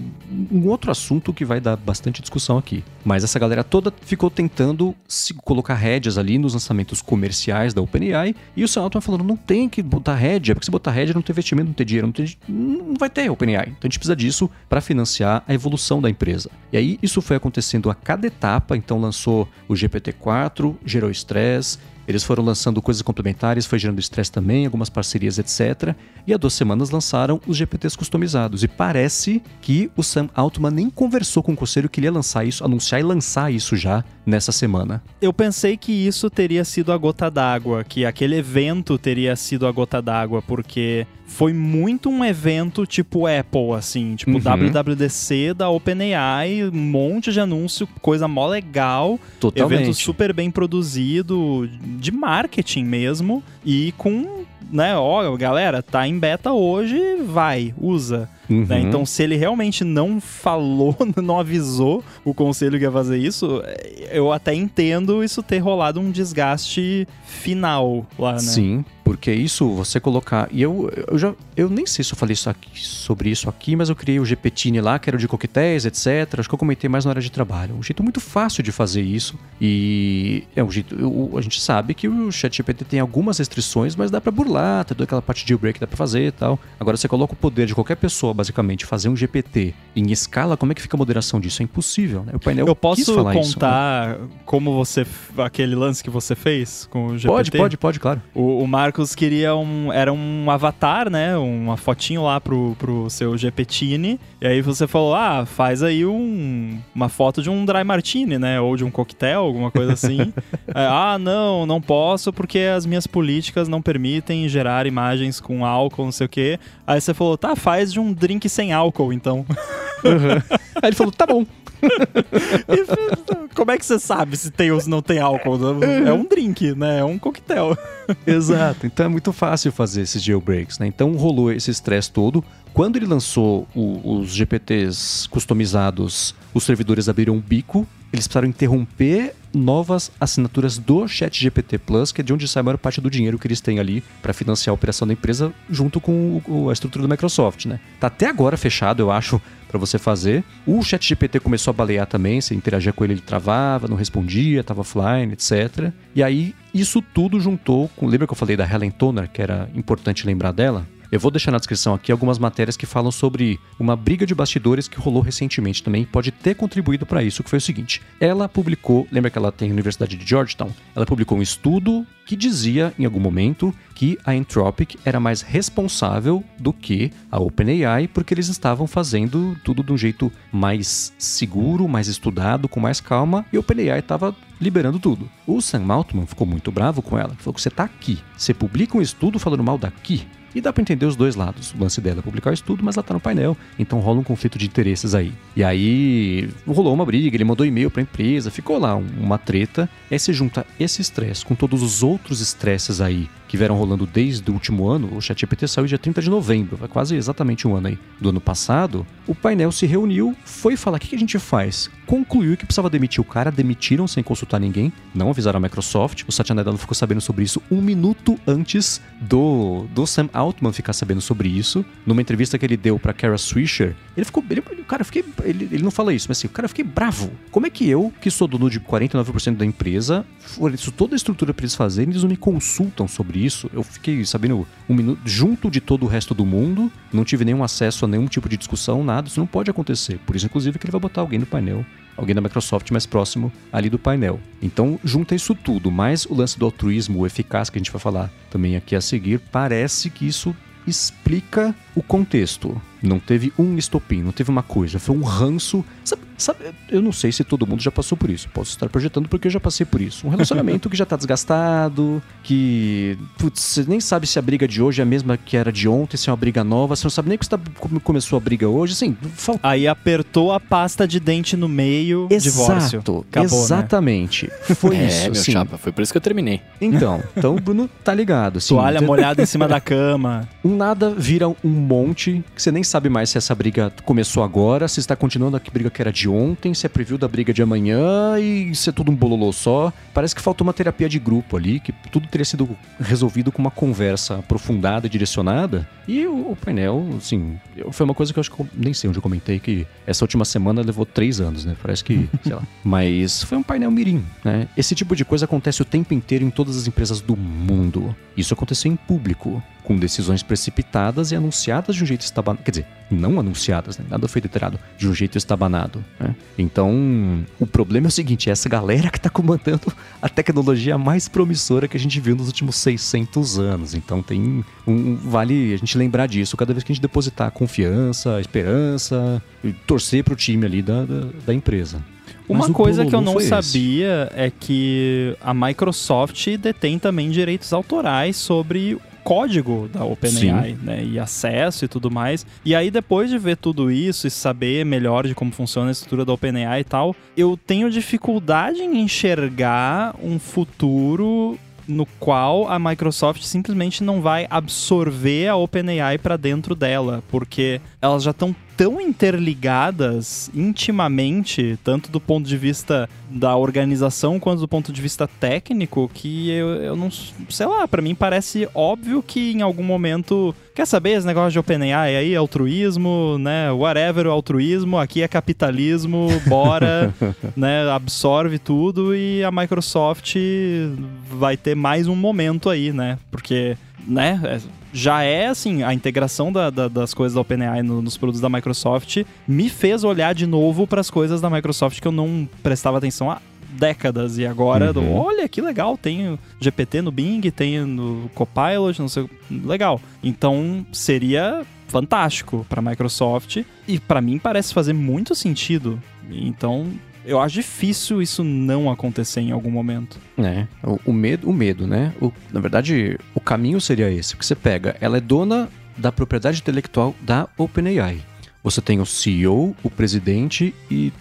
um outro assunto que vai dar bastante discussão aqui. Mas essa galera toda ficou tentando se colocar rédeas ali nos lançamentos comerciais da OpenAI, e o Sam Altman falando, não tem que botar rédea, porque se botar rédea não tem investimento, não tem dinheiro, não, tem, não vai ter OpenAI. Então a gente precisa disso para financiar a evolução da empresa. E aí isso foi acontecendo a cada etapa, então lançou o GPT-4, gerou estresse, eles foram lançando coisas complementares, foi gerando estresse também, algumas parcerias, etc. E há duas semanas lançaram os GPTs customizados. E parece que o Sam Altman nem conversou com o conselho que ele ia lançar isso, anunciar e lançar isso já nessa semana. Eu pensei que isso teria sido a gota d'água, que aquele evento teria sido a gota d'água, porque foi muito um evento tipo Apple, assim, tipo Uhum. WWDC da OpenAI, um monte de anúncio, coisa mó legal, Totalmente. evento super bem produzido, de marketing mesmo, e com, né, ó, galera, tá em beta hoje, vai, usa. Uhum. né? Então, se ele realmente não falou, (laughs) não avisou o conselho que ia fazer isso, eu até entendo isso ter rolado um desgaste final lá, né? Sim, porque isso você colocar. E eu, eu já. Eu nem sei se eu falei isso aqui- sobre isso aqui, mas eu criei o GPTine lá, que era de coquetéis, etc. Acho que eu comentei mais na hora de trabalho. Um jeito muito fácil de fazer isso. E é um jeito. eu- a gente sabe que o ChatGPT tem algumas restrições, mas dá pra burlar, tem toda aquela parte de que dá pra fazer e tal. Agora você coloca o poder de qualquer pessoa, basicamente, fazer um GPT em escala, como é que fica a moderação disso? É impossível, né? O painel Eu posso falar isso, né? contar como você. aquele lance que você fez com o GPT? Pode, pode, pode, claro. O, o Marcos queria um. Era um avatar, né? Uma fotinho lá pro, pro seu GPTine. E aí você falou: ah, faz aí um, uma foto de um dry martini, né? Ou de um coquetel, alguma coisa assim. Aí, (laughs) ah, não, não posso porque as minhas políticas não permitem gerar imagens com álcool, não sei o quê. Aí você falou: tá, faz de um drink sem álcool, então. Aí ele falou: tá bom. Como é que você sabe se tem ou se não tem álcool? É um drink, né? É um coquetel. Exato. Então é muito fácil fazer esses jailbreaks, né? Então rolou esse estresse todo. Quando ele lançou o- os GPTs customizados, os servidores abriram um bico. Eles precisaram interromper novas assinaturas do ChatGPT Plus, que é de onde sai a maior parte do dinheiro que eles têm ali para financiar a operação da empresa, junto com o- a estrutura do Microsoft, né? Tá até agora fechado, eu acho, para você fazer. O ChatGPT começou a balear também, você interagia com ele, ele travava, não respondia, tava offline, etc. E aí, isso tudo juntou com. Lembra que eu falei da Helen Toner, que era importante lembrar dela? Eu vou deixar na descrição aqui algumas matérias que falam sobre uma briga de bastidores que rolou recentemente também, pode ter contribuído para isso, que foi o seguinte. Ela publicou, lembra que ela tem a Universidade de Georgetown? Ela publicou um estudo que dizia, em algum momento, que a Anthropic era mais responsável do que a OpenAI, porque eles estavam fazendo tudo de um jeito mais seguro, mais estudado, com mais calma, e a OpenAI estava liberando tudo. O Sam Altman ficou muito bravo com ela, falou que você tá aqui, você publica um estudo falando mal daqui, e dá pra entender os dois lados. O lance dela é publicar o estudo, mas ela tá no painel. Então rola um conflito de interesses aí. E aí rolou uma briga, ele mandou e-mail pra empresa, ficou lá um- uma treta. Aí você junta esse estresse com todos os outros estresses aí que vieram rolando desde o último ano. O ChatGPT saiu dia 30 de novembro, vai quase exatamente um ano aí do ano passado. O painel se reuniu, foi falar: o que a gente faz? Concluiu que precisava demitir o cara, demitiram sem consultar ninguém, não avisaram a Microsoft. O Satya Nadella ficou sabendo sobre isso um minuto antes do, do Sam Altman ficar sabendo sobre isso. Numa entrevista que ele deu pra Kara Swisher, ele ficou. Ele, cara, fiquei. Ele, ele não fala isso, mas assim, cara, eu fiquei bravo. Como é que eu, que sou dono de 49% da empresa, forneço toda a estrutura pra eles fazerem, eles não me consultam sobre isso? Eu fiquei sabendo um minuto junto de todo o resto do mundo, não tive nenhum acesso a nenhum tipo de discussão, nada. Isso não pode acontecer. Por isso, inclusive, que ele vai botar alguém no painel alguém da Microsoft mais próximo ali do painel. Então, junta isso tudo, mais o lance do altruísmo, eficaz que a gente vai falar também aqui a seguir, parece que isso explica o contexto. Não teve um estopim, não teve uma coisa, foi um ranço. Sabe, sabe, eu não sei se todo mundo já passou por isso. Posso estar projetando porque eu já passei por isso. Um relacionamento (laughs) que já tá desgastado, que putz, você nem sabe se a briga de hoje é a mesma que era de ontem, se é uma briga nova, você não sabe nem que está, como começou a briga hoje, assim, falta Aí apertou a pasta de dente no meio, divórcio. Exato, Acabou, né? exatamente. Foi (laughs) É, isso, meu assim. chapa, foi por isso que eu terminei. Então, então o Bruno tá ligado. Assim, Toalha molhada em cima da cama. (laughs) Um nada vira um monte que você nem sabe mais se essa briga começou agora, se está continuando a briga que era de ontem, se é preview da briga de amanhã e se é tudo um bololô só. Parece que faltou uma terapia de grupo ali, que tudo teria sido resolvido com uma conversa aprofundada e direcionada. E o, o painel, assim, foi uma coisa que eu acho que eu nem sei onde eu comentei que essa última semana levou três anos, né? Parece que, (laughs) sei lá. Mas foi um painel mirim, né? Esse tipo de coisa acontece o tempo inteiro em todas as empresas do mundo. Isso aconteceu em público, com decisões precipitadas e anunciadas de um jeito estabanado. Quer dizer, não anunciadas, né? Nada foi literado. De um jeito estabanado, né? Então, o problema é o seguinte, é essa galera que tá comandando a tecnologia mais promissora que a gente viu nos últimos 600 anos. Então tem um vale a gente lembrar disso cada vez que a gente depositar confiança, esperança, e torcer pro time ali da, da, da empresa. Uma o coisa que eu não foi esse. sabia é que a Microsoft detém também direitos autorais sobre o código da OpenAI, né? E acesso e tudo mais. E aí, depois de ver tudo isso e saber melhor de como funciona a estrutura da OpenAI e tal, eu tenho dificuldade em enxergar um futuro no qual a Microsoft simplesmente não vai absorver a OpenAI para dentro dela, porque elas já estão tão interligadas intimamente, tanto do ponto de vista da organização quanto do ponto de vista técnico, que eu, eu não sei lá, para mim parece óbvio que em algum momento quer saber esse negócio de OpenAI aí, altruísmo, né, whatever altruísmo, aqui é capitalismo, bora, (laughs) né, absorve tudo e a Microsoft vai ter mais um momento aí, né? Porque, né, é- já é assim, a integração da- da- das coisas da OpenAI no- nos produtos da Microsoft me fez olhar de novo para as coisas da Microsoft que eu não prestava atenção há décadas e agora, Uhum. olha que legal, tem GPT no Bing, tem no Copilot, não sei, legal. Então, seria fantástico para a Microsoft e para mim parece fazer muito sentido. Então, eu acho difícil isso não acontecer em algum momento. É, o, o medo, o medo, né? O- na verdade, o caminho seria esse, que você pega, ela é dona da propriedade intelectual da OpenAI. Você tem o CEO, o presidente e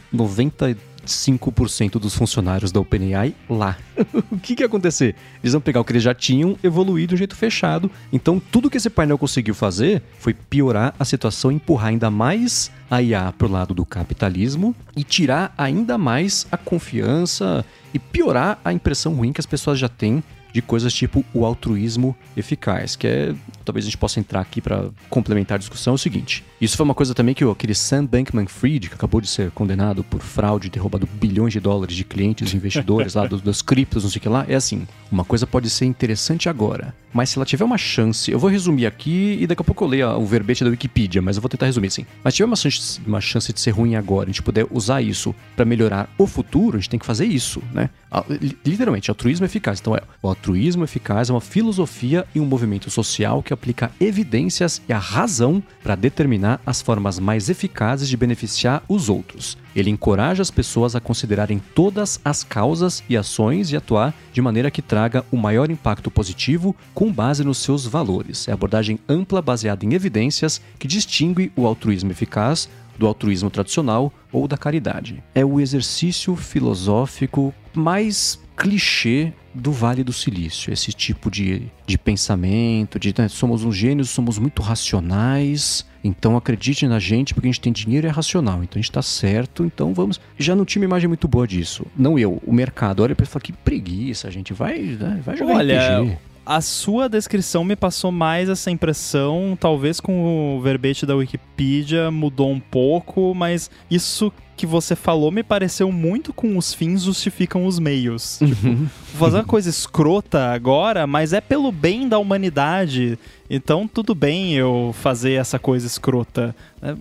95% dos funcionários da OpenAI lá. (laughs) o que que ia acontecer? Eles vão pegar o que eles já tinham, evoluir de um jeito fechado. Então, tudo que esse painel conseguiu fazer foi piorar a situação, empurrar ainda mais a IA pro lado do capitalismo e tirar ainda mais a confiança e piorar a impressão ruim que as pessoas já têm de coisas tipo o altruísmo eficaz, que é, talvez a gente possa entrar aqui para complementar a discussão, é o seguinte. Isso foi uma coisa também que aquele Sam Bankman-Fried, que acabou de ser condenado por fraude, ter roubado bilhões de dólares de clientes investidores lá dos, das criptos, não sei o que lá, é assim, uma coisa pode ser interessante agora, mas se ela tiver uma chance, eu vou resumir aqui e daqui a pouco eu leio o verbete da Wikipedia, mas eu vou tentar resumir assim. Mas se tiver uma chance, uma chance de ser ruim agora, a gente puder usar isso para melhorar o futuro, a gente tem que fazer isso, né? Li- Literalmente, altruísmo eficaz. Então, é, o altruísmo eficaz é uma filosofia e um movimento social que aplica evidências e a razão para determinar as formas mais eficazes de beneficiar os outros. Ele encoraja as pessoas a considerarem todas as causas e ações e atuar de maneira que traga o maior impacto positivo com base nos seus valores. É abordagem ampla baseada em evidências que distingue o altruísmo eficaz do altruísmo tradicional ou da caridade. É o exercício filosófico mais clichê do Vale do Silício, esse tipo de, de pensamento, de né, somos uns gênios, somos muito racionais, então acredite na gente porque a gente tem dinheiro e é racional, então a gente tá certo, então vamos. Já não tinha uma imagem muito boa disso. Não eu, o mercado. Olha pra fala que preguiça, a gente vai, né, vai jogar Olha, RPG. A sua descrição me passou mais essa impressão, talvez com o verbete da Wikipedia mudou um pouco, mas isso que você falou me pareceu muito com os fins justificam os meios. (laughs) Tipo, vou fazer uma coisa escrota agora, mas é pelo bem da humanidade. Então tudo bem eu fazer essa coisa escrota. É,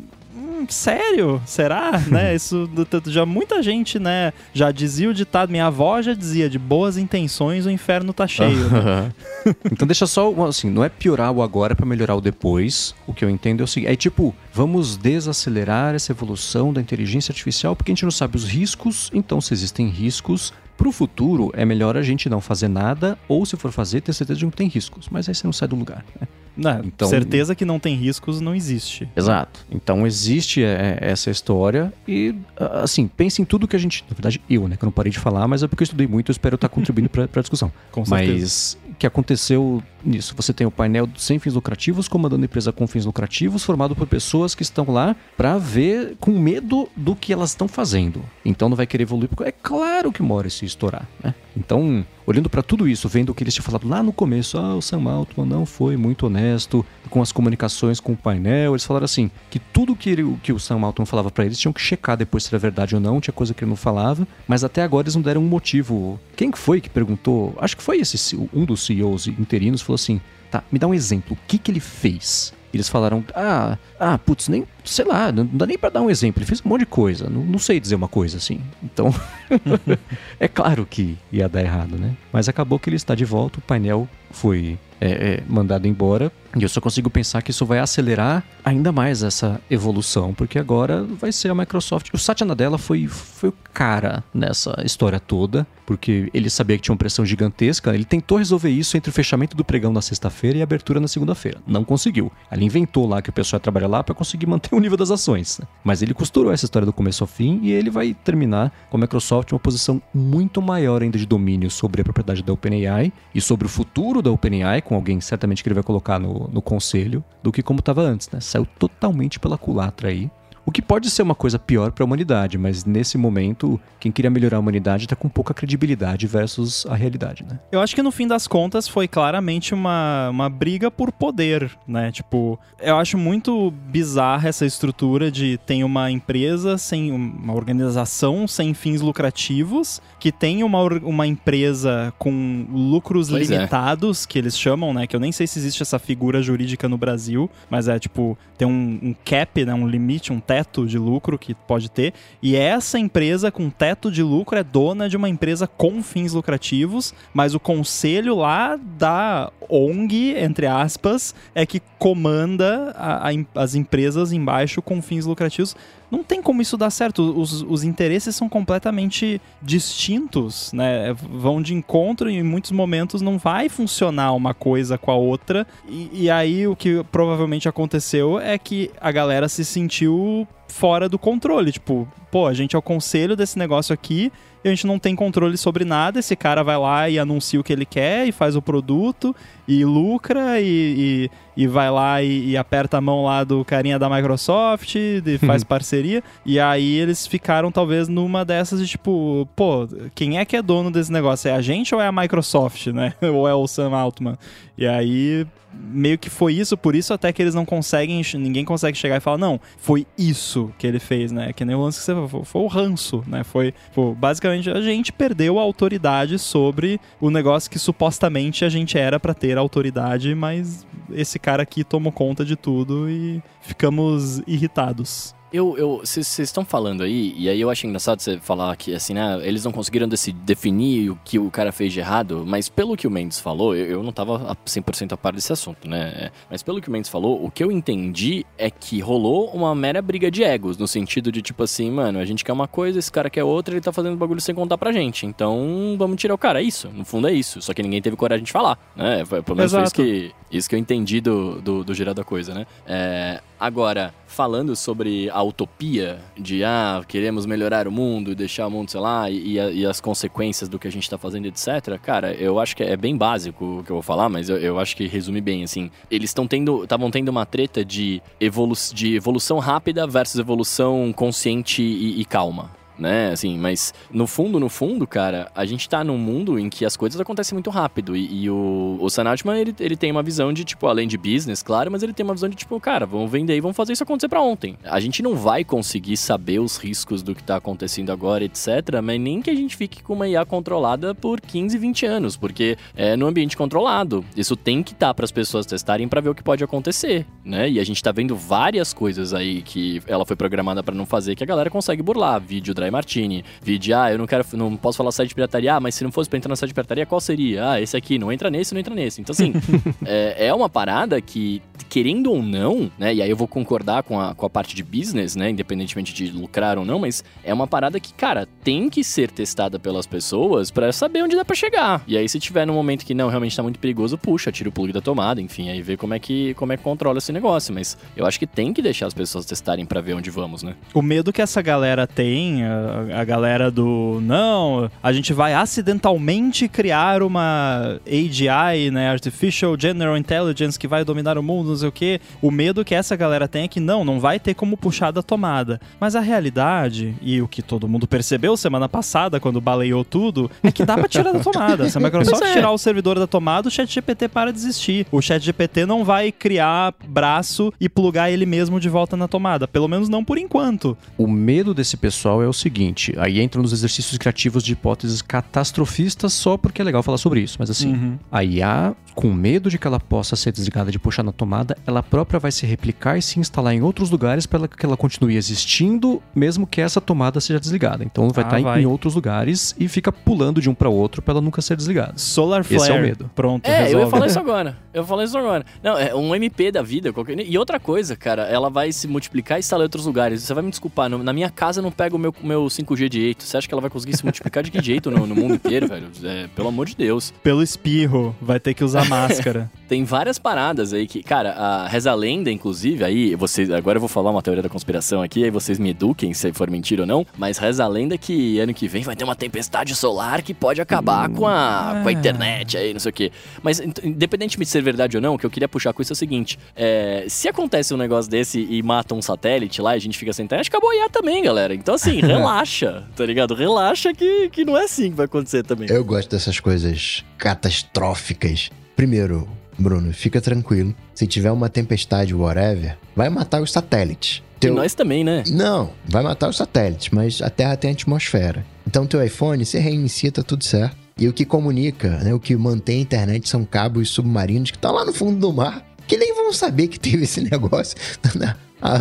hum, sério? Será? (laughs) né? Isso já muita gente, né, já dizia o ditado, minha avó já dizia de boas intenções o inferno tá cheio. né? (laughs) então deixa só, assim, não é piorar o agora pra melhorar o depois. O que eu entendo é o seguinte, é tipo, vamos desacelerar essa evolução da inteligência artificial porque a gente não sabe os riscos, então se existem riscos, pro futuro é melhor a gente não fazer nada ou se for fazer, ter certeza de que não tem riscos, mas aí você não sai do lugar, né? Não, Então- certeza que não tem riscos não existe. Exato. Então existe é, essa história e, assim, pense em tudo que a gente. Na verdade, eu, né? Que eu não parei de falar, mas é porque eu estudei muito, eu espero estar contribuindo para a discussão. Com certeza. Mas que aconteceu nisso. Você tem o painel sem fins lucrativos comandando empresa com fins lucrativos, formado por pessoas que estão lá para ver com medo do que elas estão fazendo. Então não vai querer evoluir, porque é claro que mora se estourar, né? Então, olhando para tudo isso, vendo o que eles tinham falado lá no começo, ah, o Sam Altman não foi muito honesto com as comunicações com o painel, eles falaram assim, que tudo que, ele, que o Sam Altman falava para eles tinham que checar depois se era verdade ou não, tinha coisa que ele não falava, mas até agora eles não deram um motivo. Quem foi que perguntou? Acho que foi esse um dos CEOs interinos falou assim: "Tá, me dá um exemplo. O que que ele fez?" Eles falaram: "Ah, ah, putz, nem, sei lá, não dá nem para dar um exemplo. Ele fez um monte de coisa. Não, não sei dizer uma coisa assim." Então, (laughs) é claro que ia dar errado, né? Mas acabou que ele está de volta, o painel foi é, é, mandado embora. E eu só consigo pensar que isso vai acelerar ainda mais essa evolução, porque agora vai ser a Microsoft. O Satya Nadella foi, foi o cara nessa história toda, porque ele sabia que tinha uma pressão gigantesca. Ele tentou resolver isso entre o fechamento do pregão na sexta-feira e a abertura na segunda-feira. Não conseguiu. Ele inventou lá que o pessoal ia trabalhar lá para conseguir manter (laughs) o nível das ações. Né? Mas ele costurou essa história do começo ao fim e ele vai terminar com a Microsoft uma posição muito maior ainda de domínio sobre a propriedade da OpenAI e sobre o futuro da OpenAI, com alguém certamente que ele vai colocar no, no conselho, do que como estava antes, né? Saiu totalmente pela culatra aí. O que pode ser uma coisa pior para a humanidade, mas nesse momento, quem queria melhorar a humanidade está com pouca credibilidade versus a realidade, né? Eu acho que no fim das contas foi claramente uma, uma briga por poder, né? Tipo, eu acho muito bizarra essa estrutura de tem uma empresa sem uma organização sem fins lucrativos, que tem uma, uma empresa com lucros Pois é. limitados, que eles chamam, né? Que eu nem sei se existe essa figura jurídica no Brasil, mas é tipo, tem um, um cap, né? Um limite, um teto de lucro que pode ter. E essa empresa com teto de lucro é dona de uma empresa com fins lucrativos, mas o conselho lá da ONG, entre aspas, é que comanda a- a as empresas embaixo com fins lucrativos. Não tem como isso dar certo. Os, os interesses são completamente distintos, né? Vão de encontro e em muitos momentos não vai funcionar uma coisa com a outra. E, e aí o que provavelmente aconteceu é que a galera se sentiu fora do controle. Tipo, pô, a gente é o conselho desse negócio aqui e a gente não tem controle sobre nada. Esse cara vai lá e anuncia o que ele quer e faz o produto e lucra e, e, e vai lá e, e aperta a mão lá do carinha da Microsoft e (laughs) faz parceria. E aí eles ficaram talvez numa dessas de tipo, pô, quem é que é dono desse negócio? É a gente ou é a Microsoft, né? (laughs) ou é o Sam Altman? E aí meio que foi isso, por isso até que eles não conseguem, ninguém consegue chegar e falar, não, foi isso que ele fez, né? Que nem o lance que você falou, foi o ranço, né? Foi, basicamente a gente perdeu a autoridade sobre o negócio que supostamente a gente era pra ter autoridade, mas esse cara aqui tomou conta de tudo e ficamos irritados. Eu, eu, vocês estão falando aí, e aí eu acho engraçado você falar que, assim, né, eles não conseguiram deci- definir o que o cara fez de errado, mas pelo que o Mendes falou, eu, eu não tava a 100% a par desse assunto, né, é, mas pelo que o Mendes falou, o que eu entendi é que rolou uma mera briga de egos, no sentido de, tipo assim, mano, a gente quer uma coisa, esse cara quer outra, ele tá fazendo bagulho sem contar pra gente, então vamos tirar o cara, é isso, no fundo é isso, só que ninguém teve coragem de falar, né, pelo menos foi isso Exato. que, isso que eu entendi do, do, do geral da coisa, né, é, agora, falando sobre a utopia de ah, queremos melhorar o mundo, deixar o mundo, sei lá, e, e e as consequências do que a gente tá fazendo, etc. Cara, eu acho que é bem básico o que eu vou falar, mas eu, eu acho que resume bem, assim. Eles estão tendo, estavam tendo uma treta de, evolu de evolução rápida versus evolução consciente e, e calma. Né, assim, mas no fundo, no fundo, cara, a gente tá num mundo em que as coisas acontecem muito rápido. E, e o, o Sam Altman, ele, ele tem uma visão de, tipo, além de business, claro, mas ele tem uma visão de, tipo, cara, vamos vender e vamos fazer isso acontecer pra ontem. A gente não vai conseguir saber os riscos do que tá acontecendo agora, etc., mas nem que a gente fique com uma IA controlada por 15, 20 anos, porque é no ambiente controlado. Isso tem que estar para as pessoas testarem pra ver o que pode acontecer, né? E a gente tá vendo várias coisas aí que ela foi programada pra não fazer que a galera consegue burlar. Vídeo Dry Martini, vídeo, ah, eu não quero, não posso falar site de pirataria, ah, mas se não fosse pra entrar no site de pirataria, qual seria? Ah, esse aqui, não entra nesse, não entra nesse. Então, assim, (laughs) é, é uma parada que, querendo ou não, né? E aí eu vou concordar com a, com a parte de business, né? Independentemente de lucrar ou não, mas é uma parada que, cara, tem que ser testada pelas pessoas pra saber onde dá pra chegar. E aí, se tiver num momento que não, realmente tá muito perigoso, puxa, tira o plug da tomada, enfim, aí vê como é que, como é que controla esse negócio. Mas eu acho que tem que deixar as pessoas testarem pra ver onde vamos, né? O medo que essa galera tem, A, a galera do não, a gente vai acidentalmente criar uma AGI, né, Artificial General Intelligence que vai dominar o mundo, não sei o quê. O medo que essa galera tem é que não, não vai ter como puxar da tomada. Mas a realidade e o que todo mundo percebeu semana passada quando baleou tudo é que dá pra tirar da tomada. Se a Microsoft é. tirar o servidor da tomada, o ChatGPT para de existir. O ChatGPT não vai criar braço e plugar ele mesmo de volta na tomada, pelo menos não por enquanto. O medo desse pessoal é o seguinte: aí entram nos exercícios criativos de hipóteses catastrofistas só porque é legal falar sobre isso. Mas assim, Uhum. a IA, com medo de que ela possa ser desligada de puxar na tomada, ela própria vai se replicar e se instalar em outros lugares para que ela continue existindo, mesmo que essa tomada seja desligada. Então vai Ah, estar em- vai. em outros lugares e fica pulando de um para outro para ela nunca ser desligada. Solar Esse é o Flare. medo. Pronto, É, eu resolve. ia falar isso (laughs) agora. Eu ia falar isso agora. Não, é um MP da vida. Qualquer... E outra coisa, cara, ela vai se multiplicar e instalar em outros lugares. Você vai me desculpar, na minha casa eu não pego o meu, meu 5G direito. Você acha que ela vai conseguir se multiplicar de que jeito no, no mundo inteiro, velho? É, pelo amor de Deus. Pelo espirro, vai ter que usar máscara. (laughs) Tem várias paradas aí que, cara, a Reza Lenda, inclusive, aí vocês. Agora eu vou falar uma teoria da conspiração aqui, aí vocês me eduquem se for mentira ou não. Mas Reza Lenda que ano que vem vai ter uma tempestade solar que pode acabar com a, com a é. internet aí, não sei o quê. Mas independente de ser verdade ou não, o que eu queria puxar com isso é o seguinte: é, se acontece um negócio desse e mata um satélite lá e a gente fica sem internet, acabou a IA também, galera. Então, assim, (laughs) relaxa, tá ligado? Relaxa que, que não é assim que vai acontecer também. Eu gosto dessas coisas catastróficas. Primeiro, Bruno, fica tranquilo. Se tiver uma tempestade, whatever, vai matar os satélites. E Teu- nós também, né? Não, vai matar os satélites, mas a Terra tem atmosfera. Então, teu iPhone, você reinicia, tá tudo certo. E o que comunica, né, o que mantém a internet são cabos submarinos que estão lá no fundo do mar, que nem vão saber que teve esse (laughs) negócio. (laughs) Ah,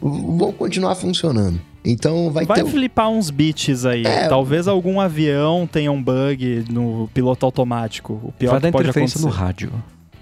vão continuar funcionando. Então, vai, Vai ter. flipar uns bits aí. É. Talvez algum avião tenha um bug no piloto automático. O pior vai dar que pode interferência acontecer. no rádio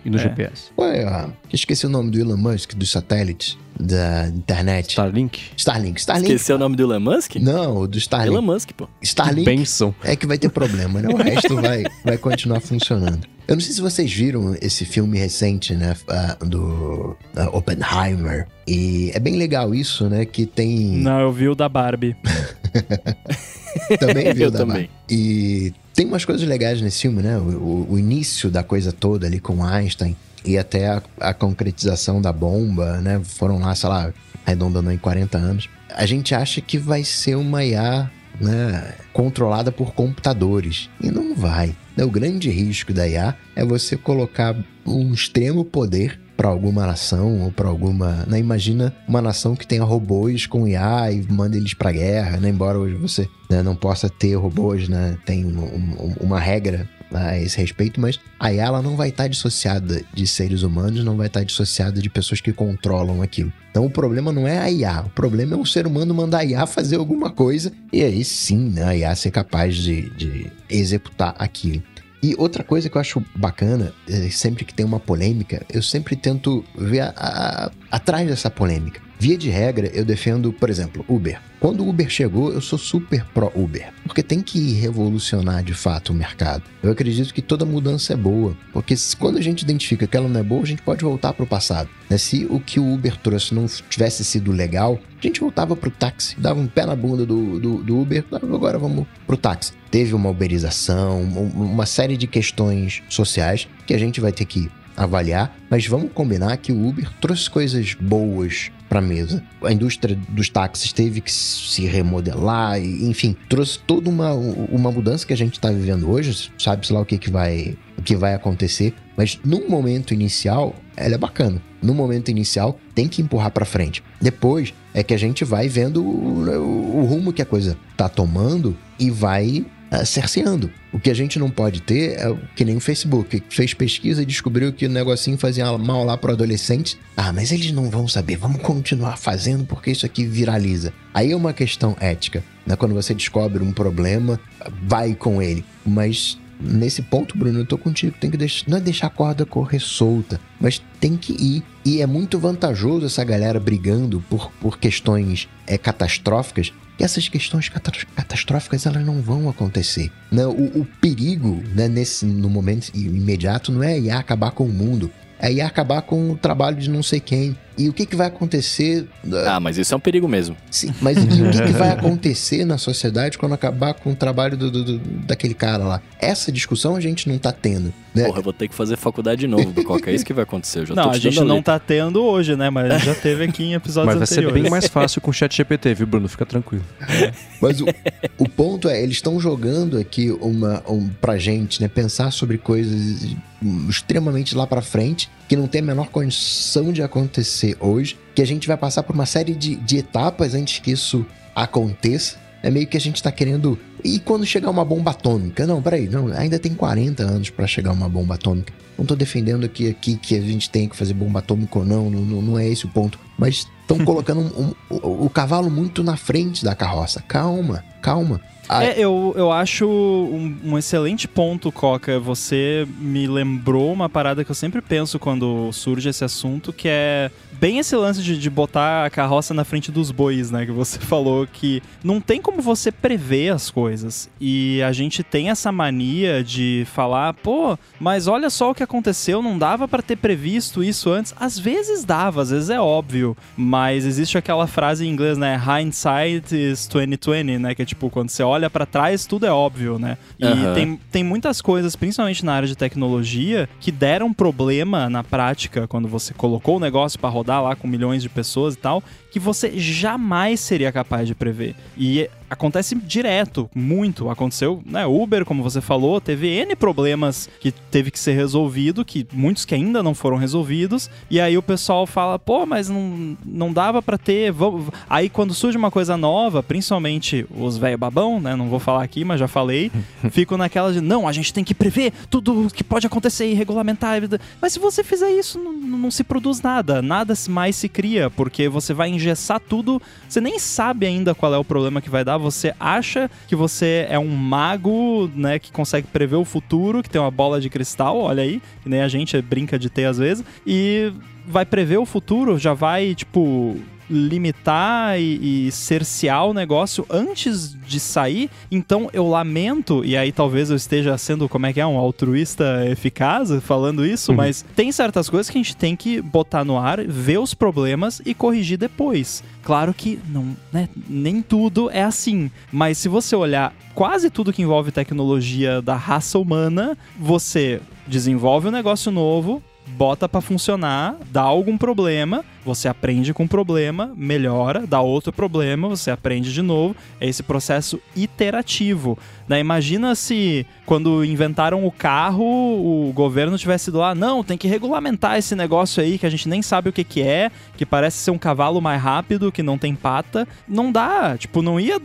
e no É. GPS. Ué, esqueci o nome do Elon Musk, dos satélites, da internet. Starlink. Starlink. Starlink. Esqueceu o nome do Elon Musk? Não, o do Starlink. Elon Musk, pô. Starlink Benção. é que vai ter problema, né? O (laughs) resto vai, vai continuar funcionando. Eu não sei se vocês viram esse filme recente, né? ah, do ah, Oppenheimer. E é bem legal isso, né? Que tem. Não, eu vi o da Barbie. (laughs) Também viu Eu da também. Mar- E tem umas coisas legais nesse filme, né? O, o- início da coisa toda ali com Einstein e até a, a concretização da bomba, né? Foram lá, sei lá, arredondando em 40 anos. A gente acha que vai ser uma IA né, controlada por computadores. E não vai. O grande risco da IA é você colocar um extremo poder para alguma nação ou para alguma. Né? Imagina uma nação que tenha robôs com IA e manda eles para guerra, né? Embora hoje você né, não possa ter robôs, né? Tem um- um- uma regra a esse respeito, mas a IA ela não vai estar dissociada de seres humanos, não vai estar dissociada de pessoas que controlam aquilo. Então o problema não é a IA, o problema é o ser humano mandar a IA fazer alguma coisa e aí sim né, a IA ser capaz de, de executar aquilo. E outra coisa que eu acho bacana, é, sempre que tem uma polêmica, eu sempre tento ver a- a- atrás dessa polêmica. Via de regra, eu defendo, por exemplo, Uber. Quando o Uber chegou, eu sou super pró-Uber. Porque tem que revolucionar de fato o mercado. Eu acredito que toda mudança é boa. Porque quando a gente identifica que ela não é boa, a gente pode voltar para o passado. né? Se o que o Uber trouxe não tivesse sido legal, a gente voltava pro táxi, dava um pé na bunda do, do, do Uber, agora vamos pro táxi. Teve uma uberização, um- uma série de questões sociais que a gente vai ter que avaliar, mas vamos combinar que o Uber trouxe coisas boas para mesa. A indústria dos táxis teve que se remodelar, e, enfim, trouxe toda uma, uma mudança que a gente está vivendo hoje. Sabe-se lá o que, que vai o que vai acontecer, mas no momento inicial ela é bacana. No momento inicial tem que empurrar para frente. Depois é que a gente vai vendo o, o- o rumo que a coisa tá tomando e vai ah, cerceando. O que a gente não pode ter é que nem o Facebook, que fez pesquisa e descobriu que o negocinho fazia mal lá pro adolescente. Ah, mas eles não vão saber, vamos continuar fazendo porque isso aqui viraliza. Aí é uma questão ética, né? Quando você descobre um problema, vai com ele. Mas nesse ponto, Bruno, eu tô contigo. Tem que deixar, não é deixar a corda correr solta, mas tem que ir. E é muito vantajoso essa galera brigando por, por questões é, catastróficas, que essas questões cata- catastróficas elas não vão acontecer. Né? O, o perigo né, nesse, no momento imediato não é ir acabar com o mundo, é ir acabar com o trabalho de não sei quem, E o que, que vai acontecer? Ah, mas isso é um perigo mesmo. Sim, mas e o que, que vai (laughs) acontecer na sociedade quando acabar com o trabalho do, do- do- daquele cara lá? Essa discussão a gente não tá tendo. Né? Porra, eu vou ter que fazer faculdade de novo, Coca. É isso que vai acontecer. Eu já Não, tô a te gente não tá tendo hoje, né? Mas a gente já teve aqui em episódios Mas vai ser anteriores. bem mais fácil com o chat GPT, viu, Bruno? Fica tranquilo. Mas o, o ponto é, eles estão jogando aqui uma, um, pra gente, né? Pensar sobre coisas extremamente lá pra frente, que não tem a menor condição de acontecer hoje, que a gente vai passar por uma série de, de etapas antes que isso aconteça. É meio que a gente tá querendo. E quando chegar uma bomba atômica? Não, peraí, não, ainda tem 40 anos pra chegar uma bomba atômica. Não tô defendendo aqui, aqui que a gente tem que fazer bomba atômica ou não, não, não- não é esse o ponto. Mas estão (laughs) colocando um- um- o, o cavalo muito na frente da carroça. Calma, calma. Ah, É, eu, eu acho um, um excelente ponto, Coca. Você me lembrou uma parada que eu sempre penso quando surge esse assunto, que é bem esse lance de, de botar a carroça na frente dos bois, né? Que você (laughs) falou que não tem como você prever as coisas. E a gente tem essa mania de falar, pô, mas olha só o que aconteceu, não dava pra ter previsto isso antes. Às vezes dava, às vezes é óbvio, mas existe aquela frase em inglês, né? Hindsight is 2020, né? Que é tipo, quando você olha pra trás, tudo é óbvio, né? E Aham. tem, tem muitas coisas, principalmente na área de tecnologia, que deram problema na prática quando você colocou o negócio pra rodar lá com milhões de pessoas e tal, que você jamais seria capaz de prever. E acontece direto, muito. Aconteceu, né? Uber, como você falou, teve N problemas que teve que ser resolvido, que muitos que ainda não foram resolvidos. E aí o pessoal fala, pô, mas não, não dava pra ter. vamos- Aí quando surge uma coisa nova, principalmente os velho babão, né? Não vou falar aqui, mas já falei, (laughs) ficam naquela de, não, a gente tem que prever tudo que pode acontecer e regulamentar. Mas se você fizer isso, não, não se produz nada, nada mais se cria, porque você vai engessar tudo, você nem sabe ainda qual é o problema que vai dar, você acha que você é um mago, né, que consegue prever o futuro, que tem uma bola de cristal, olha aí, que nem a gente brinca de ter às vezes, e vai prever o futuro, já vai, tipo, limitar e, e cercear o negócio antes de sair. Então eu lamento, e aí talvez eu esteja sendo, como é que é, um altruísta eficaz falando isso, mas tem certas coisas que a gente tem que botar no ar, ver os problemas e corrigir depois. Claro que não, né, nem tudo é assim, mas se você olhar quase tudo que envolve tecnologia da raça humana, você desenvolve um negócio novo, bota pra funcionar, dá algum problema, você aprende com o problema, melhora, dá outro problema, você aprende de novo. É esse processo iterativo. Né? Imagina se quando inventaram o carro, o governo tivesse ido lá, não, tem que regulamentar esse negócio aí que a gente nem sabe o que, que é, que parece ser um cavalo mais rápido, que não tem pata. Não dá, tipo, não ia,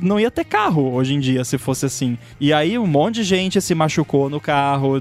não ia ter carro hoje em dia se fosse assim. E aí um monte de gente se machucou no carro,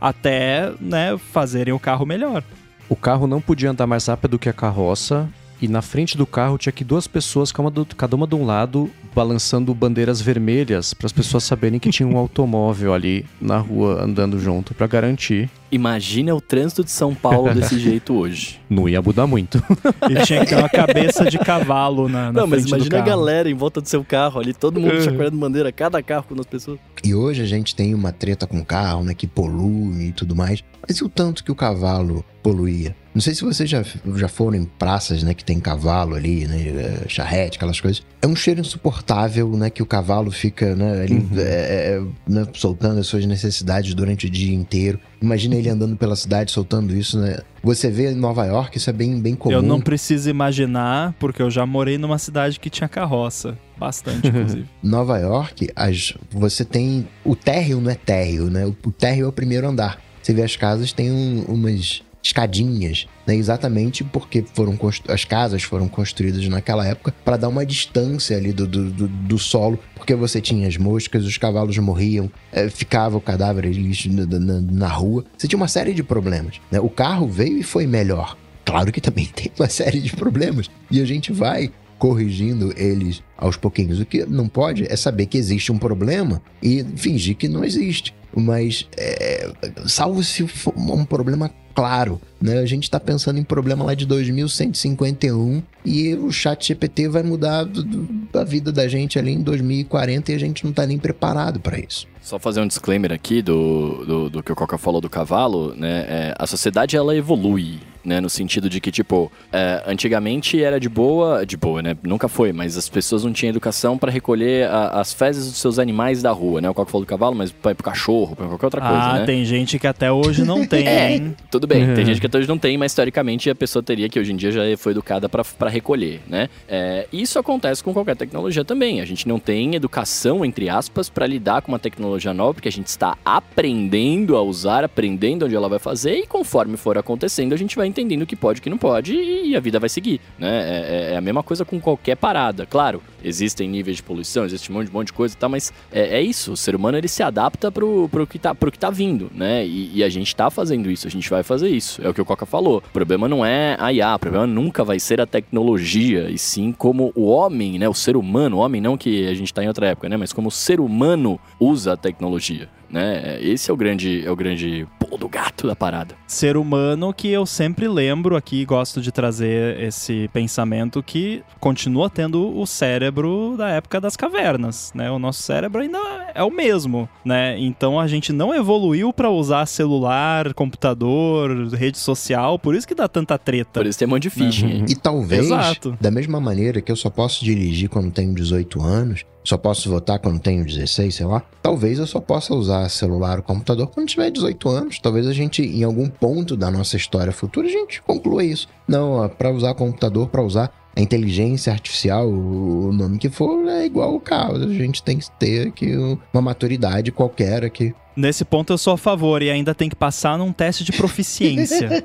até, né, fazerem o carro melhor. O carro não podia andar mais rápido que a carroça. E na frente do carro tinha que duas pessoas, do- cada uma de um lado, balançando bandeiras vermelhas, para as pessoas saberem que tinha um (laughs) automóvel ali na rua andando junto, para garantir. Imagina o trânsito de São Paulo desse (laughs) jeito hoje. Não ia mudar muito. E tinha que ter uma cabeça de cavalo na, na não, mas imagina a galera em volta do seu carro ali, todo mundo Uhum. chacoalhando bandeira, cada carro com duas pessoas. E hoje a gente tem uma treta com carro, né? Que polui e tudo mais. Mas e o tanto que o cavalo poluía? Não sei se vocês já, já foram em praças, né? Que tem cavalo ali, né? é, Charrete, aquelas coisas. É um cheiro insuportável, né? Que o cavalo fica, né? Ali, Uhum. é, é, né, soltando as suas necessidades durante o dia inteiro. Imagina ele andando pela cidade soltando isso, né? Você vê em Nova York, isso é bem, bem comum. Eu não preciso imaginar, porque eu já morei numa cidade que tinha carroça. Bastante, (laughs) inclusive. Nova York, as, você tem. O térreo não é térreo, né? O, o térreo é o primeiro andar. Você vê as casas, tem um- umas escadinhas, né? Exatamente porque foram constru- as casas foram construídas naquela época para dar uma distância ali do, do, do- do solo, porque você tinha as moscas, os cavalos morriam, eh, ficava o cadáver ali na, na- na rua. Você tinha uma série de problemas. Né? O carro veio e foi melhor. Claro que também (laughs) tem uma série de problemas. E a gente vai corrigindo eles aos pouquinhos. O que não pode é saber que existe um problema e fingir que não existe. Mas, é, salvo se for um problema claro, né? A gente está pensando em problema lá de 2151 e o chat GPT vai mudar do- do- a vida da gente ali em 2040 e a gente não está nem preparado para isso. Só fazer um disclaimer aqui do, do, do que o Coca falou do cavalo, né? É, a sociedade ela evolui, né? No sentido de que, tipo, é, antigamente era de boa, de boa, né? Nunca foi, mas as pessoas não tinham educação para recolher a, as fezes dos seus animais da rua, né? O Coco falou do cavalo, mas para pro cachorro, pra qualquer outra coisa, ah, né? tem gente que até hoje não (laughs) tem. É, tudo bem. Tem Uhum. gente que até hoje não tem, mas teoricamente a pessoa teria, que hoje em dia já foi educada para recolher, né? É, isso acontece com qualquer tecnologia também. A gente não tem educação, entre aspas, para lidar com uma tecnologia nova, porque a gente está aprendendo a usar, aprendendo onde ela vai fazer, e conforme for acontecendo, a gente vai entendendo o que pode e o que não pode, e a vida vai seguir, né? É, é- é a mesma coisa com qualquer parada. Claro, existem níveis de poluição, existe um monte, um monte de coisa e tal, mas é, é isso. O ser humano ele se adapta pro, pro, que, tá, pro que tá vindo, né? E, e a gente tá fazendo isso, a gente vai fazer isso. É o que o Coca falou. O problema não é a IA, o problema nunca vai ser a tecnologia, e sim como o homem, né? O ser humano, o homem não que a gente tá em outra época, né? Mas como o ser humano usa a tecnologia. Né? Esse é o grande é o grande pulo do gato da parada. ser humano que eu sempre lembro aqui, gosto de trazer esse pensamento que continua tendo o cérebro da época das cavernas, né? O nosso cérebro ainda é o mesmo, né? Então a gente não evoluiu para usar celular, computador, rede social, por isso que dá tanta treta. Por isso tem um monte de phishing. aí. E talvez, Exato. da mesma maneira que eu só posso dirigir quando tenho 18 anos, só posso votar quando tenho 16, sei lá, talvez eu só possa usar celular ou computador quando tiver 18 anos. Talvez a gente, em algum ponto da nossa história futura, a gente conclua isso. Não, para usar computador, para usar a inteligência artificial, o nome que for, é igual o carro. A gente tem que ter aqui uma maturidade qualquer aqui. Nesse ponto eu sou a favor e ainda tem que passar num teste de proficiência.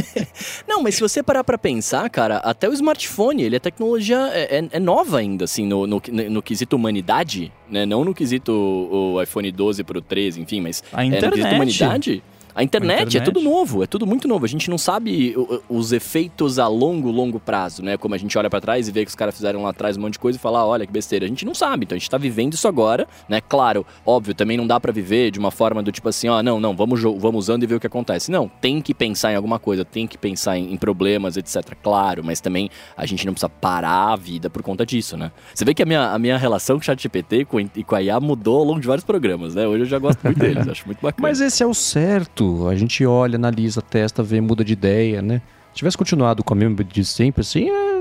(laughs) Não, mas se você parar pra pensar, cara, até o smartphone, ele é tecnologia, é, é- é nova ainda, assim, no, no, no quesito humanidade, né? Não no quesito o iPhone 12 pro 13, enfim, mas A é, no quesito internet. humanidade. A internet, A internet. é tudo novo, é tudo muito novo. A gente não sabe os efeitos a longo, longo prazo, né? Como a gente olha pra trás e vê que os caras fizeram lá atrás um monte de coisa e fala, "Ah, olha que besteira. A gente não sabe, então a gente tá vivendo isso agora, né? Claro, óbvio, também não dá pra viver de uma forma do tipo assim, ó, não, não, vamos, vamos usando e ver o que acontece. Não, tem que pensar em alguma coisa, tem que pensar em, em problemas, etc. Claro, mas também a gente não precisa parar a vida por conta disso, né? Você vê que a minha, a minha relação com o ChatGPT e com a IA mudou ao longo de vários programas, né? Hoje eu já gosto muito deles, (laughs) acho muito bacana. Mas esse é o certo. A gente olha, analisa, testa, vê, muda de ideia, né? Se tivesse continuado com a mesma de sempre, assim, é...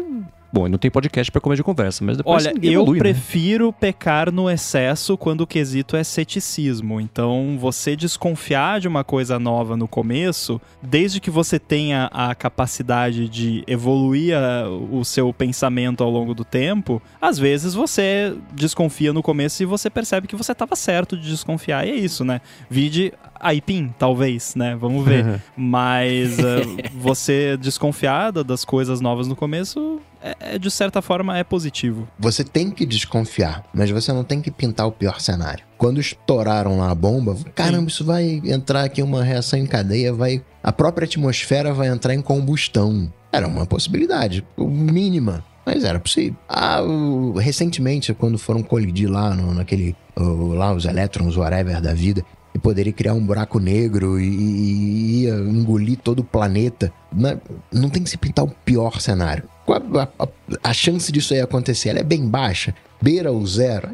Bom, não tem podcast pra comer de conversa, mas depois Olha, eu evolui, né? prefiro pecar no excesso quando o quesito é ceticismo. Então, você desconfiar de uma coisa nova no começo, desde que você tenha a capacidade de evoluir a- o seu pensamento ao longo do tempo, às vezes você desconfia no começo e você percebe que você estava certo de desconfiar. E é isso, né? Vide Aipim, talvez, né? Vamos ver. Mas eh, (laughs) você desconfiar da- das coisas novas no começo, é, é, de certa forma, é positivo. Você tem que desconfiar, mas você não tem que pintar o pior cenário. Quando estouraram lá a bomba, caramba, isso vai entrar aqui uma reação em cadeia, vai. A própria atmosfera vai entrar em combustão. Era uma possibilidade, mínima. Mas era possível. Ah, o- recentemente, quando foram colidir lá no, naquele. o- lá os elétrons, whatever da vida, e poderia criar um buraco negro e, e engolir todo o planeta. Não, não tem que se pintar o pior cenário. A, a- a chance disso aí acontecer? Ela é bem baixa. Beira o zero.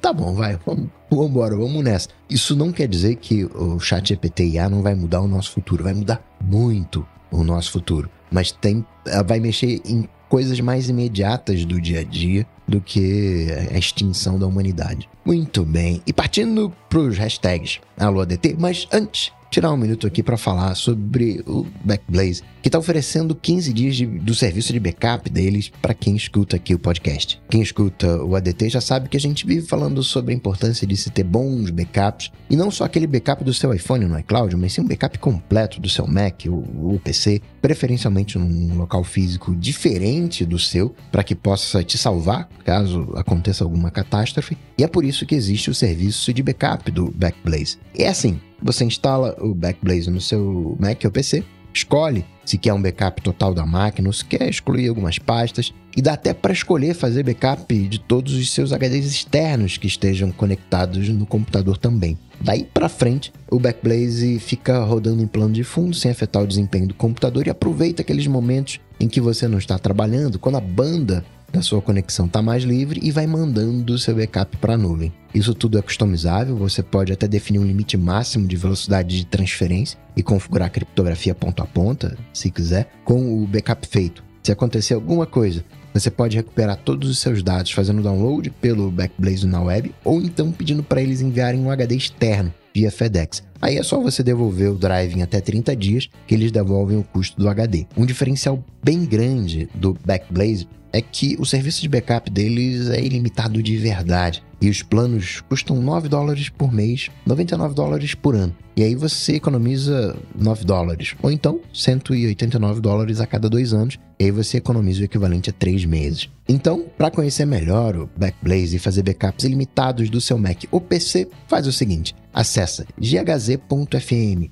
Tá bom, vai. Vamos, vamos embora, vamos nessa. Isso não quer dizer que o chat GPT IA não vai mudar o nosso futuro. Vai mudar muito o nosso futuro. Mas tem, vai mexer em coisas mais imediatas do dia a dia do que a extinção da humanidade. Muito bem. E partindo para os hashtags Alô ADT, mas antes, tirar um minuto aqui para falar sobre o Backblaze, que está oferecendo 15 dias de- do serviço de backup deles para quem escuta aqui o podcast. Quem escuta o ADT já sabe que a gente vive falando sobre a importância de se ter bons backups, e não só aquele backup do seu iPhone no iCloud, mas sim um backup completo do seu Mac ou, ou PC, preferencialmente num local físico diferente do seu, para que possa te salvar caso aconteça alguma catástrofe. E é por isso que existe o serviço de backup do Backblaze. E é assim, você instala o Backblaze no seu Mac ou PC, escolhe se quer um backup total da máquina ou se quer excluir algumas pastas. E dá até para escolher fazer backup de todos os seus HDs externos que estejam conectados no computador também. Daí para frente, o Backblaze fica rodando em plano de fundo sem afetar o desempenho do computador e aproveita aqueles momentos em que você não está trabalhando, quando a banda da sua conexão está mais livre e vai mandando o seu backup para a nuvem. Isso tudo é customizável, você pode até definir um limite máximo de velocidade de transferência e configurar a criptografia ponta a ponta, se quiser, com o backup feito. Se acontecer alguma coisa, você pode recuperar todos os seus dados fazendo download pelo Backblaze na web ou então pedindo para eles enviarem um HD externo via FedEx. Aí é só você devolver o drive em até 30 dias que eles devolvem o custo do HD. Um diferencial bem grande do Backblaze é que o serviço de backup deles é ilimitado de verdade. E os planos custam 9 dólares por mês, 99 dólares por ano. E aí você economiza 9 dólares, ou então 189 dólares a cada dois anos, e aí você economiza o equivalente a 3 meses. Então, para conhecer melhor o Backblaze e fazer backups ilimitados do seu Mac ou PC, faz o seguinte: acessa ghz.fm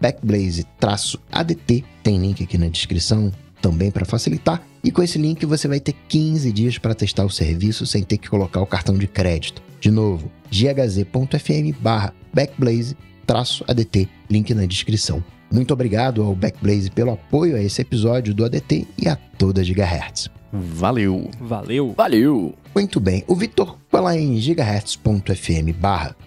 backblaze-adt, tem link aqui na descrição também para facilitar, e com esse link você vai ter 15 dias para testar o serviço sem ter que colocar o cartão de crédito. De novo, ghz.fm backblaze-adt, link na descrição. Muito obrigado ao Backblaze pelo apoio a esse episódio do ADT e a toda Gigahertz. Valeu. Valeu. Valeu! Muito bem, o Vitor foi lá em gigahertz.fm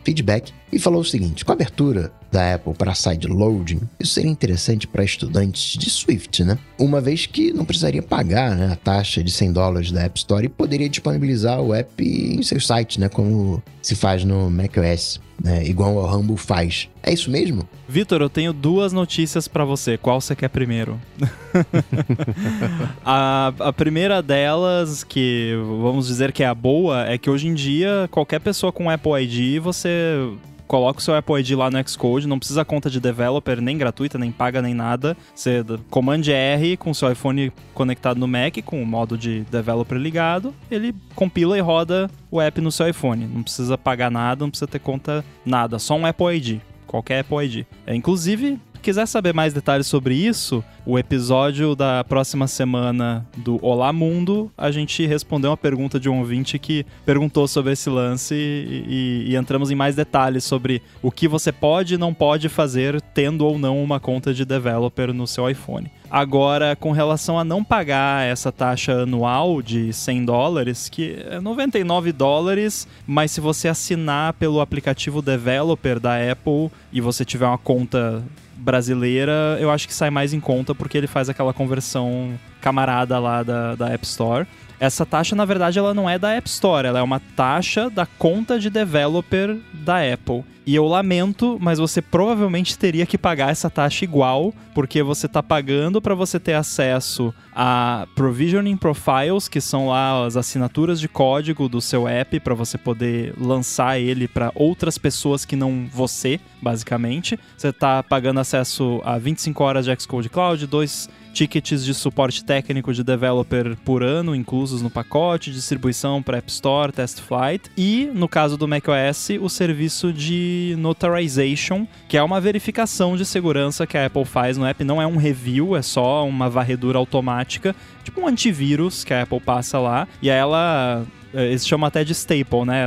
feedback e falou o seguinte, com a abertura da Apple para sideloading, isso seria interessante para estudantes de Swift, né? Uma vez que não precisaria pagar né, a taxa de 100 dólares da App Store e poderia disponibilizar o app em seu site, né? Como se faz no macOS, né? Igual ao Humble faz. É isso mesmo? Vitor, eu tenho duas notícias pra você. Qual você quer primeiro? (laughs) a, a primeira delas, que vamos dizer que é a boa, é que hoje em dia qualquer pessoa com Apple ID, você coloca o seu Apple ID lá no Xcode, não precisa conta de developer, nem gratuita, nem paga, nem nada. Você Command R com seu iPhone conectado no Mac, com o modo de developer ligado, ele compila e roda o app no seu iPhone. Não precisa pagar nada, não precisa ter conta nada, só um Apple ID. Qualquer Apple ID. É, inclusive, quiser saber mais detalhes sobre isso, o episódio da próxima semana do Olá Mundo, a gente respondeu uma pergunta de um ouvinte que perguntou sobre esse lance e, e- e entramos em mais detalhes sobre o que você pode e não pode fazer tendo ou não uma conta de developer no seu iPhone. Agora, com relação a não pagar essa taxa anual de 100 dólares, que é 99 dólares, mas se você assinar pelo aplicativo developer da Apple e você tiver uma conta brasileira, eu acho que sai mais em conta porque ele faz aquela conversão camarada lá da, da App Store. Essa taxa, na verdade, ela não é da App Store, ela é uma taxa da conta de developer da Apple. E eu lamento, mas você provavelmente teria que pagar essa taxa igual, porque você está pagando para você ter acesso a Provisioning Profiles, que são lá as assinaturas de código do seu app para você poder lançar ele para outras pessoas que não você, basicamente. Você está pagando acesso a 25 horas de Xcode Cloud, dois tickets de suporte técnico de developer por ano inclusos no pacote, distribuição para App Store, Test Flight e, no caso do macOS, o serviço de notarization, que é uma verificação de segurança que a Apple faz no app. Não é um review, é só uma varredura automática, tipo um antivírus que a Apple passa lá. E aí ela eles chamam até de staple, né?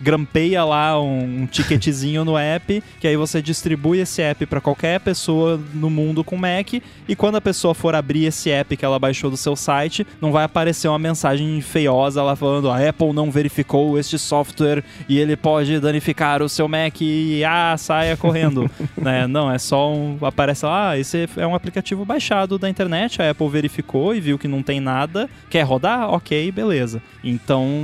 Grampeia lá um, um ticketzinho no app, que aí você distribui esse app para qualquer pessoa no mundo com Mac, e quando a pessoa for abrir esse app que ela baixou do seu site, não vai aparecer uma mensagem feiosa lá falando a Apple não verificou este software e ele pode danificar o seu Mac e ah, saia correndo, (laughs) né? Não, é só um aparece lá, ah, esse é um aplicativo baixado da internet, a Apple verificou e viu que não tem nada, quer rodar? OK, beleza. Então,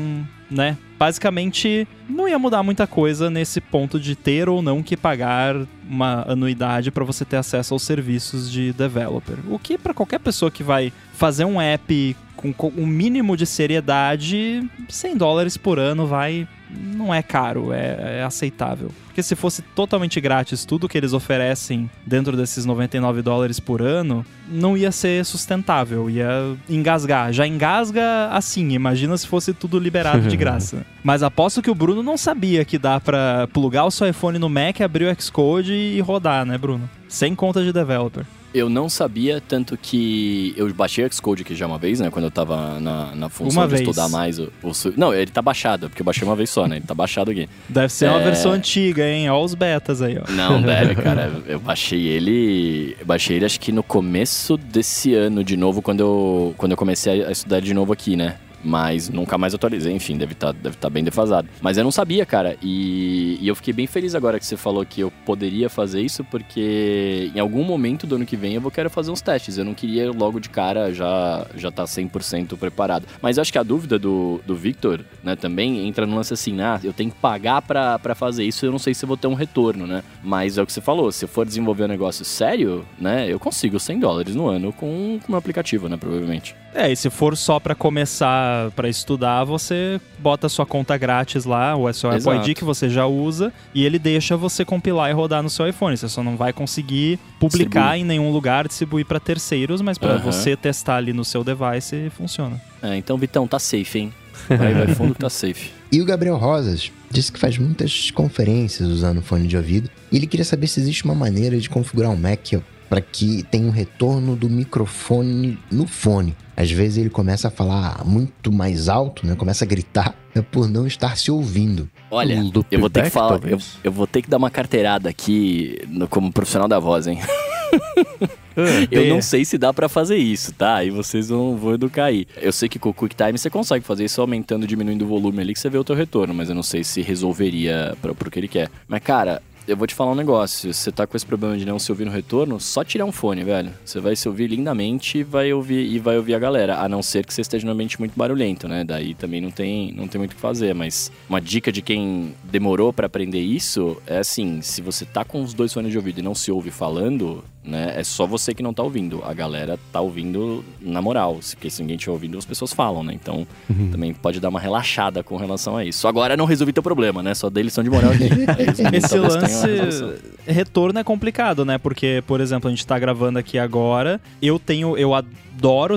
né? Basicamente, não ia mudar muita coisa nesse ponto de ter ou não que pagar uma anuidade para você ter acesso aos serviços de developer. O que para qualquer pessoa que vai fazer um app com com um mínimo de seriedade, 100 dólares por ano vai não é caro, é, é aceitável. Porque se fosse totalmente grátis tudo que eles oferecem dentro desses 99 dólares por ano, não ia ser sustentável, ia engasgar. Já engasga assim, imagina se fosse tudo liberado de (laughs) graça. Mas aposto que o Bruno não sabia que dá pra plugar o seu iPhone no Mac, abrir o Xcode e rodar, né, Bruno? Sem conta de developer. Eu não sabia, tanto que eu baixei o Xcode aqui já uma vez, né? Quando eu tava na, na função Uma de vez. estudar mais o, o Não, ele tá baixado, porque eu baixei uma vez só, né? Ele tá baixado aqui. Deve ser uma É. versão antiga, hein? Olha os betas aí, ó. Não deve, (laughs) cara. Eu baixei ele. Eu baixei ele acho que no começo desse ano de novo, quando eu, quando eu comecei a estudar de novo aqui, né? Mas nunca mais atualizei, enfim, deve estar deve tá bem defasado. Mas eu não sabia, cara. E, e eu fiquei bem feliz agora que você falou que eu poderia fazer isso, porque em algum momento do ano que vem eu vou querer fazer uns testes. Eu não queria logo de cara já já tá 100% preparado. Mas acho que a dúvida do, do Victor, né, também entra no lance assim, ah, eu tenho que pagar para fazer isso, eu não sei se eu vou ter um retorno, né? Mas é o que você falou, se eu for desenvolver um negócio sério, né, eu consigo 100 dólares no ano com, com um aplicativo, né, provavelmente. É, e se for só para começar para estudar, você bota a sua conta grátis lá, o seu Apple ID que você já usa, e ele deixa você compilar e rodar no seu iPhone. Você só não vai conseguir publicar Distribui. em nenhum lugar, distribuir para terceiros, mas para uhum. você testar ali no seu device funciona. É, então, Vitão, tá safe, hein? Vai, vai fundo, tá safe. (laughs) E o Gabriel Rosas disse que faz muitas conferências usando fone de ouvido. E ele queria saber se existe uma maneira de configurar o Mac para que tenha um retorno do microfone no fone. Às vezes ele começa a falar muito mais alto, né? Começa a gritar é por não estar se ouvindo. Olha, eu vou ter que falar, eu, eu, vou ter que dar uma carteirada aqui no, como profissional da voz, hein? (laughs) Ah, eu não sei se dá para fazer isso, tá? Aí vocês vão, vão educar aí. Eu sei que com o QuickTime você consegue fazer isso aumentando, diminuindo o volume ali que você vê o teu retorno, mas eu não sei se resolveria para pro que ele quer. Mas cara, eu vou te falar um negócio. Se você tá com esse problema de não se ouvir no retorno, só tirar um fone, velho. Você vai se ouvir lindamente e vai ouvir, e vai ouvir a galera. A não ser que você esteja num ambiente muito barulhento, né? Daí também não tem, não tem muito o que fazer. Mas uma dica de quem demorou para aprender isso é assim: se você tá com os dois fones de ouvido e não se ouve falando, né? É só você que não tá ouvindo. A galera tá ouvindo na moral. Porque se ninguém estiver ouvindo, as pessoas falam, né? Então uhum. também pode dar uma relaxada com relação a isso. Agora não resolvi teu problema, né? Só deles são de moral aqui. (laughs) Esse lance retorno é complicado, né? Porque, por exemplo, a gente tá gravando aqui agora. Eu tenho. Eu adoro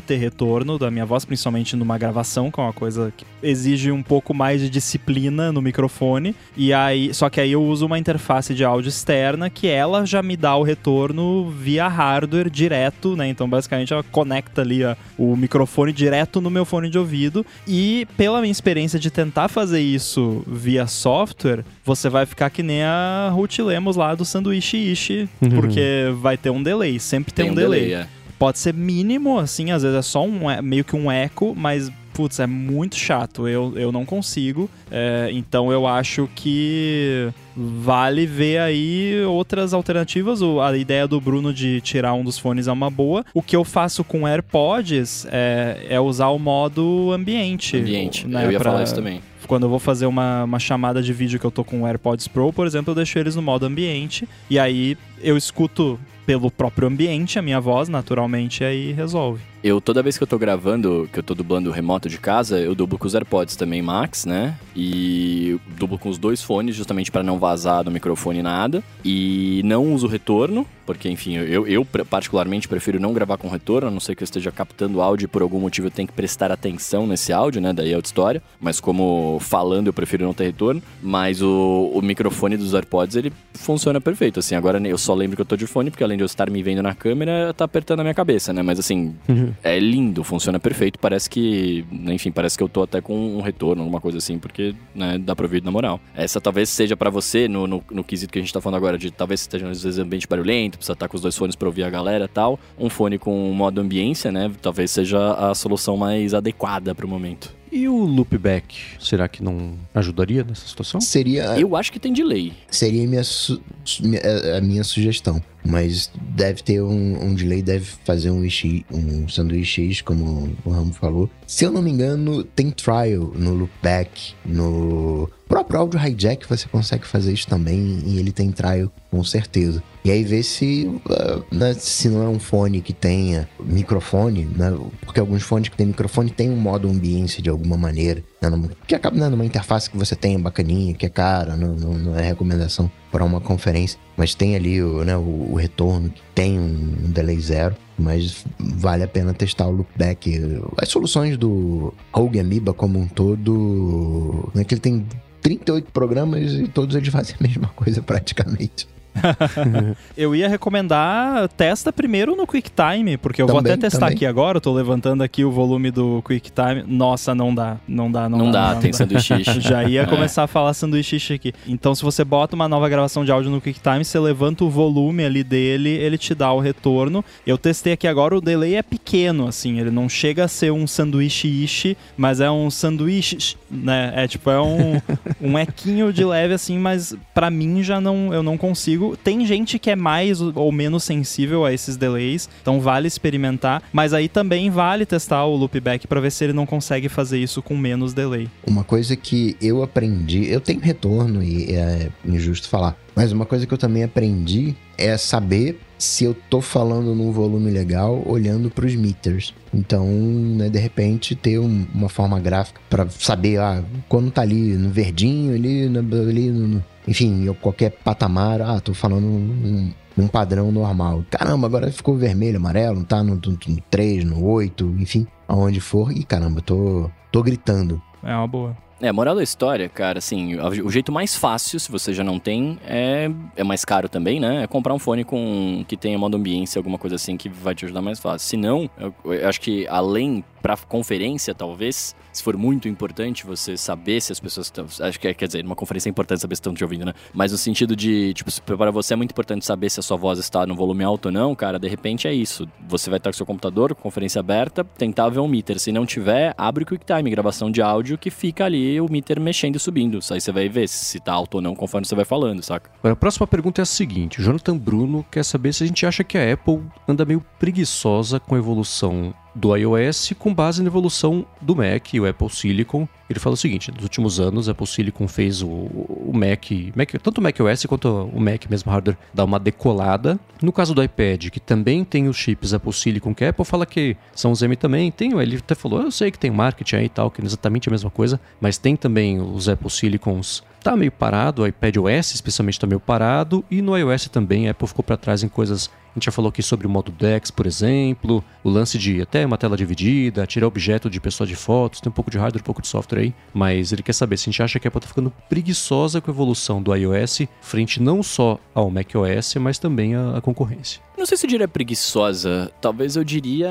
ter retorno da minha voz, principalmente numa gravação, que é uma coisa que exige um pouco mais de disciplina no microfone. E aí, só que aí eu uso uma interface de áudio externa que ela já me dá o retorno via hardware direto, né? Então, basicamente, ela conecta ali a, o microfone direto no meu fone de ouvido. E pela minha experiência de tentar fazer isso via software, você vai ficar que nem a Ruth Lemos lá do sanduíche ishi, uhum. porque vai ter um delay, sempre tem, tem um, um delay. delay é. Pode ser mínimo, assim, às vezes é só um, é, meio que um eco, mas putz, é muito chato, eu, eu não consigo. É, então eu acho que vale ver aí outras alternativas. A ideia do Bruno de tirar um dos fones é uma boa. O que eu faço com AirPods é, é usar o modo ambiente. Ambiente, né, eu ia pra... falar isso também quando eu vou fazer uma, uma chamada de vídeo que eu tô com o AirPods Pro, por exemplo, eu deixo eles no modo ambiente e aí eu escuto pelo próprio ambiente a minha voz, naturalmente, aí resolve. Eu, toda vez que eu tô gravando, que eu tô dublando remoto de casa, eu dublo com os AirPods também Max, né? E dublo com os dois fones, justamente para não vazar do microfone nada. E não uso retorno, porque, enfim, eu, eu particularmente prefiro não gravar com retorno, a não ser que eu esteja captando áudio e por algum motivo eu tenho que prestar atenção nesse áudio, né? Daí é outra história. Mas como falando, eu prefiro não ter retorno. Mas o, o microfone dos AirPods, ele funciona perfeito. Assim, agora eu só lembro que eu tô de fone, porque além de eu estar me vendo na câmera, tá apertando a minha cabeça, né? Mas assim, uhum é lindo, funciona perfeito. Parece que, enfim, parece que eu tô até com um retorno, alguma coisa assim, porque né, dá pra ouvir na moral. Essa talvez seja para você, no, no, no, quesito que a gente tá falando agora, de talvez esteja às vezes ambiente barulhento, precisa estar tá com os dois fones pra ouvir a galera e tal. Um fone com modo ambiência, né? Talvez seja a solução mais adequada pro momento. E o loopback, será que não ajudaria nessa situação? Seria. Eu acho que tem delay. Seria a minha, su... a minha sugestão. Mas deve ter um, um delay, deve fazer um, ishi, um sanduíche X, como o Ramo falou. Se eu não me engano, tem trial no loopback, no próprio áudio hijack você consegue fazer isso também e ele tem trial com certeza. E aí ver se, uh, né, se não é um fone que tenha microfone, né, porque alguns fones que tem microfone tem um modo ambiência de alguma maneira, né, numa, que acaba dando uma interface que você tem bacaninha, que é cara, não, não, não é recomendação para uma conferência, mas tem ali o, né, o, o retorno, que tem um, um delay zero mas vale a pena testar o loopback. As soluções do Rogue Amoeba como um todo, né, que ele tem 38 programas e todos eles fazem a mesma coisa praticamente. (laughs) Eu ia recomendar, testa primeiro no QuickTime, porque eu vou Também, até testar também. aqui agora, eu tô levantando aqui o volume do QuickTime. Nossa, não dá, não dá, não, Não, dá, não tem sanduíche. (laughs) Já ia É. começar a falar sanduíche aqui. Então, se você bota uma nova gravação de áudio no QuickTime, você levanta o volume ali dele, ele te dá o retorno. Eu testei aqui agora, o delay é pequeno, assim, ele não chega a ser um sanduíche ishi, mas é um sanduíche, né? É tipo, é um, (laughs) um equinho de leve, assim, mas pra mim já não, eu não consigo. Tem gente que é mais ou menos sensível a esses delays, então vale experimentar, mas aí também vale testar o loopback pra ver se ele não consegue fazer isso com menos delay. Uma coisa que eu aprendi, eu tenho retorno e é injusto falar, mas uma coisa que eu também aprendi é saber se eu tô falando num volume legal olhando pros meters. Então, né, de repente ter um- uma forma gráfica pra saber, ah, quando tá ali no verdinho, ali, no, ali no- enfim, qualquer patamar, ah, tô falando num, num padrão normal. Caramba, agora ficou vermelho, amarelo, tá no, no, no 3, no 8, enfim, aonde for. E caramba, tô, tô gritando. É uma boa. É, moral da história, cara, assim, o jeito mais fácil, se você já não tem, é, é mais caro também, né? É comprar um fone com que tenha modo ambiência, alguma coisa assim que vai te ajudar mais fácil. Se não, eu, eu acho que além pra conferência, talvez, se for muito importante você saber se as pessoas estão. Acho que é, quer dizer, numa conferência é importante saber se estão te ouvindo, né? Mas no sentido de, tipo, para você é muito importante saber se a sua voz está no volume alto ou não, cara, de repente é isso. Você vai estar com seu computador, conferência aberta, tentar ver um meter. Se não tiver, abre o QuickTime, gravação de áudio, que fica ali o meter mexendo e subindo. Aí você vai ver se tá alto ou não conforme você vai falando, saca? Agora, a próxima pergunta é a seguinte: o Jonathan Bruno quer saber se a gente acha que a Apple anda meio preguiçosa com a evolução do iOS com base na evolução do Mac e o Apple Silicon. Ele fala o seguinte: nos últimos anos, a Apple Silicon fez o, o Mac, Mac, tanto o Mac OS quanto o Mac mesmo hardware, dar uma decolada. No caso do iPad, que também tem os chips Apple Silicon, que a Apple fala que são os M também, tem, ele até falou, eu sei que tem marketing aí e tal, que não é exatamente a mesma coisa, mas tem também os Apple Silicons tá meio parado, o iPad OS especialmente tá meio parado, e no iOS também a Apple ficou para trás em coisas. A gente já falou aqui sobre o modo DeX, por exemplo, o lance de até uma tela dividida, tirar objeto de pessoa de fotos, tem um pouco de hardware, um pouco de software aí, mas ele quer saber se a gente acha que a Apple tá ficando preguiçosa com a evolução do iOS frente não só ao macOS, mas também à, à concorrência. Não sei se eu diria preguiçosa, talvez eu diria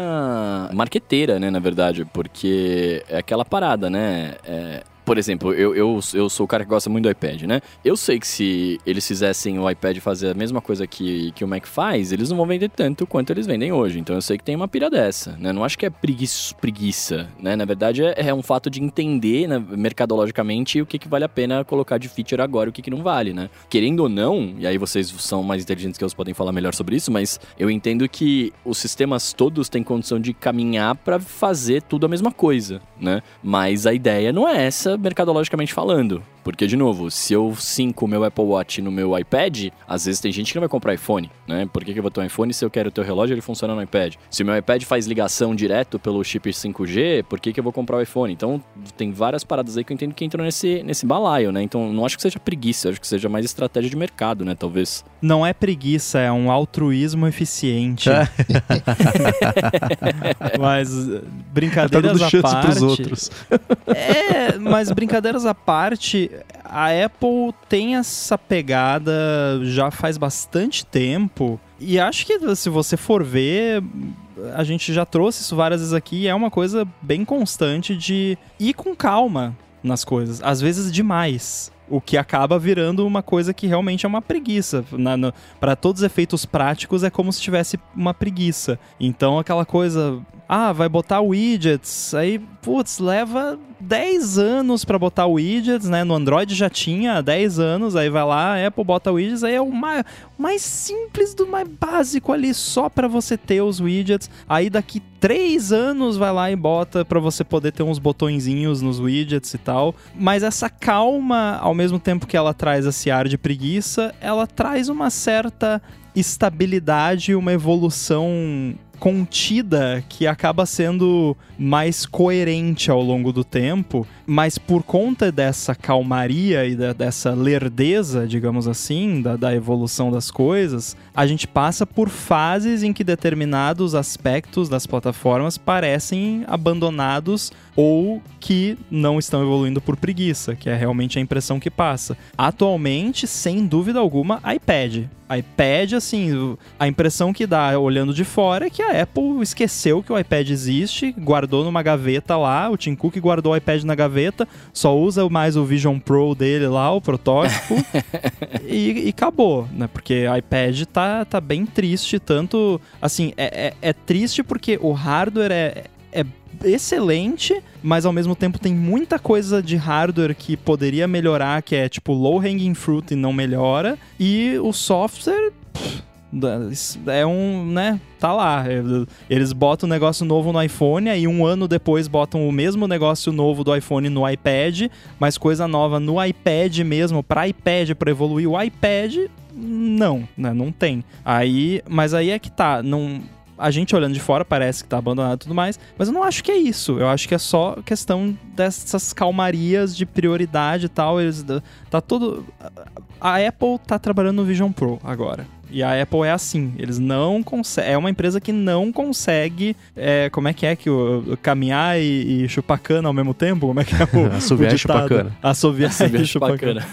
marqueteira, né, na verdade, porque é aquela parada, né? É, por exemplo, eu, eu, eu sou o cara que gosta muito do iPad, né? Eu sei que se eles fizessem o iPad fazer a mesma coisa que, que o Mac faz, eles não vão vender tanto quanto eles vendem hoje. Então eu sei que tem uma pira dessa, né? Não acho que é preguiça, preguiça né? Na verdade é, é um fato de entender né, mercadologicamente o que, que vale a pena colocar de feature agora e o que, que não vale, né? Querendo ou não, e aí vocês são mais inteligentes que eu podem falar melhor sobre isso, mas eu entendo que os sistemas todos têm condição de caminhar para fazer tudo a mesma coisa, né? Mas a ideia não é essa mercadologicamente falando. Porque, de novo, se eu sinco o meu Apple Watch no meu iPad, às vezes tem gente que não vai comprar iPhone, né? Por que, que eu vou ter um iPhone se eu quero ter o relógio ele funciona no iPad? Se o meu iPad faz ligação direto pelo chip 5G, por que, que eu vou comprar o iPhone? Então, tem várias paradas aí que eu entendo que entram nesse, nesse balaio, né? Então, não acho que seja preguiça, acho que seja mais estratégia de mercado, né? Talvez. Não é preguiça, é um altruísmo eficiente. (laughs) mas eh, Tá brincadeiras à parte. pros outros. É, mas brincadeiras à parte, a Apple tem essa pegada já faz bastante tempo. E acho que se você for ver, a gente já trouxe isso várias vezes aqui, é uma coisa bem constante de ir com calma nas coisas, às vezes demais. O que acaba virando uma coisa que realmente é uma preguiça. Para todos os efeitos práticos, é como se tivesse uma preguiça. Então, aquela coisa. Ah, vai botar widgets. Aí, putz, leva 10 anos para botar widgets, né? No Android já tinha 10 anos. Aí vai lá, Apple bota widgets. Aí é o mais, mais simples do mais básico ali, só para você ter os widgets. Aí daqui 3 anos vai lá e bota para você poder ter uns botõezinhos nos widgets e tal. Mas essa calma, ao mesmo tempo que ela traz esse ar de preguiça, ela traz uma certa estabilidade, uma evolução contida que acaba sendo mais coerente ao longo do tempo. Mas por conta dessa calmaria e da, dessa lerdeza, digamos assim, da, da evolução das coisas, a gente passa por fases em que determinados aspectos das plataformas parecem abandonados ou que não estão evoluindo por preguiça, que é realmente a impressão que passa. Atualmente, sem dúvida alguma, iPad iPad, assim, a impressão que dá olhando de fora é que a Apple esqueceu que o iPad existe, guardou numa gaveta lá, o Tim Cook guardou o iPad na gaveta, só usa mais o Vision Pro dele lá, o protótipo, (laughs) e, e, acabou, né? Porque o iPad tá, tá bem triste, tanto, assim, é, é, é triste porque o hardware é, é excelente, mas ao mesmo tempo tem muita coisa de hardware que poderia melhorar, que é tipo low hanging fruit e não melhora, e o software é um, né, tá lá. Eles botam um negócio novo no iPhone, aí um ano depois botam o mesmo negócio novo do iPhone no iPad, mas coisa nova no iPad mesmo, para iPad, para evoluir o iPad, não, né, não tem. Aí, mas aí é que tá, não a gente olhando de fora parece que tá abandonado e tudo mais, mas eu não acho que é isso. Eu acho que é só questão dessas calmarias de prioridade e tal. Eles, tá todo. A Apple tá trabalhando no Vision Pro agora. E a Apple é assim, eles não conseguem. É uma empresa que não consegue. É, como é que é que o, caminhar e, e, chupar cana ao mesmo tempo? Como é que é o. (laughs) Assoviar (laughs) e chupar cana. Assoviar, e chupar cana.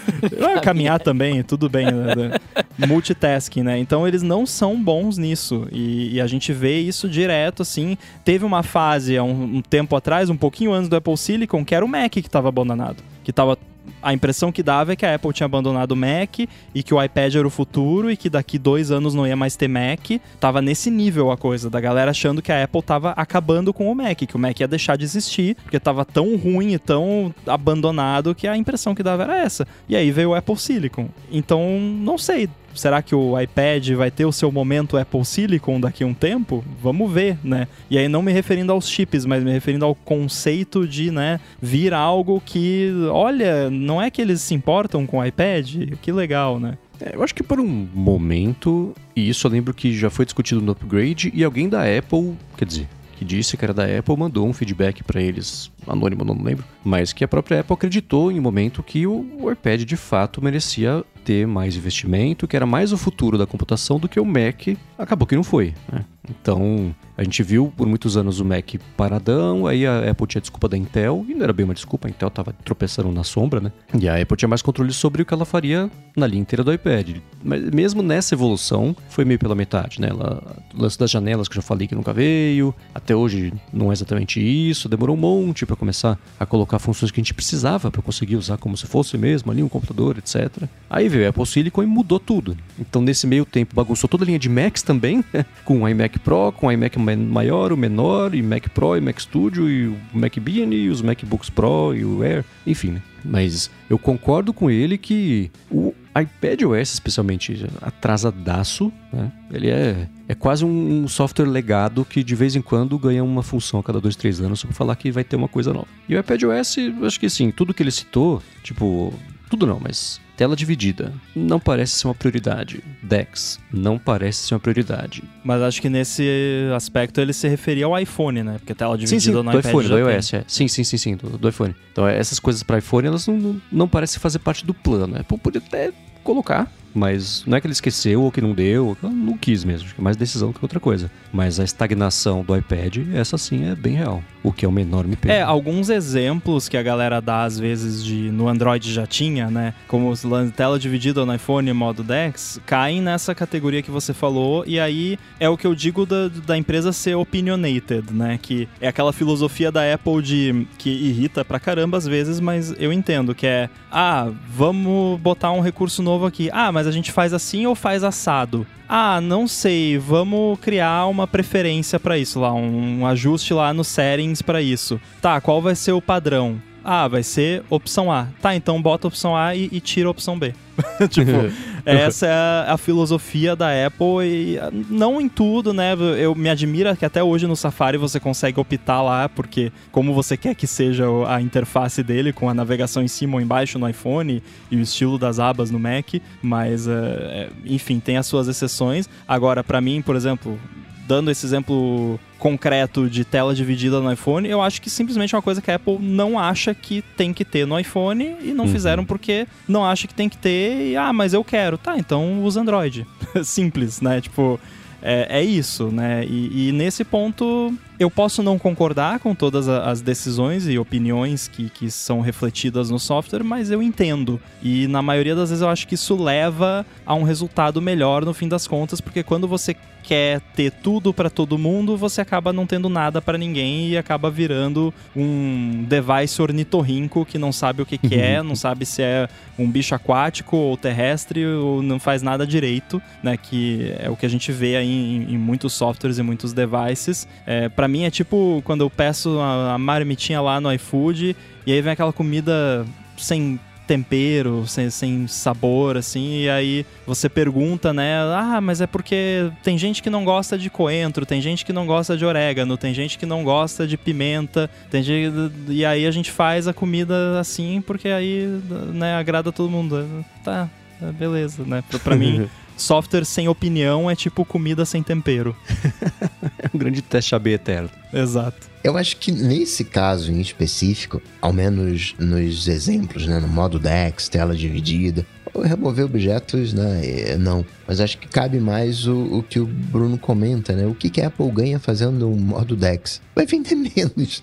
Caminhar também, tudo bem. Né? né? Multitasking, né? Então eles não são bons nisso. E, e, a gente vê isso direto, assim. Teve uma fase há um, um tempo atrás, um pouquinho antes do Apple Silicon, que era o Mac que estava abandonado. Que estava a impressão que dava é que a Apple tinha abandonado o Mac e que o iPad era o futuro e que daqui dois anos não ia mais ter Mac. Tava nesse nível a coisa, da galera achando que a Apple tava acabando com o Mac, que o Mac ia deixar de existir, porque tava tão ruim e tão abandonado que a impressão que dava era essa. E aí veio o Apple Silicon. Então, não sei, será que o iPad vai ter o seu momento Apple Silicon daqui a um tempo? Vamos ver, né? E aí não me referindo aos chips, mas me referindo ao conceito de, né, vir algo que, olha, não é que eles se importam com o iPad? Que legal, né? É, eu acho que por um momento, e isso eu lembro que já foi discutido no upgrade, e alguém da Apple, quer dizer, que disse que era da Apple, mandou um feedback para eles, anônimo, não lembro, mas que a própria Apple acreditou em um momento que o iPad de fato merecia ter mais investimento, que era mais o futuro da computação do que o Mac. Acabou que não foi. Né? Então, a gente viu por muitos anos o Mac paradão, aí a Apple tinha desculpa da Intel, e não era bem uma desculpa, a Intel estava tropeçando na sombra, né? E a Apple tinha mais controle sobre o que ela faria na linha inteira do iPad. Mas mesmo nessa evolução, foi meio pela metade, né? Ela, o lance das janelas que eu já falei que nunca veio, até hoje não é exatamente isso, demorou um monte para começar a colocar funções que a gente precisava para conseguir usar como se fosse mesmo ali um computador, etc. Aí veio a Apple Silicon e mudou tudo. Então nesse meio tempo bagunçou toda a linha de Macs também, (laughs) com o iMac Pro, com o iMac maior, o menor, e Mac Pro, e Mac Studio, e o Mac Mini, e os MacBooks Pro, e o Air, enfim, né? Mas eu concordo com ele que o iPad OS, especialmente atrasadaço, né? ele é, é quase um, software legado que de vez em quando ganha uma função a cada dois, três anos só pra falar que vai ter uma coisa nova. E o iPad OS, acho que sim, tudo que ele citou, tipo, tudo não, mas Tela dividida não parece ser uma prioridade. DeX não parece ser uma prioridade. Mas acho que nesse aspecto ele se referia ao iPhone, né? Porque tela dividida sim, sim, no do iPad iPhone, do iOS, é. Sim, sim, sim, sim, do, do iPhone. Então essas coisas para iPhone elas não, não, não parecem fazer parte do plano. Apple podia até colocar, mas não é que ele esqueceu ou que não deu, não quis mesmo, acho que é mais decisão que outra coisa. Mas a estagnação do iPad, essa sim é bem real, o que é uma enorme pena. É, alguns exemplos que a galera dá às vezes de no Android já tinha, né, como tela dividida no iPhone modo DeX, caem nessa categoria que você falou e aí é o que eu digo da, da empresa ser opinionated, né, que é aquela filosofia da Apple de que irrita pra caramba às vezes, mas eu entendo que é, ah, vamos botar um recurso novo aqui. Ah, mas mas a gente faz assim ou faz assado? Ah, não sei, vamos criar uma preferência para isso lá, um ajuste lá no settings para isso. Tá, qual vai ser o padrão? Ah, vai ser opção A. Tá, então bota a opção A e, e tira a opção B. (laughs) tipo, (laughs) essa é a, a, filosofia da Apple e não em tudo, né? Eu me admira que até hoje no Safari você consegue optar lá, porque como você quer que seja a interface dele com a navegação em cima ou embaixo no iPhone e o estilo das abas no Mac, mas é, enfim, tem as suas exceções. Agora, para mim, por exemplo, dando esse exemplo concreto de tela dividida no iPhone, eu acho que simplesmente é uma coisa que a Apple não acha que tem que ter no iPhone e não Uhum. fizeram porque não acha que tem que ter e, ah, mas eu quero. Tá, então usa Android. (laughs) Simples, né? Tipo, é, é isso, né? E, e nesse ponto eu posso não concordar com todas as decisões e opiniões que, que são refletidas no software, mas eu entendo. E na maioria das vezes eu acho que isso leva a um resultado melhor no fim das contas, porque quando você quer ter tudo para todo mundo, você acaba não tendo nada para ninguém e acaba virando um device ornitorrinco que não sabe o que, que é, não sabe se é um bicho aquático ou terrestre ou não faz nada direito, né? Que é o que a gente vê aí em, em muitos softwares e muitos devices. É, para mim é tipo quando eu peço a, a marmitinha lá no iFood e aí vem aquela comida sem tempero, sem, sem sabor, assim, e aí você pergunta, né? Ah, mas é porque tem gente que não gosta de coentro, tem gente que não gosta de orégano, tem gente que não gosta de pimenta, tem gente... e aí a gente faz a comida assim, porque aí, né, agrada todo mundo. Tá, é, beleza, né? Pra, pra mim, (laughs) software sem opinião é tipo comida sem tempero. (laughs) É um grande teste AB eterno. Exato. Eu acho que nesse caso em específico, ao menos nos exemplos, né, no modo DeX, tela dividida, ou remover objetos, né, é, não. Mas acho que cabe mais o, o que o Bruno comenta, né? O que, que a Apple ganha fazendo um modo DeX? Vai vender (laughs) menos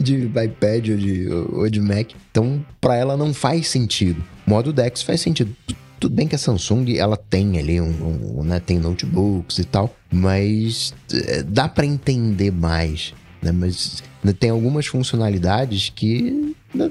de iPad ou de, ou de Mac. Então, para ela não faz sentido. Modo DeX faz sentido. Tudo bem que a Samsung ela tem ali um, um né, tem notebooks e tal, mas é, dá para entender mais né? Mas né, tem algumas funcionalidades que né,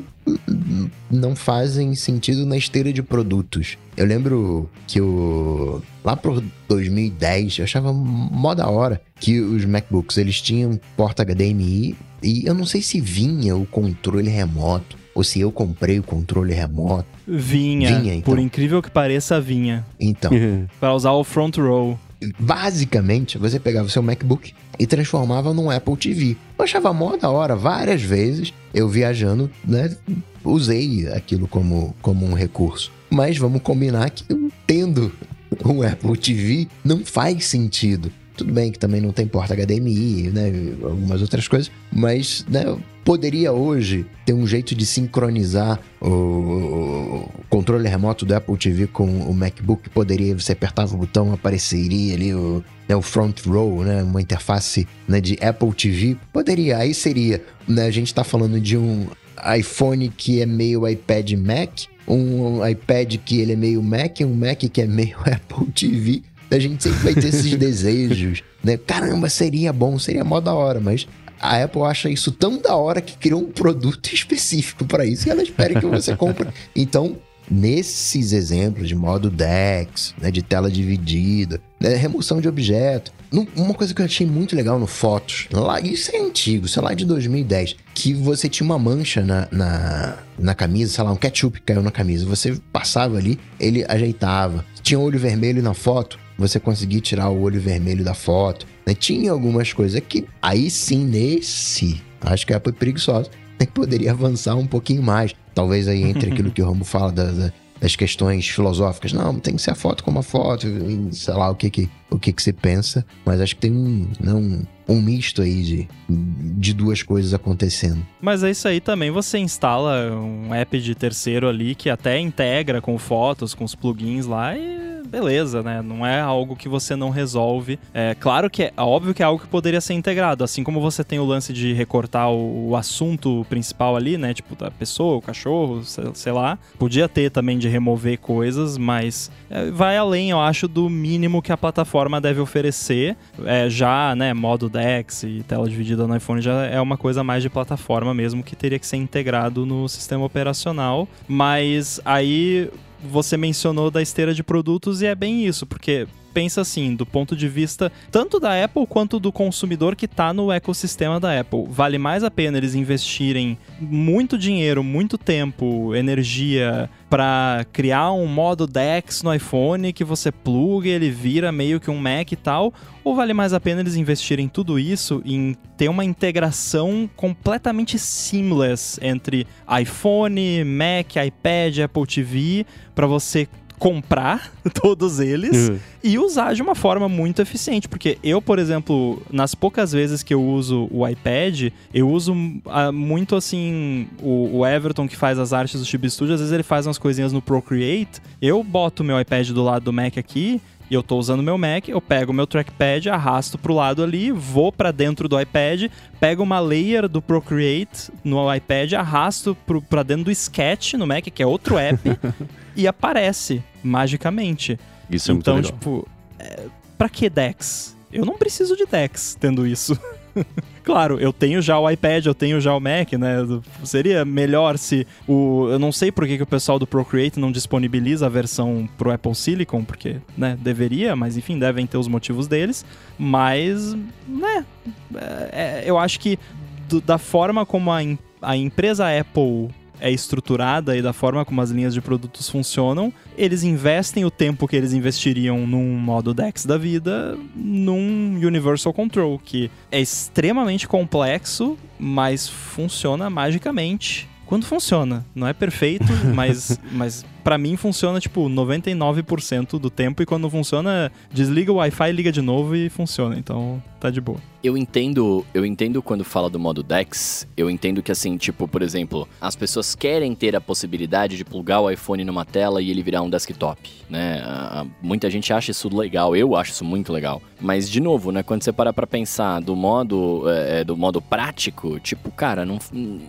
não fazem sentido na esteira de produtos. Eu lembro que o lá por 2010 eu achava mó da hora que os MacBooks eles tinham porta HDMI e eu não sei se vinha o controle remoto ou se eu comprei o controle remoto. Vinha, Vinha, então. por incrível que pareça, vinha. Então, (laughs) Para usar o front row. basicamente, você pegava o seu MacBook e transformava num Apple TV. Eu achava mó da hora, várias vezes eu viajando, né? Usei aquilo como, como um recurso. Mas vamos combinar que tendo um Apple TV não faz sentido. Tudo bem que também não tem porta HDMI, né? Algumas outras coisas. Mas, né? Poderia hoje ter um jeito de sincronizar o, controle remoto do Apple TV com o MacBook. Poderia, você apertava o botão, apareceria ali o, né, o front row, né? Uma interface né, de Apple TV. Poderia, aí seria, né? A gente tá falando de um iPhone que é meio iPad Mac, um iPad que ele é meio Mac, um Mac que é meio (laughs) Apple TV. A gente sempre vai ter esses (laughs) desejos, né? Caramba, seria bom, seria mó da hora, mas a Apple acha isso tão da hora que criou um produto (laughs) específico para isso e ela espera que você compre. Então, nesses exemplos de modo DeX, né, de tela dividida, né, remoção de objeto, uma coisa que eu achei muito legal no Fotos, lá, isso é antigo, sei lá, de 2010, que você tinha uma mancha na, na, na camisa, sei lá, um ketchup caiu na camisa, você passava ali, ele ajeitava. Tinha olho vermelho na foto, você conseguia tirar o olho vermelho da foto. Né? Tinha algumas coisas que, aí sim, nesse, acho que a Apple é preguiçosa, né, poderia avançar um pouquinho mais. Talvez aí entre aquilo que o Rambo fala da- da- das questões filosóficas. Não, tem que ser a foto como a foto, sei lá o que que, o que, que você pensa. Mas acho que tem um, né, um, misto aí de, de duas coisas acontecendo. Mas é isso aí também. Você instala um app de terceiro ali que até integra com fotos, com os plugins lá e beleza, né? Não é algo que você não resolve. É claro que é óbvio que é algo que poderia ser integrado, assim como você tem o lance de recortar o, o assunto principal ali, né? Tipo da pessoa, o cachorro, sei, sei lá. Podia ter também de remover coisas, mas é, vai além, eu acho, do mínimo que a plataforma deve oferecer. É, já, né? Modo E tela dividida no iPhone já é uma coisa mais de plataforma mesmo que teria que ser integrado no sistema operacional. Mas aí você mencionou da esteira de produtos e é bem isso, porque pensa assim, do ponto de vista tanto da Apple quanto do consumidor que está no ecossistema da Apple. Vale mais a pena eles investirem muito dinheiro, muito tempo, energia para criar um modo DeX no iPhone que você pluga ele vira meio que um Mac e tal, ou vale mais a pena eles investirem tudo isso em ter uma integração completamente seamless entre iPhone, Mac, iPad, Apple TV, para você comprar (laughs) todos eles Uhum. e usar de uma forma muito eficiente. Porque eu, por exemplo, nas poucas vezes que eu uso o iPad, eu uso ah, muito assim. O, o Everton, que faz as artes do Chibi Studio, às vezes ele faz umas coisinhas no Procreate. Eu boto o meu iPad do lado do Mac aqui. E eu tô usando meu Mac, eu pego o meu trackpad, arrasto pro lado ali, vou pra dentro do iPad, pego uma layer do Procreate no iPad, arrasto pro, pra dentro do Sketch no Mac, que é outro app, (laughs) e aparece magicamente. Isso é então, muito legal. tipo, é, pra que Dex? Eu não preciso de Dex tendo isso. (laughs) claro, eu tenho já o iPad, eu tenho já o Mac, né? Seria melhor se o. Eu não sei por que, que o pessoal do Procreate não disponibiliza a versão pro Apple Silicon, porque, né, deveria, mas enfim, devem ter os motivos deles. Mas, né, é, eu acho que do- da forma como a, a empresa Apple é estruturada e da forma como as linhas de produtos funcionam, eles investem o tempo que eles investiriam num modo DeX da vida num Universal Control, que é extremamente complexo, mas funciona magicamente. Quando funciona, não é perfeito, (laughs) mas, mas para mim funciona tipo 99% do tempo e quando funciona, desliga o Wi-Fi, liga de novo e funciona. Então tá de boa. Eu entendo, eu entendo quando fala do modo Dex, eu entendo que assim, tipo, por exemplo, as pessoas querem ter a possibilidade de plugar o iPhone numa tela e ele virar um desktop, né? Muita gente acha isso legal, eu acho isso muito legal. Mas de novo, né, quando você para pra pensar do modo é, do modo prático, tipo, cara, não,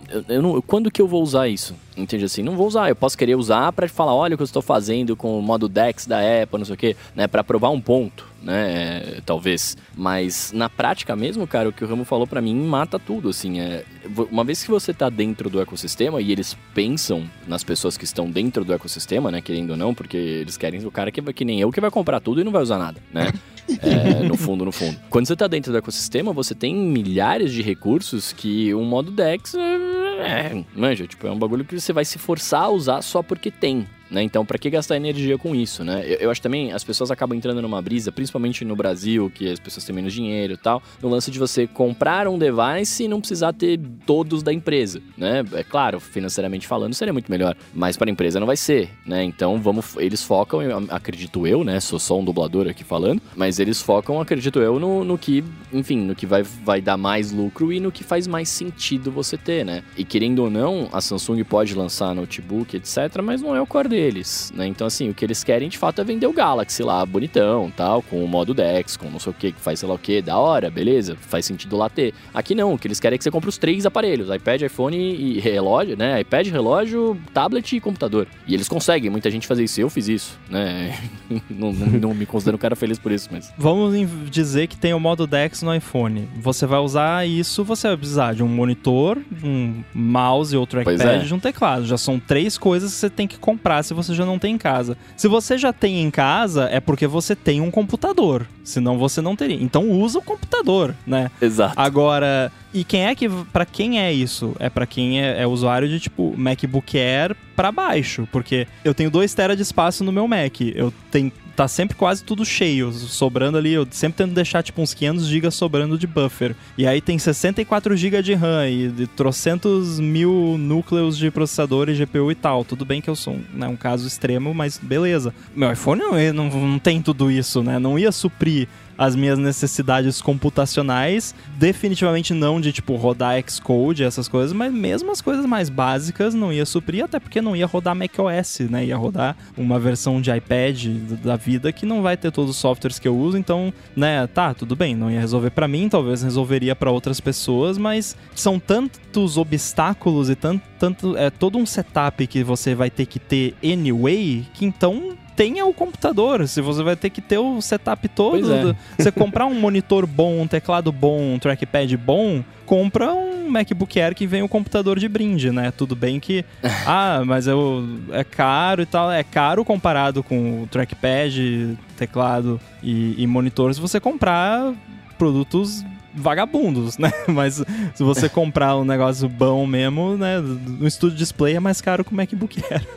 eu, eu não, quando que eu vou usar isso? Entende assim? Não vou usar, eu posso querer usar pra falar, olha o que eu estou fazendo com o modo Dex da Apple, não sei o quê, né, para provar um ponto né? é, Talvez. Mas na prática mesmo, cara, o que o Ramo falou pra mim mata tudo, assim. É, uma vez que você tá dentro do ecossistema e eles pensam nas pessoas que estão dentro do ecossistema, né? Querendo ou não, porque eles querem o cara que, vai- que nem eu que vai comprar tudo e não vai usar nada, né? (laughs) É, no fundo, no fundo. Quando você tá dentro do ecossistema, você tem milhares de recursos que um modo Dex é, é, manja, tipo, é um bagulho que você vai se forçar a usar só porque tem. Né? Então, pra que gastar energia com isso, né? Eu, eu acho também as pessoas acabam entrando numa brisa, principalmente no Brasil, que as pessoas têm menos dinheiro e tal, no lance de você comprar um device e não precisar ter todos da empresa, né? É claro, financeiramente falando, seria muito melhor, mas para a empresa não vai ser, né? Então, vamos, eles focam, acredito eu, né? Sou só um dublador aqui falando, mas eles focam, acredito eu, no, no que, enfim, no que vai, vai dar mais lucro e no que faz mais sentido você ter, né? E querendo ou não, a Samsung pode lançar notebook, etc, mas não é o core deles, né? Então, assim, o que eles querem de fato é vender o Galaxy lá, bonitão, tal, com o modo Dex, com não sei o que, que faz sei lá o que, da hora, beleza, faz sentido lá ter. Aqui não, o que eles querem é que você compre os três aparelhos, iPad, iPhone e relógio, né? iPad, relógio, tablet e computador. E eles conseguem, muita gente fazer isso, eu fiz isso, né? (laughs) não, não, não me considero um cara feliz por isso, mas... Vamos dizer que tem o modo DeX no iPhone. Você vai usar isso, você vai precisar de um monitor, um mouse ou Pois trackpad é. de um teclado. Já são três coisas que você tem que comprar se você já não tem em casa. Se você já tem em casa, é porque você tem um computador. Senão você não teria. Então usa o computador, né? Exato. Agora, e quem é que Pra quem é isso? É pra quem é, é usuário de tipo MacBook Air pra baixo, porque eu tenho 2 TB de espaço no meu Mac. Eu tenho tá sempre quase tudo cheio, sobrando ali, eu sempre tento deixar tipo uns 500 GB sobrando de buffer. E aí tem 64 GB de RAM e de trocentos mil núcleos de processador e GPU e tal. Tudo bem que eu sou né, um caso extremo, mas beleza. Meu iPhone não, não, não tem tudo isso, né? Não ia suprir as minhas necessidades computacionais, definitivamente não de tipo rodar Xcode, essas coisas, mas mesmo as coisas mais básicas não ia suprir, até porque não ia rodar macOS, né? Ia rodar uma versão de iPad da vida que não vai ter todos os softwares que eu uso, então, né, tá, tudo bem, não ia resolver para mim, talvez resolveria para outras pessoas, mas são tantos obstáculos e tanto, tanto é todo um setup que você vai ter que ter anyway, que então tenha o computador. Se você vai ter que ter o setup todo. É. Você comprar um monitor bom, um teclado bom, um trackpad bom, compra um MacBook Air que vem o computador de brinde, né? Tudo bem que. (laughs) ah, mas eu, é caro e tal. É caro comparado com o trackpad, teclado e, e monitor se você comprar produtos vagabundos, né? (laughs) Mas se você comprar um negócio bom mesmo, né? No estúdio display é mais caro que o MacBook Air.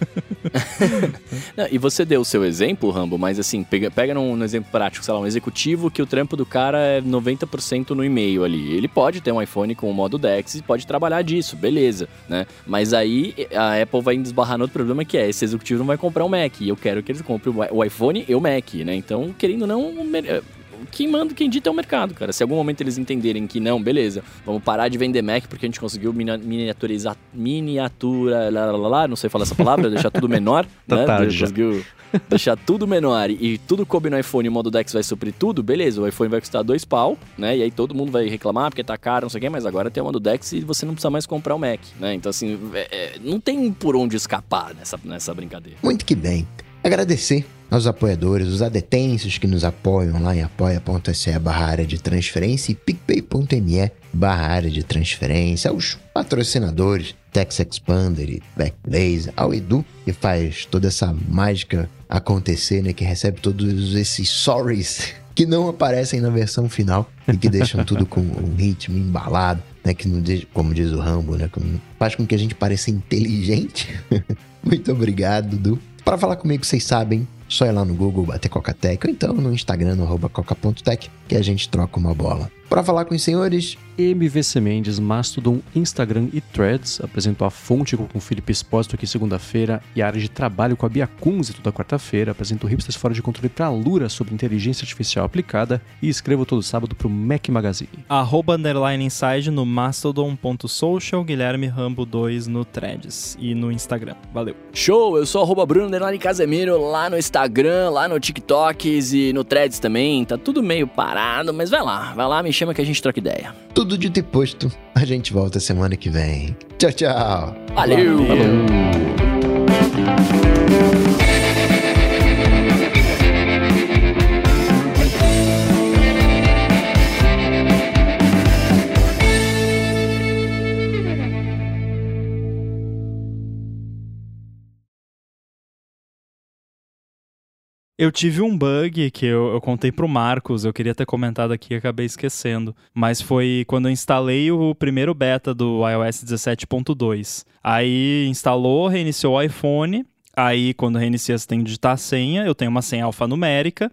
(laughs) Não, e você deu o seu exemplo, Rambo, mas assim, pega, pega num, num exemplo prático, sei lá, um executivo que o trampo do cara é 90% no e-mail ali. Ele pode ter um iPhone com o modo DeX e pode trabalhar disso, beleza, né? Mas aí a Apple vai desbarrar no outro problema que é, esse executivo não vai comprar um Mac, e eu quero que eles comprem o iPhone e o Mac, né? Então, querendo ou não, quem manda, quem dita é o mercado, cara. Se em algum momento eles entenderem que não, beleza, vamos parar de vender Mac porque a gente conseguiu miniaturizar, miniatura, lá, lá, lá, não sei falar essa palavra, (laughs) deixar tudo menor, tá né? Tarde conseguiu deixar tudo menor e tudo coube no iPhone e o modo Dex vai suprir tudo, beleza, o iPhone vai custar dois pau, né? E aí todo mundo vai reclamar porque tá caro, não sei o quê, mas agora tem o modo Dex e você não precisa mais comprar o Mac, né? Então, assim, é, é, não tem por onde escapar nessa, nessa brincadeira. Muito que bem. Agradecer aos apoiadores, os adetensos que nos apoiam lá em apoia.se barra área de transferência e picpay.me barra área de transferência, aos patrocinadores Tex Expander e Backblaze, ao Edu que faz toda essa mágica acontecer, né, que recebe todos esses sorries (laughs) que não aparecem na versão final e que deixam tudo com um ritmo embalado, né, que não como diz o Rambo, né, faz com que a gente pareça inteligente. (laughs) Muito obrigado, Du. Para falar comigo, vocês sabem, só ir lá no Google, bater Coca-Tech, ou então no Instagram, no coca.tech, que a gente troca uma bola. Para falar com os senhores, MVC Mendes, Mastodon, Instagram e Threads. Apresentou a Fonte com o Felipe Espósito aqui segunda-feira e a área de trabalho com a Bia Kunze toda quarta-feira. Apresentou Hipsters Fora de Controle para a Lura sobre inteligência artificial aplicada e escrevo todo sábado para o Mac Magazine. Arroba underline inside no mastodon.social, Guilherme Rambo 2 no Threads e no Instagram. Valeu. Show! Eu sou arroba Bruno underline Casemiro lá no Instagram, lá no TikToks e no Threads também. Tá tudo meio parado, mas vai lá, vai lá, me chama que a gente troca ideia. Tudo de ter posto. A gente volta semana que vem. Tchau, tchau. Valeu. Valeu. Eu tive um bug que eu, eu, contei pro Marcos, eu queria ter comentado aqui e acabei esquecendo. Mas foi quando eu instalei o primeiro beta do iOS 17.2. Aí instalou, reiniciou o iPhone. Aí quando reinicia você tem que digitar a senha. Eu tenho uma senha alfanumérica.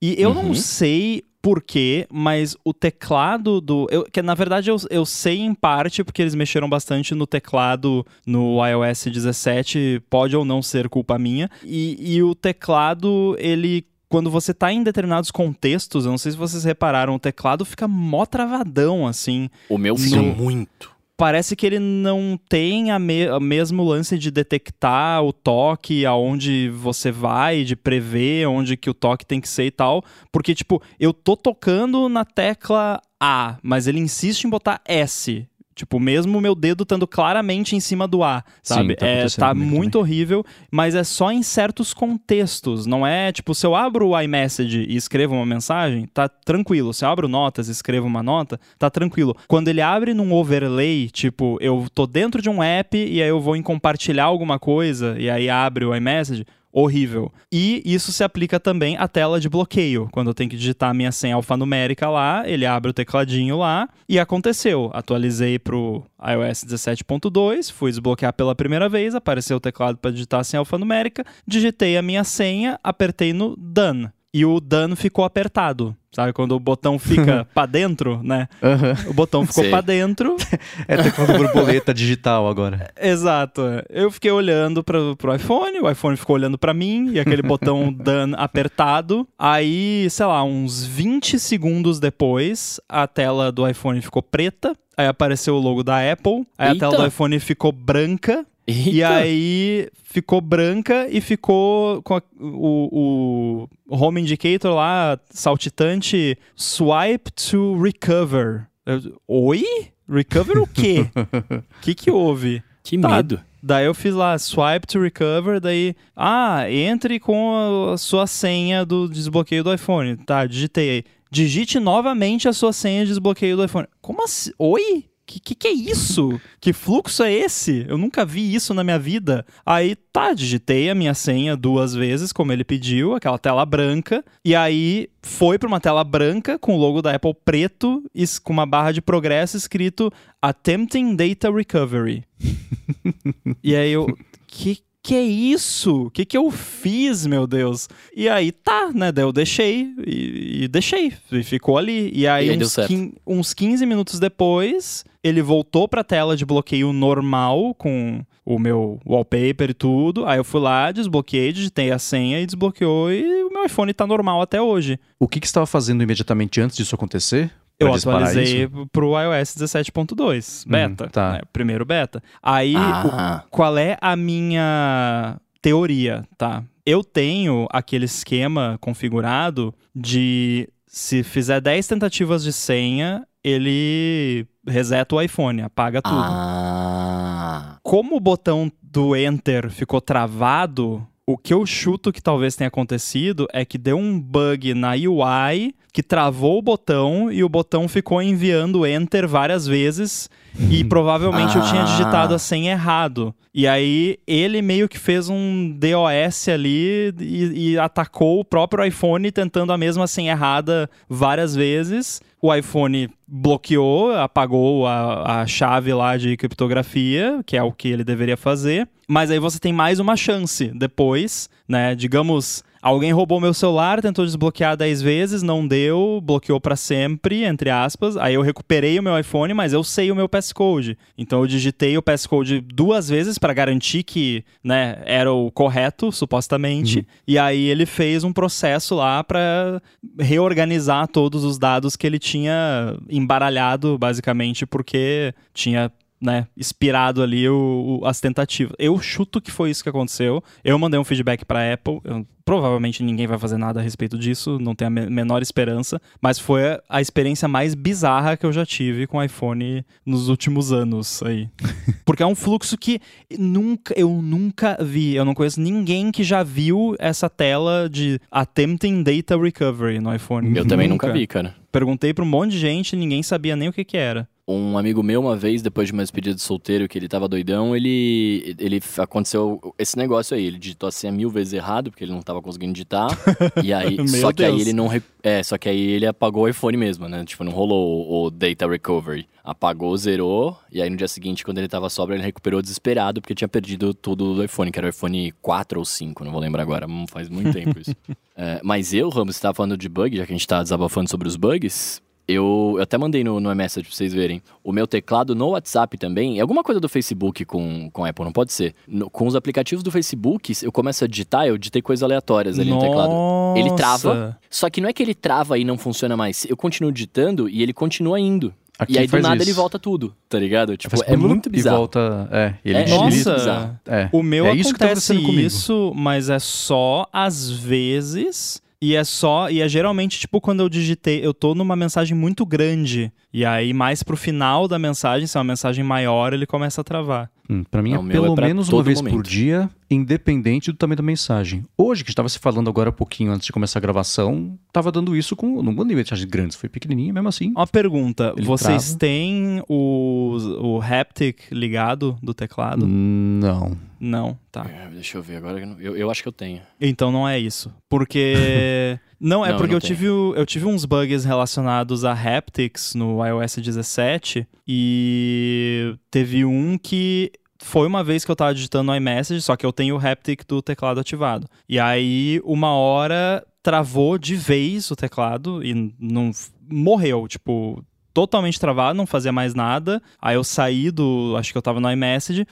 E eu uhum. não sei por quê, mas o teclado do. Eu, que na verdade eu, eu sei em parte, porque eles mexeram bastante no teclado no iOS 17, pode ou não ser culpa minha. E, e o teclado, ele quando você tá em determinados contextos, eu não sei se vocês repararam, o teclado fica mó travadão, assim. O meu fica no... muito parece que ele não tem a, me mesmo lance de detectar o toque, aonde você vai, de prever onde que o toque tem que ser e tal. Porque, tipo, eu tô tocando na tecla A, mas ele insiste em botar S. Tipo, mesmo o meu dedo estando claramente em cima do A, sabe? Sim, tá, é, tá muito também. horrível, mas é só em certos contextos. Não é, tipo, se eu abro o iMessage e escrevo uma mensagem, tá tranquilo. Se eu abro notas e escrevo uma nota, tá tranquilo. Quando ele abre num overlay, tipo, eu tô dentro de um app e aí eu vou em compartilhar alguma coisa e aí abre o iMessage, horrível. E isso se aplica também à tela de bloqueio. Quando eu tenho que digitar a minha senha alfanumérica lá, ele abre o tecladinho lá e aconteceu. Atualizei pro iOS 17.2, fui desbloquear pela primeira vez, apareceu o teclado para digitar a senha alfanumérica, digitei a minha senha, apertei no Done e o dano ficou apertado. Sabe, quando o botão fica (laughs) para dentro, né? Uhum. O botão ficou para dentro. (laughs) é teclado borboleta digital agora. (laughs) Exato. Eu fiquei olhando para pro iPhone, o iPhone ficou olhando para mim, e aquele botão done apertado. Aí, sei lá, uns 20 segundos depois, a tela do iPhone ficou preta. Aí apareceu o logo da Apple. Aí Eita. a tela do iPhone ficou branca. (laughs) Eita. E aí ficou branca e ficou com a, o, o home indicator lá, saltitante, swipe to recover. Eu, Oi? Recover o quê? O (laughs) que que houve? Que tá, medo. Daí eu fiz lá, swipe to recover, daí, ah, entre com a sua senha do desbloqueio do iPhone. Tá, digitei aí. Digite novamente a sua senha de desbloqueio do iPhone. Como assim? Oi? Que, que, que é isso? Que fluxo é esse? Eu nunca vi isso na minha vida. Aí tá, digitei a minha senha duas vezes, como ele pediu, aquela tela branca, e aí foi para uma tela branca com o logo da Apple preto e com uma barra de progresso escrito Attempting Data Recovery. (laughs) e aí eu. Que que é isso? O que, que eu fiz, meu Deus? E aí tá, né? Daí eu deixei e, e deixei. E ficou ali. E aí, E aí deu uns, certo. quin- uns 15 minutos depois, ele voltou pra tela de bloqueio normal com o meu wallpaper e tudo. Aí eu fui lá, desbloqueei, digitei a senha e desbloqueou. E o meu iPhone tá normal até hoje. O que, que você estava fazendo imediatamente antes disso acontecer? Eu atualizei isso? pro iOS 17.2, beta, Hum, tá. né, primeiro beta. Aí, o Ah, qual é a minha teoria, tá? Eu tenho aquele esquema configurado de se fizer 10 tentativas de senha, ele reseta o iPhone, apaga tudo. ah. Como o botão do Enter ficou travado, o que eu chuto que talvez tenha acontecido é que deu um bug na UI que travou o botão e o botão ficou enviando Enter várias vezes e (laughs) provavelmente eu tinha Ah. digitado a senha errado. E aí ele meio que fez um DOS ali e, e atacou o próprio iPhone tentando a mesma senha errada várias vezes. O iPhone bloqueou, apagou a, a chave lá de criptografia, que é o que ele deveria fazer. Mas aí você tem mais uma chance depois, né? Digamos, alguém roubou meu celular, tentou desbloquear 10 vezes, não deu, bloqueou pra sempre, entre aspas. Aí eu recuperei o meu iPhone, mas eu sei o meu passcode. Então eu digitei o passcode duas vezes pra garantir que, né, era o correto, supostamente. E aí ele fez um processo lá pra reorganizar todos os dados que ele tinha embaralhado, basicamente, porque tinha né, expirado ali o, o- as tentativas. Eu chuto que foi isso que aconteceu. Eu mandei um feedback pra Apple. eu- provavelmente ninguém vai fazer nada a respeito disso, não tenho a me- menor esperança. Mas foi a, experiência mais bizarra que eu já tive com o iPhone nos últimos anos aí. (laughs) Porque é um fluxo que nunca, eu nunca vi. Eu não conheço ninguém que já viu essa tela de Attempting Data Recovery no iPhone. Eu também nunca vi, cara. Perguntei pra um monte de gente, ninguém sabia nem o que que era. Um amigo meu, uma vez, depois de uma despedida de solteiro, que ele tava doidão, ele, ele aconteceu esse negócio aí. Ele digitou a senha mil vezes errado, porque ele não tava conseguindo digitar. (laughs) e aí, Meu só que aí Deus. ele não. É, só que aí ele apagou o iPhone mesmo, né? Tipo, não rolou o, o data recovery. Apagou, zerou, e aí no dia seguinte, quando ele tava sobra, ele recuperou desesperado, porque tinha perdido tudo do iPhone, que era o iPhone 4 ou 5, não vou lembrar agora, hum, faz muito tempo isso. (laughs) É, mas eu, Ramos, você tava falando de bug, já que a gente tá desabafando sobre os bugs. Eu, eu até mandei no, no iMessage pra vocês verem. O meu teclado no WhatsApp também. É alguma coisa do Facebook com, com Apple, não pode ser. No- com os aplicativos do Facebook, eu começo a digitar, eu digitei coisas aleatórias ali no teclado. Ele trava. Nossa. Só que não é que ele trava e não funciona mais. Eu continuo digitando e ele continua indo. Aqui e aí do faz nada isso. ele volta tudo, tá ligado? Tipo, é muito E bizarro. volta. É, ele, É, Nossa. bizarro. é. O meu é isso que tá acontece isso, mas é só às vezes. E é só. E é geralmente, tipo, quando eu digitei, eu tô numa mensagem muito grande. E aí, mais pro final da mensagem, se é uma mensagem maior, ele começa a travar. Hum, pra mim Não, é é pelo pra menos uma vez por momento. dia, independente do tamanho da mensagem. Hoje, que a gente tava se falando agora há pouquinho antes de começar a gravação, tava dando isso com. Não mandei mensagens grandes, foi pequenininha mesmo assim. Uma pergunta: Ele vocês trava. têm o, o haptic ligado do teclado? Não. Não, tá. É, Deixa eu ver agora. Eu, eu acho que eu tenho. Então não é isso. Porque. (laughs) Não, é Não, porque não eu tem. tive, o- eu tive uns bugs relacionados a haptics no iOS 17 e teve um que foi uma vez que eu tava digitando no iMessage, só que eu tenho o haptic do teclado ativado. E aí, uma hora travou de vez o teclado e não morreu, tipo, totalmente travado, não fazia mais nada. Aí eu saí do, acho que eu tava no iMessage.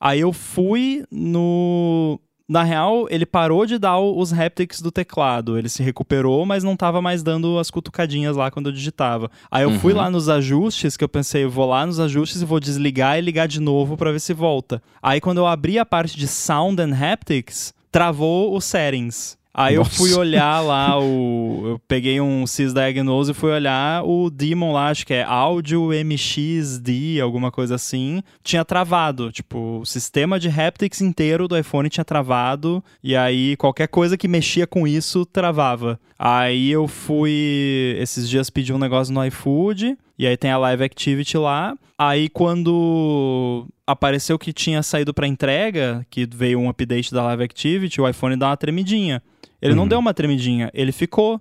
Aí eu fui no na real, ele parou de dar os haptics do teclado. Ele se recuperou, mas não tava mais dando as cutucadinhas lá quando eu digitava. Aí eu fui Uhum. lá nos ajustes, que eu pensei, eu vou lá nos ajustes e vou desligar e ligar de novo pra ver se volta. Aí quando eu abri a parte de Sound and Haptics, travou os settings. Aí eu Nossa. fui olhar lá (laughs) o. Eu peguei um sysdiagnose e fui olhar o daemon lá, acho que é áudio MXD, alguma coisa assim. Tinha travado. Tipo, o sistema de haptics inteiro do iPhone tinha travado. E aí qualquer coisa que mexia com isso travava. Aí eu fui. Esses dias pedi um negócio no iFood. E aí tem a Live Activity lá. Aí quando apareceu que tinha saído para entrega, que veio um update da Live Activity, o iPhone dá uma tremidinha. Ele não Uhum. deu uma tremidinha, ele ficou.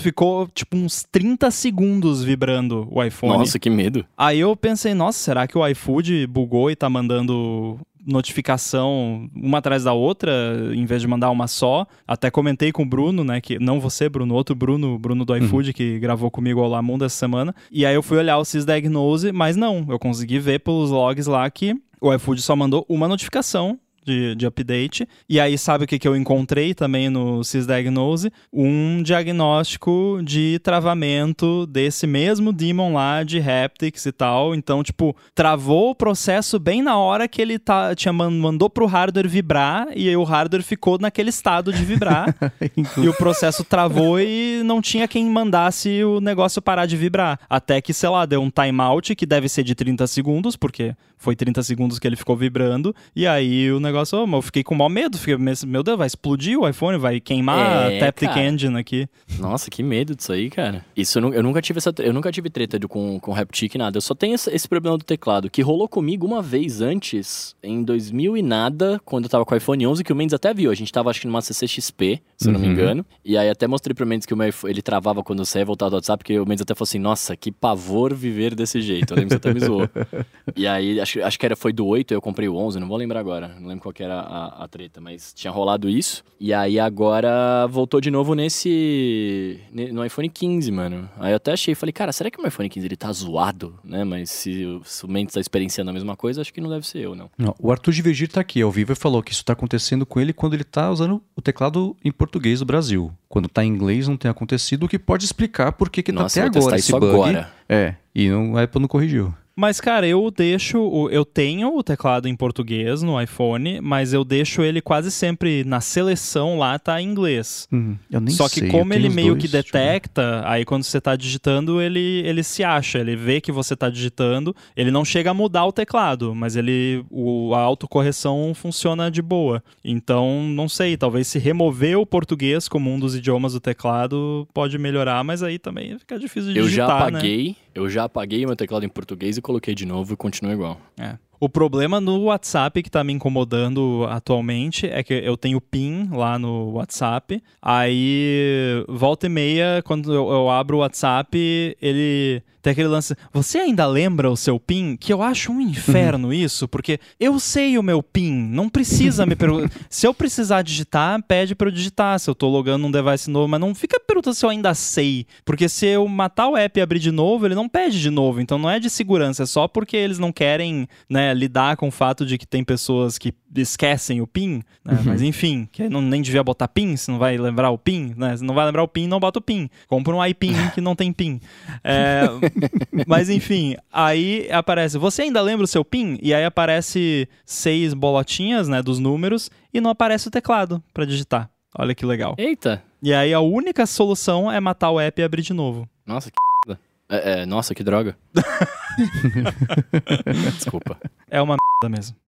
Ficou tipo uns 30 segundos vibrando o iPhone. Nossa, que medo. Aí eu pensei, nossa, será que o iFood bugou e tá mandando notificação uma atrás da outra, em vez de mandar uma só? Até comentei com o Bruno, né, que não você, Bruno, outro Bruno, Bruno do iFood, que gravou comigo ao Lamundo essa semana. E aí eu fui olhar o Sysdiagnose, mas não, eu consegui ver pelos logs lá que o iFood só mandou uma notificação de, de update. E aí, sabe o que, que eu encontrei também no Sysdiagnose? Um diagnóstico de travamento desse mesmo daemon lá de haptics e tal. Então, tipo, travou o processo bem na hora que ele tá, tinha man- mandou pro hardware vibrar e aí o hardware ficou naquele estado de vibrar. (laughs) e o processo travou e não tinha quem mandasse o negócio parar de vibrar. Até que, sei lá, deu um timeout que deve ser de 30 segundos, porque foi 30 segundos que ele ficou vibrando. E aí o negócio, oh, mas eu fiquei com maior medo. Fiquei, meu Deus, vai explodir o iPhone, vai queimar É, a Taptic cara. Engine aqui. Nossa, que medo disso aí, cara. Isso eu, eu nunca tive essa, eu nunca tive treta de- com com Haptic nada. Eu só tenho esse, esse problema do teclado que rolou comigo uma vez antes, em 2000 e nada, quando eu tava com o iPhone 11, que o Mendes até viu. A gente tava acho que numa CCXP, se eu não me Uhum. engano. E aí até mostrei pro Mendes que o meu iPhone, ele travava quando eu saía voltar do WhatsApp, porque o Mendes até falou assim: "Nossa, que pavor viver desse jeito". Eu lembro que você até me zoou. (laughs) E aí, acho, acho que era, foi do 8, eu comprei o 11, não vou lembrar agora. Não lembro qual que era a, a treta, mas tinha rolado isso. E aí agora voltou de novo nesse. ne- no iPhone 15, mano. Aí eu até achei, falei, cara, será que o iPhone 15 ele tá zoado, né? Mas se, o- se o Mendes tá experienciando a mesma coisa, acho que não deve ser eu, não. Não, o Arthur de Virgir tá aqui ao vivo e falou que isso tá acontecendo com ele quando ele tá usando o teclado em português do Brasil. Quando tá em inglês não tem acontecido, o que pode explicar por que que tá até agora esse bug. agora. É, e não, a Apple não corrigiu. Mas, cara, eu deixo. Eu tenho o teclado em português no iPhone, mas eu deixo ele quase sempre na seleção lá, tá em inglês. Hum, eu nem Só que sei, eu como ele meio dois, que eu detecta, aí quando você tá digitando, ele, ele se acha, ele vê que você tá digitando, ele não chega a mudar o teclado, mas ele o, a autocorreção funciona de boa. Então, não sei, talvez se remover o português como um dos idiomas do teclado pode melhorar, mas aí também fica difícil de Eu digitar, já né? Eu já apaguei meu teclado em português e coloquei de novo e continua igual. É. O problema no WhatsApp que tá me incomodando atualmente é que eu tenho PIN lá no WhatsApp. Aí, volta e meia, quando eu, eu abro o WhatsApp, ele tem aquele lance. Você ainda lembra o seu PIN? Que eu acho um inferno isso, porque eu sei o meu PIN, não precisa me perguntar. (laughs) se eu precisar digitar, pede pra eu digitar. Se eu tô logando num device novo, mas não fica perguntando se eu ainda sei. Porque se eu matar o app e abrir de novo, ele não pede de novo. Então não é de segurança, é só porque eles não querem né, lidar com o fato de que tem pessoas que esquecem o PIN. né? Mas enfim, que não, nem devia botar PIN, se não vai lembrar o PIN. Né? Se não vai lembrar o PIN, não bota o PIN. Compra um iPin (laughs) que não tem PIN. É, (laughs) mas enfim, aí aparece, você ainda lembra o seu PIN? E aí aparece seis bolotinhas, né, dos números, e não aparece o teclado pra digitar. Olha que legal. Eita! E aí a única solução é matar o app e abrir de novo. Nossa, que merda. é, é, Nossa, que droga. (laughs) Desculpa. É uma merda mesmo.